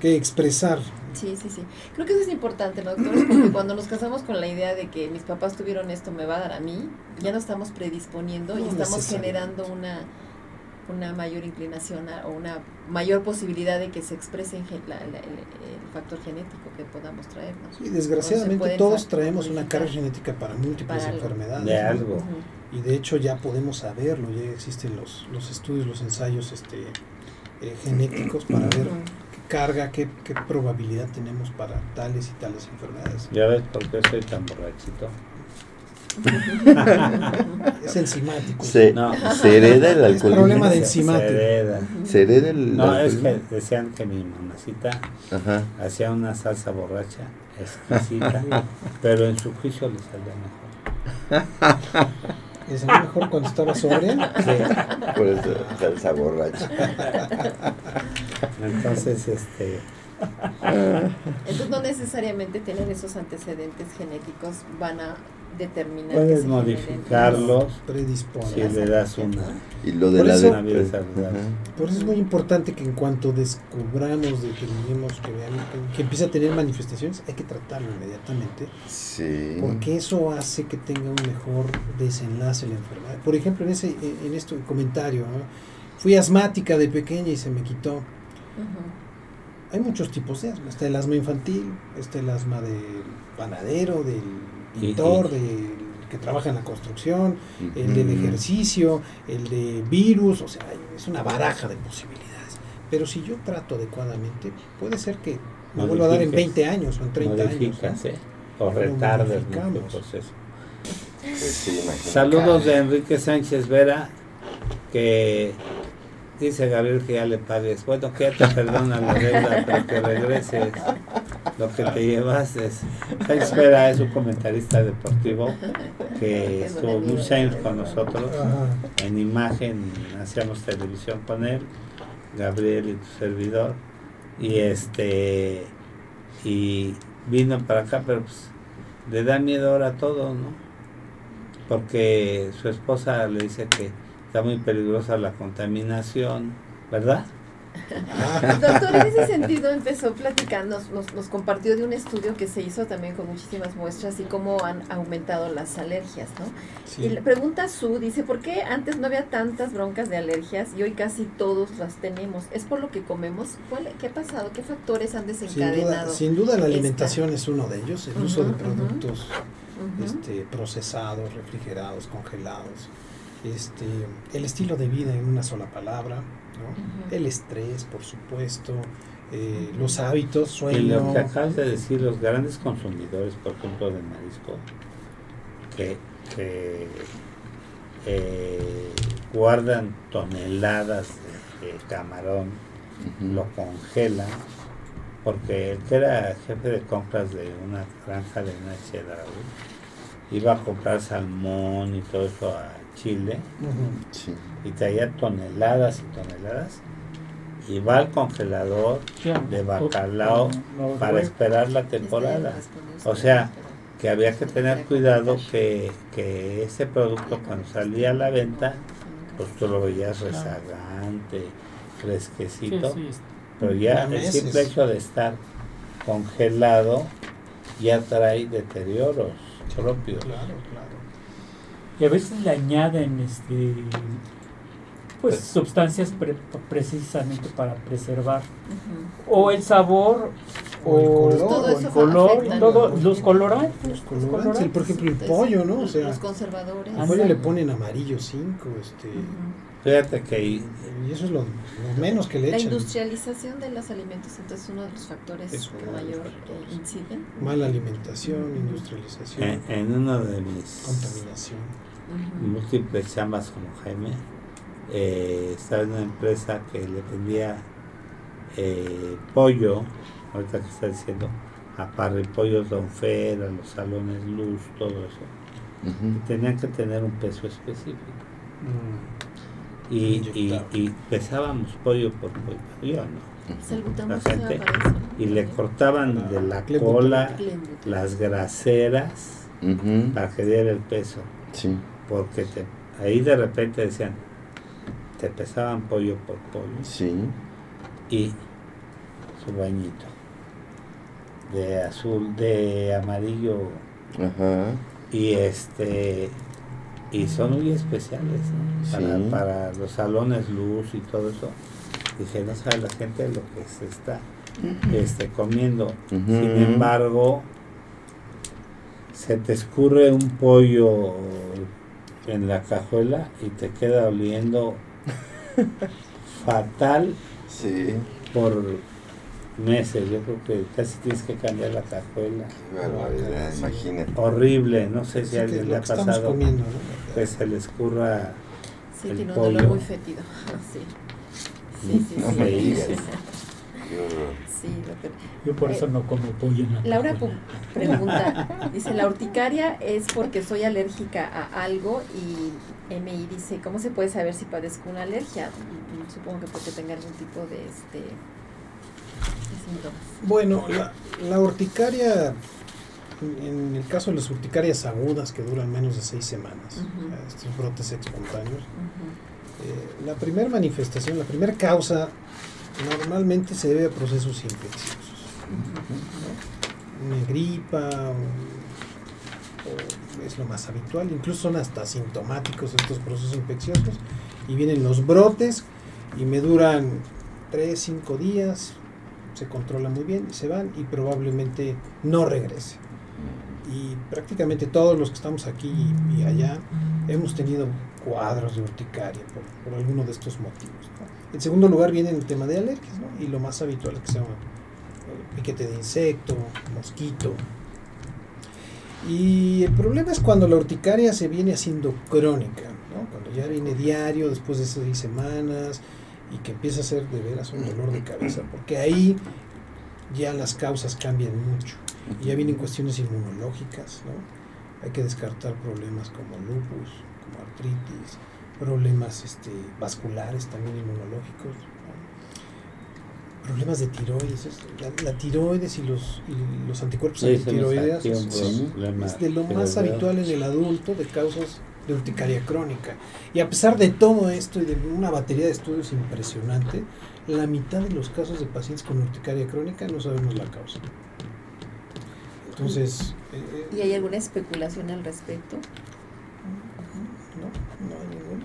S1: que expresar
S5: Sí, sí, sí. Creo que eso es importante, ¿no, doctores? Porque [clears throat] cuando nos casamos con la idea de que mis papás tuvieron esto, me va a dar a mí, ya nos estamos predisponiendo y estamos generando una, una mayor inclinación o una mayor posibilidad de que se exprese el, factor genético que podamos traer.
S1: Sí, desgraciadamente todos traemos una carga genética para múltiples enfermedades.
S2: De algo.
S1: Y de hecho ya podemos saberlo, ya existen los, los estudios, los ensayos este, eh, genéticos para ver qué carga, qué, qué probabilidad tenemos para tales y tales enfermedades.
S2: Ya ves por qué soy tan borrachito. [laughs]
S1: es enzimático.
S6: Se, no. se hereda el alcoholismo.
S1: Es problema de enzimático.
S2: Se hereda.
S6: Se hereda el
S2: No, es que decían que mi mamacita hacía una salsa borracha exquisita, [laughs] pero en su juicio le salía
S1: mejor. [laughs] ¿Le salía mejor cuando estaba sobria?
S6: Sí. Por eso, salsa borracha.
S2: Entonces, este...
S5: Entonces no necesariamente tener esos antecedentes genéticos van a determinar
S2: puedes modificarlos si le das una
S6: y lo de la
S1: eso, por eso es muy importante que en cuanto descubramos determinemos que vean que, empiece a tener manifestaciones hay que tratarlo inmediatamente
S6: sí.
S1: porque eso hace que tenga un mejor desenlace la enfermedad. Por ejemplo en ese en este comentario fui asmática de pequeña y se me quitó. Hay muchos tipos de asma. Está el asma infantil está el asma del panadero del pintor, de, que trabaja en la construcción, el del ejercicio, el de virus, o sea, es una baraja de posibilidades. Pero si yo trato adecuadamente, puede ser que me vuelva a dar en 20 años o en 30 años.
S2: O retarde el proceso. Pues Saludos de Enrique Sánchez Vera, que dice Gabriel que ya le pagues. Bueno, que ya te perdona la deuda, pero que regreses lo que te llevas es espera es un comentarista deportivo que estuvo muchos años con nosotros en imagen hacíamos televisión con él Gabriel y tu servidor y este y vino para acá pero pues le da miedo ahora todo no porque su esposa le dice que está muy peligrosa la contaminación verdad
S5: Doctor, en ese sentido empezó platicando, nos, nos, compartió de un estudio que se hizo también con muchísimas muestras y cómo han aumentado las alergias, ¿no? Y le pregunta Su, dice, ¿por qué antes no había tantas broncas de alergias y hoy casi todos las tenemos? ¿Es por lo que comemos? ¿Qué ha pasado? ¿Qué factores han desencadenado?
S1: Sin duda, la alimentación es uno de ellos, el uso de productos este, procesados, refrigerados, congelados, este, el estilo de vida en una sola palabra, el estrés, por supuesto, eh, los hábitos, sueño. Y
S2: lo que acabas de decir, los grandes consumidores, por ejemplo, de marisco, que, eh, guardan toneladas de, camarón, lo congelan, porque el que era jefe de compras de una granja de Nachera, iba a comprar salmón y todo eso a Chile y traía toneladas y toneladas y va al congelador de bacalao para esperar la temporada. O sea, que había que tener cuidado que, que ese producto cuando salía a la venta, pues tú lo veías rezagante, fresquecito, pero ya el simple hecho de estar congelado ya trae deterioros propios.
S4: Y a veces le añaden este pues, sustancias precisamente para preservar o el sabor o, el color, todo los colorantes,
S1: los colorantes, por ejemplo el pollo, ¿no? O sea,
S5: los conservadores.
S1: Al pollo le ponen amarillo 5, este
S2: Fíjate que
S1: y eso es lo, menos que le echan.
S5: La industrialización de los alimentos entonces es uno de los factores que mayor que inciden.
S1: Mala alimentación, industrialización.
S2: En, en uno de mis
S1: contaminación
S2: múltiples chambas como Jaime, eh, estaba en una empresa que le vendía eh, pollo, ahorita que está diciendo, a pollos Don Fer, a los salones Luz, todo eso. y tenían que tener un peso específico. Mm. Y, pesábamos pollo por pollo, yo no. La gente, y le cortaban de la cola las graseras para que diera el peso.
S6: Sí
S2: porque ahí de repente decían, te pesaban pollo por pollo.
S6: Sí.
S2: Y su bañito de azul, de amarillo.
S6: Ajá.
S2: Y este y son muy especiales ¿no? para,
S6: Sí.
S2: para los salones luz y todo eso. Dije, no sabe la gente lo que se está este, comiendo. Sin embargo, se te escurre un pollo en la cajuela y te queda oliendo fatal
S6: Sí,
S2: por meses. Yo creo que casi tienes que cambiar la cajuela.
S6: qué imagínate.
S2: Horrible, no sé si a alguien le ha pasado
S1: comiendo, ¿no?
S2: que se le escurra
S5: Sí,
S2: El
S5: tiene un
S2: pollo.
S5: dolor muy fétido. Sí. [laughs] Sí, sí,
S6: No
S5: sí.
S6: me
S5: sí,
S6: digas.
S5: sí,
S6: Qué horror.
S5: Sí, doctor.
S4: Yo por eso
S5: Eh,
S4: no como pollo en la
S5: Laura pregunta, dice, la urticaria es porque soy alérgica a algo y MI dice, ¿cómo se puede saber si padezco una alergia? Mm, Supongo que porque tenga algún tipo de, este, de síntomas.
S1: Bueno, la, la urticaria, en- en el caso de las urticarias agudas que duran menos de seis semanas, o sea, estos brotes espontáneos,
S5: Ujú.
S1: eh, la primera manifestación, la primera causa, normalmente se debe a procesos infecciosos. Una gripa, es lo más habitual, incluso son hasta sintomáticos estos procesos infecciosos, y vienen los brotes y me duran 3, 5 días, se controlan muy bien se van y probablemente no regrese. Y prácticamente todos los que estamos aquí y, allá hemos tenido cuadros de urticaria por, alguno de estos motivos. En segundo lugar viene el tema de alergias, ¿no? y lo más habitual que se llama eh, piquete de insecto, mosquito. Y el problema es cuando la urticaria se viene haciendo crónica, ¿no? cuando ya viene diario después de seis semanas y que empieza a ser de veras un dolor de cabeza, porque ahí ya las causas cambian mucho ya vienen cuestiones inmunológicas, ¿no? Hay que descartar problemas como lupus, como artritis, problemas este, vasculares también inmunológicos, ¿no? problemas de tiroides. es- La, la tiroides y los, y los anticuerpos
S2: Sí, un
S1: es- es de lo más habitual en el adulto de causas de urticaria crónica. Y a pesar de todo esto y de una batería de estudios impresionante, la mitad de los casos de pacientes con urticaria crónica no sabemos la causa. Entonces,
S5: ¿Y hay alguna especulación al respecto?
S1: no, no hay ninguna.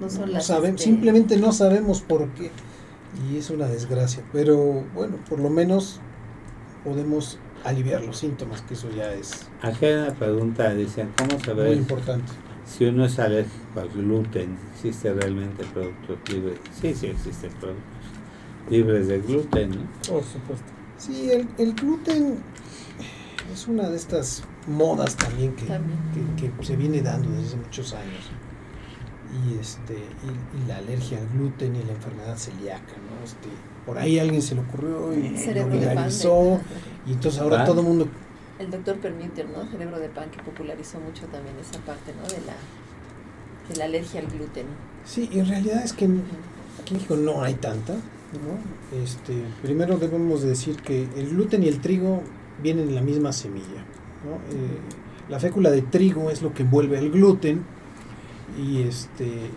S5: No son
S1: No
S5: las...
S1: saben-
S5: este,
S1: simplemente no sabemos por qué. Y es una desgracia. Pero bueno, por lo menos podemos aliviar los síntomas, que eso ya es
S2: Aquí hay una pregunta, dicen, ¿cómo se
S1: muy importante.
S2: si uno es alérgico al gluten? ¿Existe realmente productos libres? Sí, sí existen productos libres de gluten, ¿no?
S4: Por supuesto.
S1: Sí, el, el gluten es una de estas modas también que,
S5: También.
S1: que- que se viene dando desde muchos años. Y, este, y, y la alergia al gluten y la enfermedad celíaca, ¿no? Este, por ahí a alguien se le ocurrió y
S5: Cerebro
S1: viralizó. Y entonces ahora
S2: ¿Pan?
S1: todo el mundo
S5: El doctor Permuter, ¿no? Cerebro de pan, que popularizó mucho también esa parte, ¿no? De la, de la alergia al gluten.
S1: Sí, y en realidad es que en- aquí en México no hay tanta. ¿no? Este, primero debemos de decir que el gluten y el trigo vienen en la misma semilla. ¿no? Eh, la fécula de trigo es lo que envuelve al gluten y este,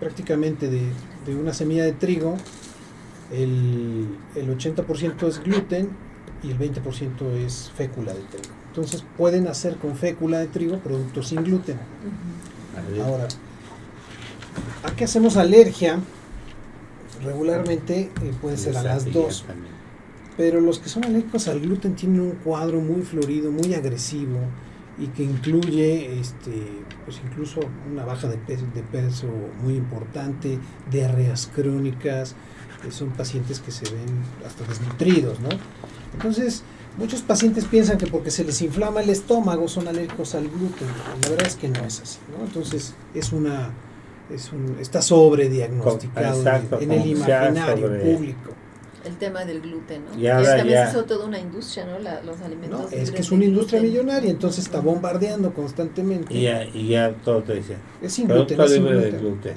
S1: prácticamente de, de una semilla de trigo el, el 80% es gluten y el 20% es fécula de trigo. Entonces pueden hacer con fécula de trigo productos sin gluten. Ahora, ¿a qué hacemos alergia? Regularmente eh, puede ser a las dos,
S2: También.
S1: pero los que son alérgicos al gluten tienen un cuadro muy florido, muy agresivo y que incluye este, pues incluso una baja de peso, de peso muy importante, diarreas crónicas, eh, son pacientes que se ven hasta desnutridos, ¿no? Entonces, muchos pacientes piensan que porque se les inflama el estómago son alérgicos al gluten. La verdad es que no es así, ¿no? Entonces, es una es un, está sobrediagnosticado en-
S2: Exacto,
S1: en el imaginario
S2: sobre-
S1: público.
S5: El tema del gluten, ¿no?
S2: Y ahora
S5: también
S2: ya-
S5: se hizo toda una industria, ¿no? La- los alimentos
S1: No, es que es una industria
S5: gluten.
S1: millonaria, entonces está bombardeando constantemente.
S2: Y ya, y ya todo te dicen,
S1: Es sin gluten, es sin
S2: libre de
S1: gluten.
S2: gluten.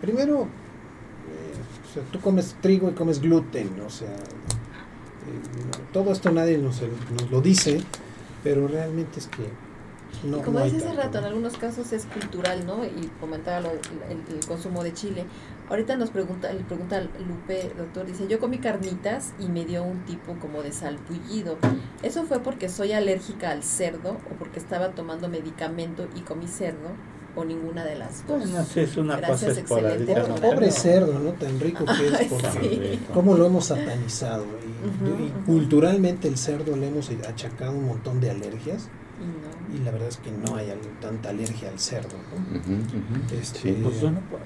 S1: Primero, eh, o sea, tú comes trigo y comes gluten, o sea, eh, todo esto nadie nos, nos lo dice, pero realmente es que no.
S5: Y como
S1: no
S5: dice hace rato, en
S1: ¿no?
S5: algunos casos es cultural, ¿no? Y comentaba lo- el, el consumo de chile. Ahorita nos pregunta, le pregunta Lupe, doctor, dice, yo comí carnitas y me dio un tipo como de salpullido. ¿Eso fue porque soy alérgica al cerdo o porque estaba tomando medicamento y comí cerdo? o ninguna de las dos.
S2: Bueno, sí, es una
S5: Gracias,
S2: cosa esporádica.
S1: Pobre
S5: programa.
S1: cerdo, ¿no? Tan rico que es. Por-
S5: sí.
S1: cómo lo hemos satanizado. Y,
S5: Ujú,
S1: y
S5: ujú.
S1: culturalmente el cerdo le hemos achacado un montón de alergias.
S5: Y no.
S1: Y la verdad es que no hay tanta alergia al cerdo. ¿no?
S6: Ujú, ujú.
S1: Este,
S6: Sí.
S2: Pues yo no puedo.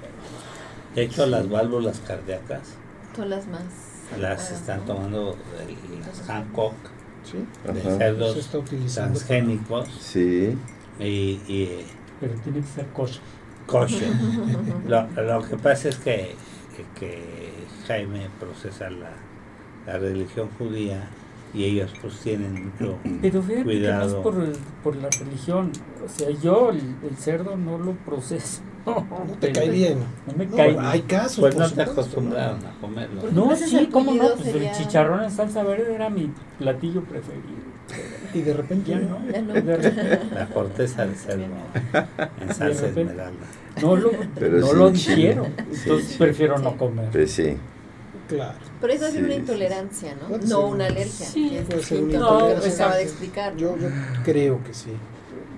S2: De hecho, las válvulas cardíacas
S5: Son las más.
S2: las
S5: adecuadas,
S2: están
S5: ¿no?
S2: tomando el Hancock
S1: Sí,
S2: de cerdos
S1: está utilizando.
S2: transgénicos
S6: Sí.
S2: y, y
S4: Pero tiene que ser kosher.
S2: kosher. [laughs] Lo, lo que pasa es que, que, que Jaime procesa la, la religión judía y ellos pues tienen mucho
S4: Pero fíjate que no es
S2: cuidado.
S4: por, por la religión. O sea, yo el, el cerdo no lo proceso. [laughs]
S1: No te
S4: Pero-
S1: cae bien.
S4: No me
S1: No,
S4: cae
S1: hay
S4: bien.
S1: casos.
S2: Pues no te acostumbraron a comerlo.
S5: Porque
S4: No,
S5: Entonces,
S4: sí,
S5: el
S4: cómo no. Pues
S5: sería-
S4: el chicharrón en salsa verde era mi platillo preferido.
S1: Y de repente
S4: Ya
S1: no.
S4: no.
S5: No. [laughs]
S2: La corteza de cerdo en salsa esmeralda.
S4: no lo,
S6: Pero
S4: no
S6: sí,
S4: lo digiero.
S6: Sí,
S4: Entonces
S6: sí.
S4: prefiero
S5: Sí.
S4: no comer.
S6: Pues sí.
S1: Claro.
S5: Pero eso es
S6: Sí,
S5: una
S6: sí, sí.
S5: intolerancia, ¿no?
S1: Ser.
S5: No una alergia.
S4: Sí,
S5: es
S1: puede ser una
S5: lo que nos acaba de
S4: No,
S5: explicar.
S1: Yo, yo creo que sí.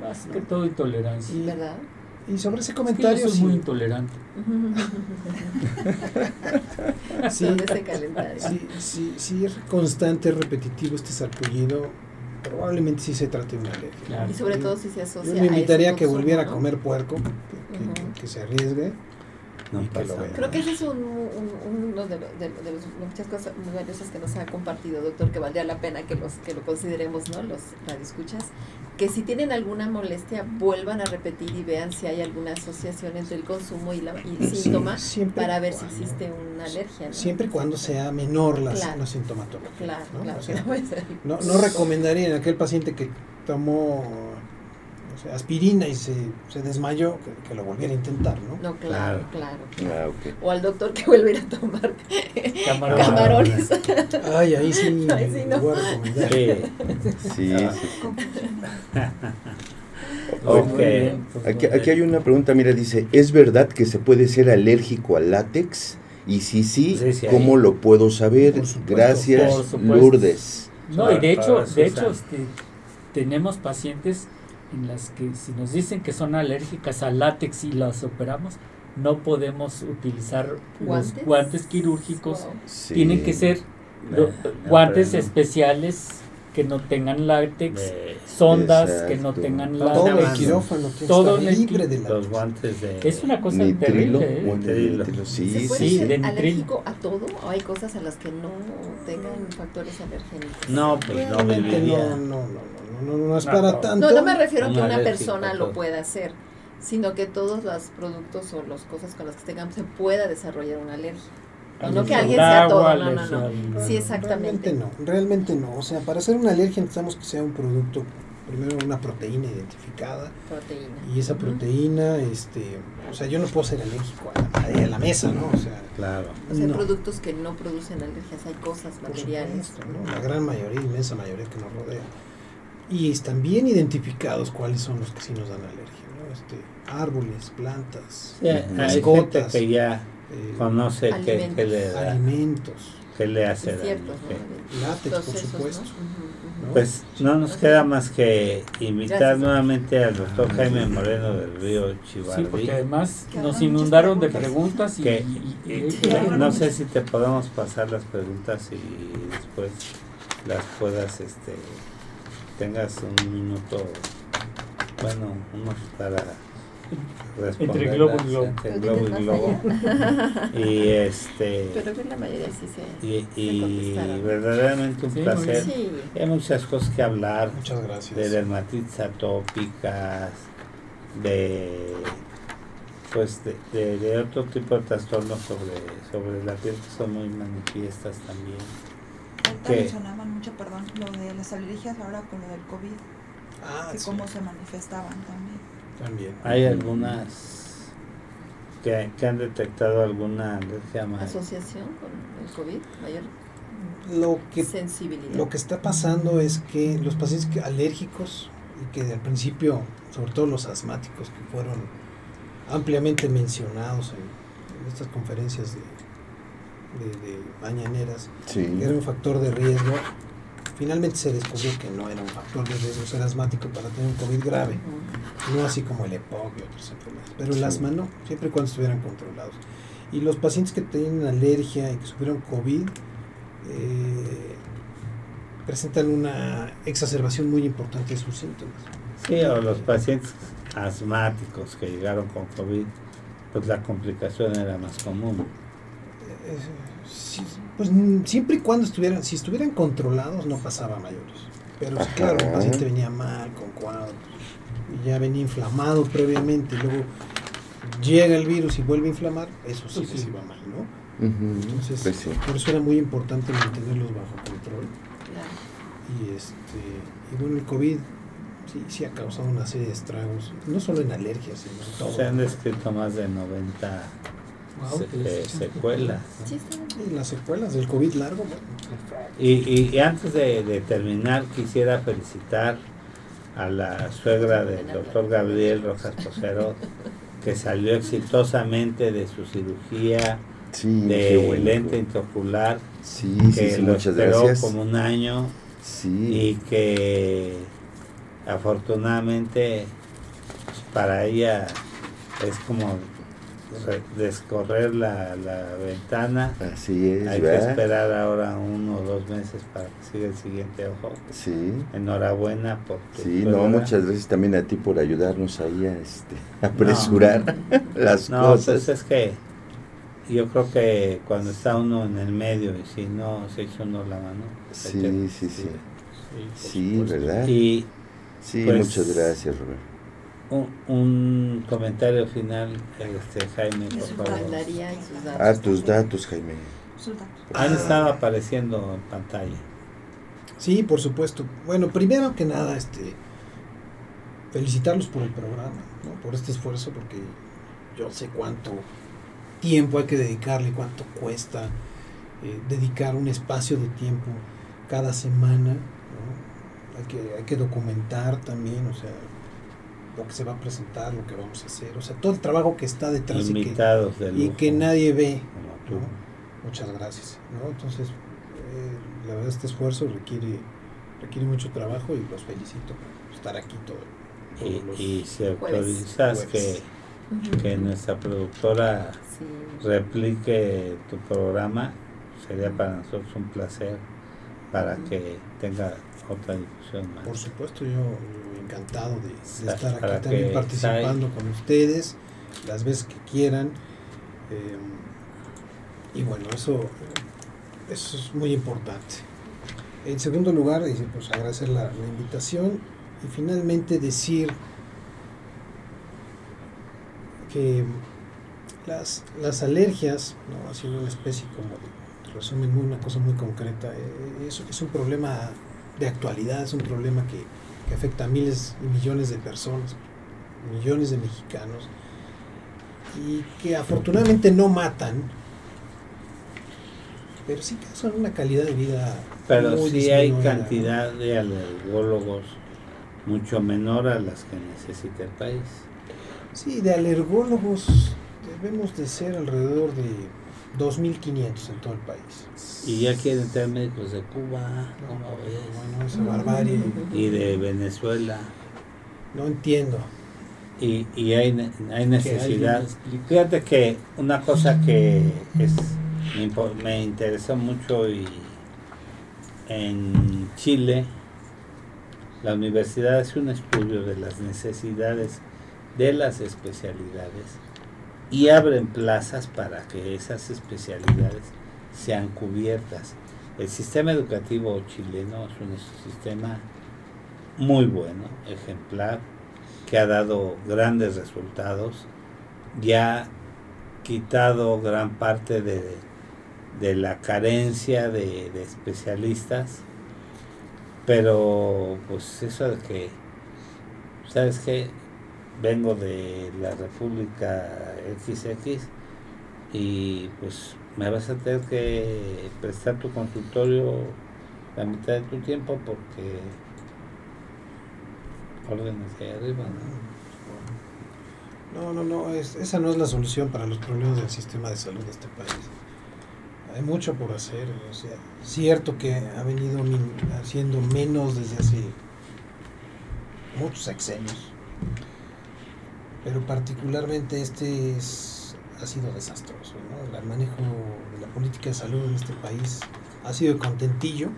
S4: Más que todo intolerancia.
S1: Y-
S5: ¿Verdad?
S1: Y sobre ese
S4: Es que yo
S1: comentario,
S4: soy muy
S1: sí,
S4: intolerante. [laughs]
S1: sí, sí, sí, sí es constante, repetitivo este sarpullido, probablemente sí se trate de una alergia.
S4: Claro.
S5: Y sobre todo si se asocia
S1: Yo me invitaría
S5: a
S1: que
S5: consumo,
S1: volviera a
S5: ¿no?
S1: comer puerco, que, que se arriesgue.
S2: No
S1: Y que
S2: pasa
S1: lo vea.
S2: nada.
S5: Creo que ese es un, un- uno de, lo- de, lo- de los- muchas cosas muy valiosas que nos ha compartido, doctor, que valdría la pena que, los, que lo consideremos, ¿no? Los radioescuchas. Que si tienen alguna molestia, vuelvan a repetir y vean si hay alguna asociación entre el consumo y, la, y el
S1: Sí,
S5: síntoma para ver si existe una alergia. ¿no?
S1: Siempre y cuando sea menor la,
S5: Claro.
S1: la sintomatología.
S5: Claro,
S1: ¿no?
S5: claro.
S1: O sea, [laughs]
S5: no,
S1: no recomendaría en aquel paciente que tomó no sé, aspirina y se, se desmayó que, que lo volviera a intentar, ¿no?
S5: No, claro,
S2: Claro.
S5: claro.
S6: Ah.
S5: O al doctor que vuelve a tomar [laughs]
S4: Camarón.
S5: camarones.
S1: Ay, ahí sí, [laughs]
S5: Ay, sí, no.
S1: lo voy a recomendar.
S2: Sí.
S6: Sí,
S2: Ah.
S6: sí. [laughs]
S2: Ok.
S4: Muy bien, pues,
S6: Aquí, aquí hay una pregunta, mira, dice, ¿es verdad que se puede ser alérgico al látex? Y si sí,
S2: Sí, sí,
S6: ¿cómo lo puedo saber?
S1: Por
S6: Gracias,
S4: por.
S6: Lourdes.
S4: No, y de hecho, de hecho este, tenemos pacientes en las que si nos dicen que son alérgicas al látex y las operamos, no podemos utilizar
S5: ¿Guantes?
S4: los guantes quirúrgicos.
S5: Wow.
S6: Sí.
S4: Tienen que ser lo-
S2: De-
S4: guantes
S2: de-
S4: especiales que no tengan látex,
S2: de-
S4: sondas que no
S6: Exacto.
S4: tengan
S2: Todo
S1: Todo
S4: látex.
S1: el quirófano
S4: Todo
S1: que estar
S4: el
S1: libre de la
S2: los guantes de
S4: Es una cosa
S6: Nitrilo.
S4: terrible. ¿eh?
S2: Nitrilo.
S6: nitrilo,
S5: ¿Se
S6: Sí,
S5: puede
S6: sí.
S4: Sí,
S5: ser
S4: de
S5: alérgico a todo o hay cosas a las que no tengan factores alergénicos?
S2: No, pues no
S1: no, no, no, no, no, no, es
S4: No,
S1: para
S4: no.
S1: tanto.
S5: No, no me refiero a que
S2: Una
S5: persona lo pueda hacer, sino que todos los productos o las cosas con las que tengamos se pueda desarrollar una alergia. No, no que alguien
S4: al
S5: sea todo, no, no, no. Sí, exactamente.
S1: Realmente no, realmente no. O sea, para hacer una alergia necesitamos que sea un producto, primero una proteína identificada.
S5: Proteína.
S1: Y esa proteína, este, o sea, yo no puedo ser alérgico a la, madera, a la mesa, ¿no? O sea,
S2: Claro.
S5: O sea, hay
S1: no.
S5: productos que no producen alergias, hay cosas,
S1: por
S5: materiales.
S1: supuesto, ¿no? La gran mayoría, inmensa mayoría que nos rodea. Y están bien identificados cuáles son los que sí nos dan alergia, ¿no? Este, árboles, plantas,
S2: Sí,
S1: mascotas,
S2: que ya
S1: eh,
S2: conoce qué,
S5: Alimentos.
S2: qué le da,
S1: alimentos,
S2: qué le hace daño,
S5: cierto.
S1: por
S5: esos, ¿no?
S1: supuesto.
S2: Pues no nos queda más que invitar
S5: Gracias.
S2: nuevamente al doctor Jaime Moreno del Río
S4: Sí,
S2: Chivardi.
S4: porque además
S7: Que
S4: nos inundaron de preguntas y,
S2: que,
S4: y- y-
S2: no sé si te podemos pasar las preguntas y después las puedas, este, tengas un minuto, bueno, unos para [laughs]
S4: Entre globo y globo.
S2: entre globo y globo. [laughs] Y este
S5: Pero que la mayoría sí se,
S2: y, verdaderamente un
S4: Sí,
S2: placer.
S5: Sí.
S2: Hay muchas cosas que hablar
S1: Muchas gracias.
S2: de dermatitis atópicas, de pues de, de, de otro tipo de trastornos sobre, sobre la piel que son muy manifiestas también.
S7: Ahorita
S2: ¿Qué?
S7: mencionaban mucho, perdón, lo de las alergias ahora con lo del COVID,
S1: Ah,
S7: que
S1: sí,
S7: cómo se manifestaban también.
S1: también.
S2: Hay algunas que, que han detectado alguna alergia más.
S5: Asociación con el COVID, mayor
S1: Lo que
S5: sensibilidad.
S1: Lo que está pasando es que los pacientes que- alérgicos y que al principio, sobre todo los asmáticos que fueron ampliamente mencionados en, en estas conferencias de, de- de mañaneras,
S6: Sí.
S1: que era un factor de riesgo, finalmente se descubrió que no era un factor de riesgo ser asmático para tener un COVID grave, no así como el EPOC y otras enfermedades, pero el
S6: Sí.
S1: asma no, siempre y cuando estuvieran controlados. Y los pacientes que tienen alergia y que sufrieron COVID eh, presentan una exacerbación muy importante de sus síntomas.
S2: Sí, o los pacientes asmáticos que llegaron con COVID, pues la complicación era más común.
S1: Pues siempre y cuando estuvieran, si estuvieran controlados no pasaba a mayores. Pero sí, claro, el paciente venía mal, con cuadros, y ya venía inflamado previamente, y luego llega el virus y vuelve a inflamar, eso sí
S4: Pues
S1: les
S4: sí.
S1: iba mal, ¿no? Entonces,
S6: pues sí.
S1: por eso era muy importante mantenerlos bajo control. Y este y bueno, el COVID sí, sí ha causado una serie de estragos, no solo en alergias, sino en todo.
S2: Se han descrito más de 90
S4: Wow,
S2: se- eh, secuelas.
S5: Sí,
S1: las secuelas del COVID largo,
S2: Y, y- y antes de, de terminar, quisiera felicitar a la suegra del doctor Gabriel Rojas Posero, que salió exitosamente de su cirugía
S6: Sí,
S2: de
S6: bueno.
S2: lente intraocular,
S6: Sí,
S2: que
S6: sí, sí,
S2: lo
S6: muchas
S2: esperó
S6: gracias.
S2: como un año
S6: Sí,
S2: y que afortunadamente pues, para ella es como descorrer la, la ventana.
S6: así es,
S2: Hay que esperar ahora uno o dos meses para que siga el siguiente ojo.
S6: Sí,
S2: Enhorabuena por tu
S6: sí, no, muchas gracias también a ti por ayudarnos ahí a este, [laughs] apresurar [laughs] las
S2: No,
S6: cosas.
S2: pues es que yo creo que cuando está uno en el medio y si no se echa uno la mano.
S6: Sí, sí, sí.
S1: por
S6: Sí,
S1: supuesto.
S6: ¿verdad?
S2: Y
S6: Sí,
S2: pues-
S6: muchas gracias, Roberto.
S2: Un, un comentario final, este Jaime, por favor.
S5: datos.
S6: Ah, tus datos, Jaime.
S2: Han
S1: Ah.
S2: estado apareciendo en pantalla.
S1: Sí, por supuesto. Bueno, primero que nada, este felicitarlos por el programa, ¿no? por este esfuerzo, porque yo sé cuánto tiempo hay que dedicarle, cuánto cuesta eh, dedicar un espacio de tiempo cada semana. ¿no? Hay, que, hay que documentar también, o sea, lo que se va a presentar, lo que vamos a hacer, o sea, todo el trabajo que está detrás y que,
S2: Invitados
S1: y que nadie ve.
S2: como tú.
S1: ¿no? Muchas gracias. ¿no? Entonces, eh, la verdad, este esfuerzo requiere, requiere mucho trabajo y los felicito por estar aquí todo,
S2: Y,
S1: los
S2: y si autorizas que, que nuestra productora
S5: Sí.
S2: replique tu programa, sería para nosotros un placer para que tenga otra difusión más.
S1: Por supuesto, yo, yo encantado de, estar aquí también participando con ustedes las veces que quieran. eh, y bueno, eso, eso es muy importante. En segundo lugar, pues agradecer la, la invitación y finalmente decir que las, las alergias, ¿no? haciendo una especie como de resumen, una cosa muy concreta, eh, es, es un problema de actualidad, es un problema que, que afecta a miles y millones de personas, millones de mexicanos, y que afortunadamente no matan, pero sí causan una calidad de vida.
S2: Pero
S1: muy
S2: sí hay cantidad de alergólogos mucho menor a las que necesita el país.
S1: Sí, de alergólogos debemos de ser alrededor de 2.500 en todo el país.
S2: Y ya quieren traer médicos de Cuba,
S1: No,
S2: ¿cómo ves?
S1: bueno, esa barbarie,
S2: Y de Venezuela.
S1: no entiendo.
S2: Y, y hay, hay necesidad. Fíjate que una cosa que es, me, me interesó mucho y en Chile la universidad hace un estudio de las necesidades de las especialidades y abren plazas para que esas especialidades sean cubiertas. El sistema educativo chileno es un sistema muy bueno, ejemplar, que ha dado grandes resultados, ya ha quitado gran parte de, de la carencia de, de especialistas, pero pues eso de que, ¿sabes qué? Vengo de la República XX y pues me vas a tener que prestar tu consultorio la mitad de tu tiempo porque órdenes de arriba, ¿no?
S1: No, no, no, es- esa no es la solución para los problemas del sistema de salud de este país. hay mucho por hacer. O sea, cierto que ha venido haciendo menos desde hace muchos sexenios, pero particularmente este es, ha sido desastroso. El manejo de la política de salud en este país ha sido contentillo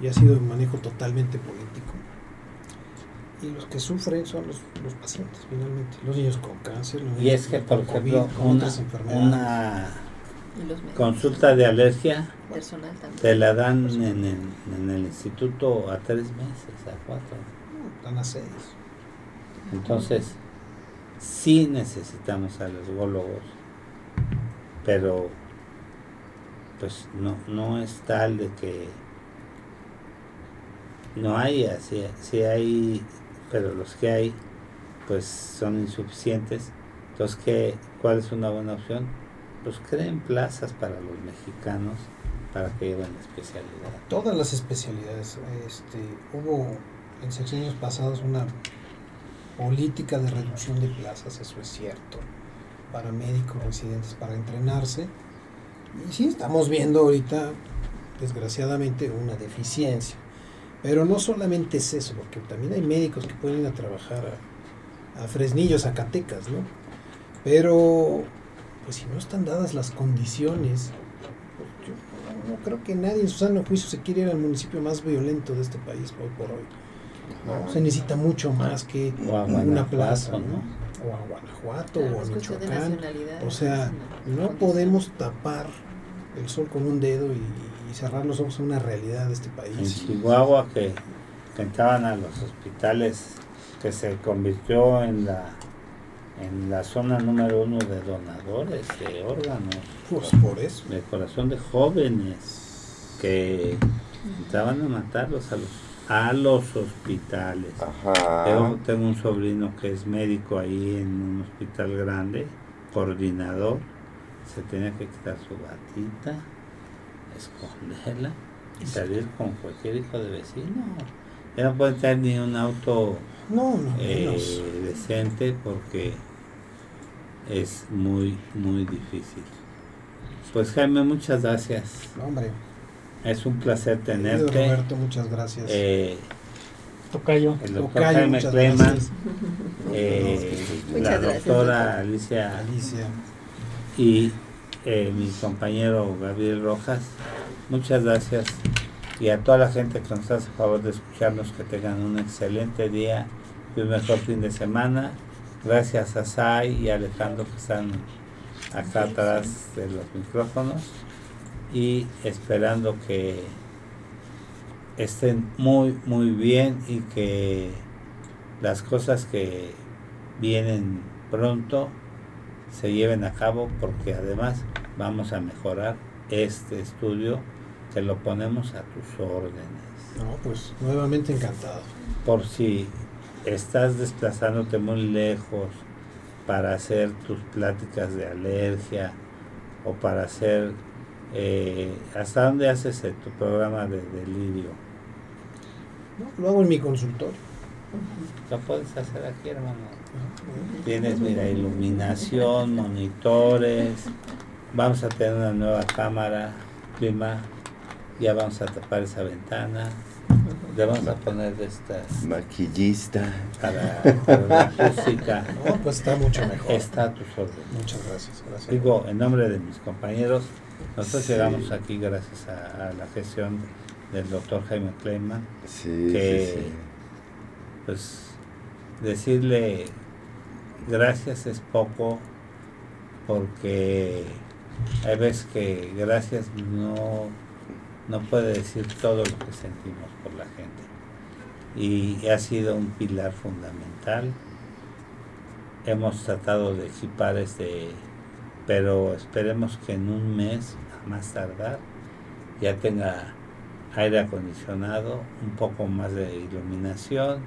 S1: y ha sido un manejo totalmente político. Y los que sufren son los, los pacientes, finalmente. Los niños con cáncer, los
S2: y es que, por ejemplo, con otras enfermedades. Una consulta de alergia te la dan en el, en el, instituto a tres meses, a cuatro.
S1: dan a seis.
S2: Entonces, sí necesitamos a los gólogos, pero pues no, no es tal de que no haya, si, hay, pero los que hay pues son insuficientes. Entonces, ¿qué, ¿cuál es una buena opción? Pues creen plazas para los mexicanos para que lleven la especialidad.
S1: Todas las especialidades. Este, hubo en secciones pasados una política de reducción de plazas, eso es cierto, para médicos residentes para entrenarse. Y sí, estamos viendo ahorita, desgraciadamente, una deficiencia. Pero no solamente es eso, porque también hay médicos que pueden ir a trabajar a, Fresnillo, Zacatecas, ¿no? Pero, pues si no están dadas las condiciones, pues yo no, creo que nadie en su juicio se quiere ir al municipio más violento de este país hoy por hoy. ¿No? Se necesita mucho más que una plaza, ¿no? O a Guanajuato o a Michoacán. O sea, no podemos tapar el sol con un dedo y cerrar los ojos a una realidad de este país.
S2: En Chihuahua que, entraban a los hospitales que se convirtió en la en la zona número uno de donadores de órganos.
S1: Pues por eso.
S2: De corazón de jóvenes que entraban a matarlos a los, a los hospitales. Yo tengo un sobrino que es médico ahí en un hospital grande, coordinador. Se tenía que quitar su batita esconderla y salir con cualquier hijo de vecino. Ya no puede tener ni un auto
S1: no,
S2: eh, decente porque es muy, muy difícil. Pues Jaime, muchas gracias.
S1: hombre.
S2: Es un placer tenerte.
S1: Roberto, muchas gracias.
S2: Eh,
S4: Tocayo.
S2: El doctor Jaime Cleman, eh, la doctora Alicia,
S1: Alicia
S2: y eh, mi compañero Gabriel Rojas. Muchas gracias. Y a toda la gente que nos hace favor de escucharnos, que tengan un excelente día y un mejor fin de semana. Gracias a Sai y Alejandro que están acá atrás de los micrófonos. Y esperando que estén muy, muy bien y que las cosas que vienen pronto se lleven a cabo porque además vamos a mejorar este estudio que lo ponemos a tus órdenes.
S1: No, pues nuevamente encantado.
S2: Por si estás desplazándote muy lejos para hacer tus pláticas de alergia o para hacer... Eh, ¿Hasta dónde haces tu programa de delirio?
S1: lo hago en mi consultorio.
S2: Lo puedes hacer aquí, hermano. Tienes, mira, iluminación, monitores. Vamos a tener una nueva cámara, clima. Ya vamos a tapar esa ventana. Le vamos a poner de esta.
S6: Maquillista.
S2: Para, la música. [laughs]
S1: No, pues está mucho mejor.
S2: Está a tus órdenes.
S1: Muchas gracias. gracias.
S2: Digo, en nombre de mis compañeros, nosotros llegamos aquí gracias a, la gestión del doctor Jaime Kleiman.
S6: Sí,
S2: que, pues, decirle gracias es poco porque hay veces que gracias no, no puede decir todo lo que sentimos por la gente. Y ha sido un pilar fundamental. Hemos tratado de equipar este, pero esperemos que en un mes, a más tardar, ya tenga aire acondicionado, un poco más de iluminación,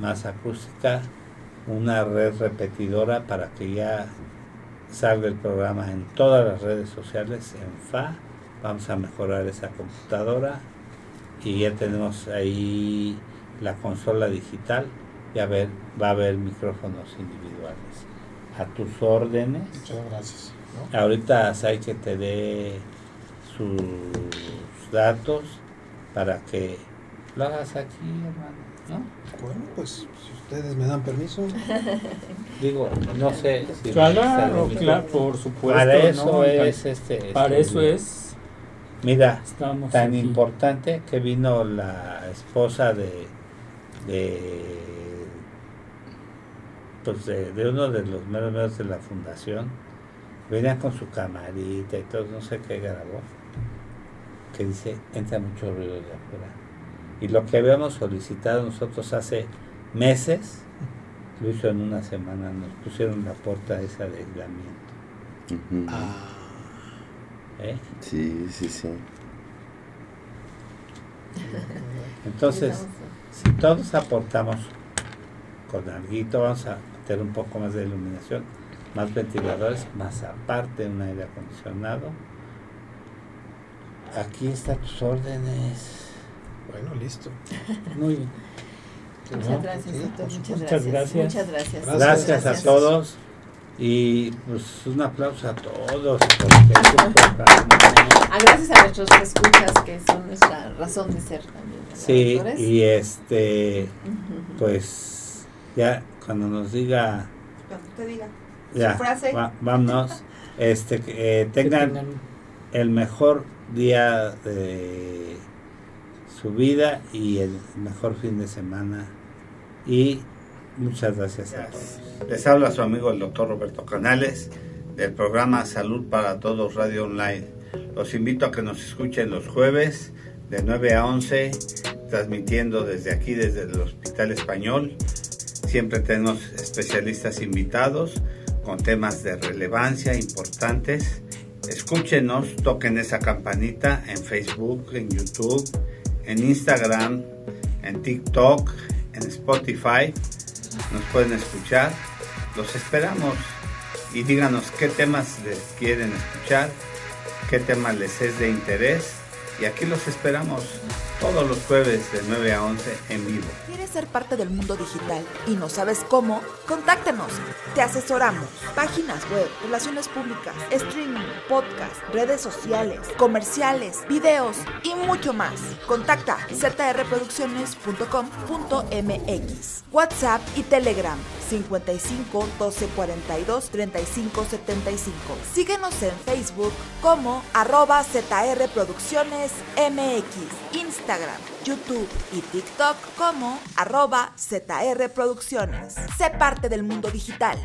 S2: más acústica, una red repetidora para que ya salga el programa en todas las redes sociales en FA. Vamos a mejorar esa computadora y ya tenemos ahí la consola digital. Ya ver, va a haber micrófonos individuales. A tus órdenes.
S1: Muchas gracias.
S2: Ahorita hay que te dé sus datos para que lo hagas aquí, hermano, ¿no?
S1: Bueno, pues si ustedes me dan permiso. [laughs]
S2: Digo, no sé si
S4: Claro, claro, por supuesto.
S2: Para eso
S4: ¿no?
S2: es este.
S4: Para
S2: este
S4: eso es.
S2: Mira,
S4: Estamos
S2: tan
S4: aquí.
S2: importante que vino la esposa de de pues de, de uno de los meros meros de la fundación venía con su camarita y todo no sé qué grabó que dice entra mucho ruido de afuera y lo que habíamos solicitado nosotros hace meses lo hizo en una semana nos pusieron la puerta esa de aislamiento.
S1: Ah,
S2: ¿eh?
S6: Sí, sí, sí.
S2: entonces Si todos aportamos con alguito, vamos a meter un poco más de iluminación, más ventiladores, más aparte un aire acondicionado. Aquí están tus órdenes.
S1: bueno, listo. [laughs]
S4: Muy bien.
S5: Muchas gracias,
S1: Sí,
S5: doctor. Muchas,
S4: Muchas
S5: gracias.
S4: gracias.
S5: Muchas gracias.
S1: Gracias.
S2: Gracias, a todos y pues un aplauso a todos. porque programa-
S5: Ah, gracias a nuestros escuchas que son nuestra razón de ser también. ¿verdad,
S2: Sí, y este, pues ya cuando nos diga,
S7: Cuando te diga.
S2: ya,
S7: Su frase.
S2: va- vámonos, este, que, eh,
S4: Que
S2: tengan el mejor día de su vida y el mejor fin de semana. Y muchas gracias. Les habla su amigo el doctor Roberto Canales del programa Salud para Todos Radio Online. Los invito a que nos escuchen los jueves de 9 a 11, transmitiendo desde aquí, desde el Hospital Español. Siempre tenemos especialistas invitados con temas de relevancia importantes. Escúchenos, toquen esa campanita en Facebook, en YouTube, en Instagram, en TikTok, en Spotify. Nos pueden escuchar. Los esperamos y díganos qué temas les quieren escuchar, qué temas les es de interés. Y aquí los esperamos todos los jueves de 9 a 11 en vivo.
S3: ¿Quieres ser parte del mundo digital y no sabes cómo? Contáctanos. Te asesoramos. Páginas web, relaciones públicas, streaming, podcast, redes sociales, comerciales, videos y mucho más. Contacta zrproducciones.com.mx. WhatsApp y Telegram 55 12 42 35 75. Síguenos en Facebook como arroba ZR Instagram, YouTube y TikTok como arroba ZR Producciones. Sé parte del mundo digital.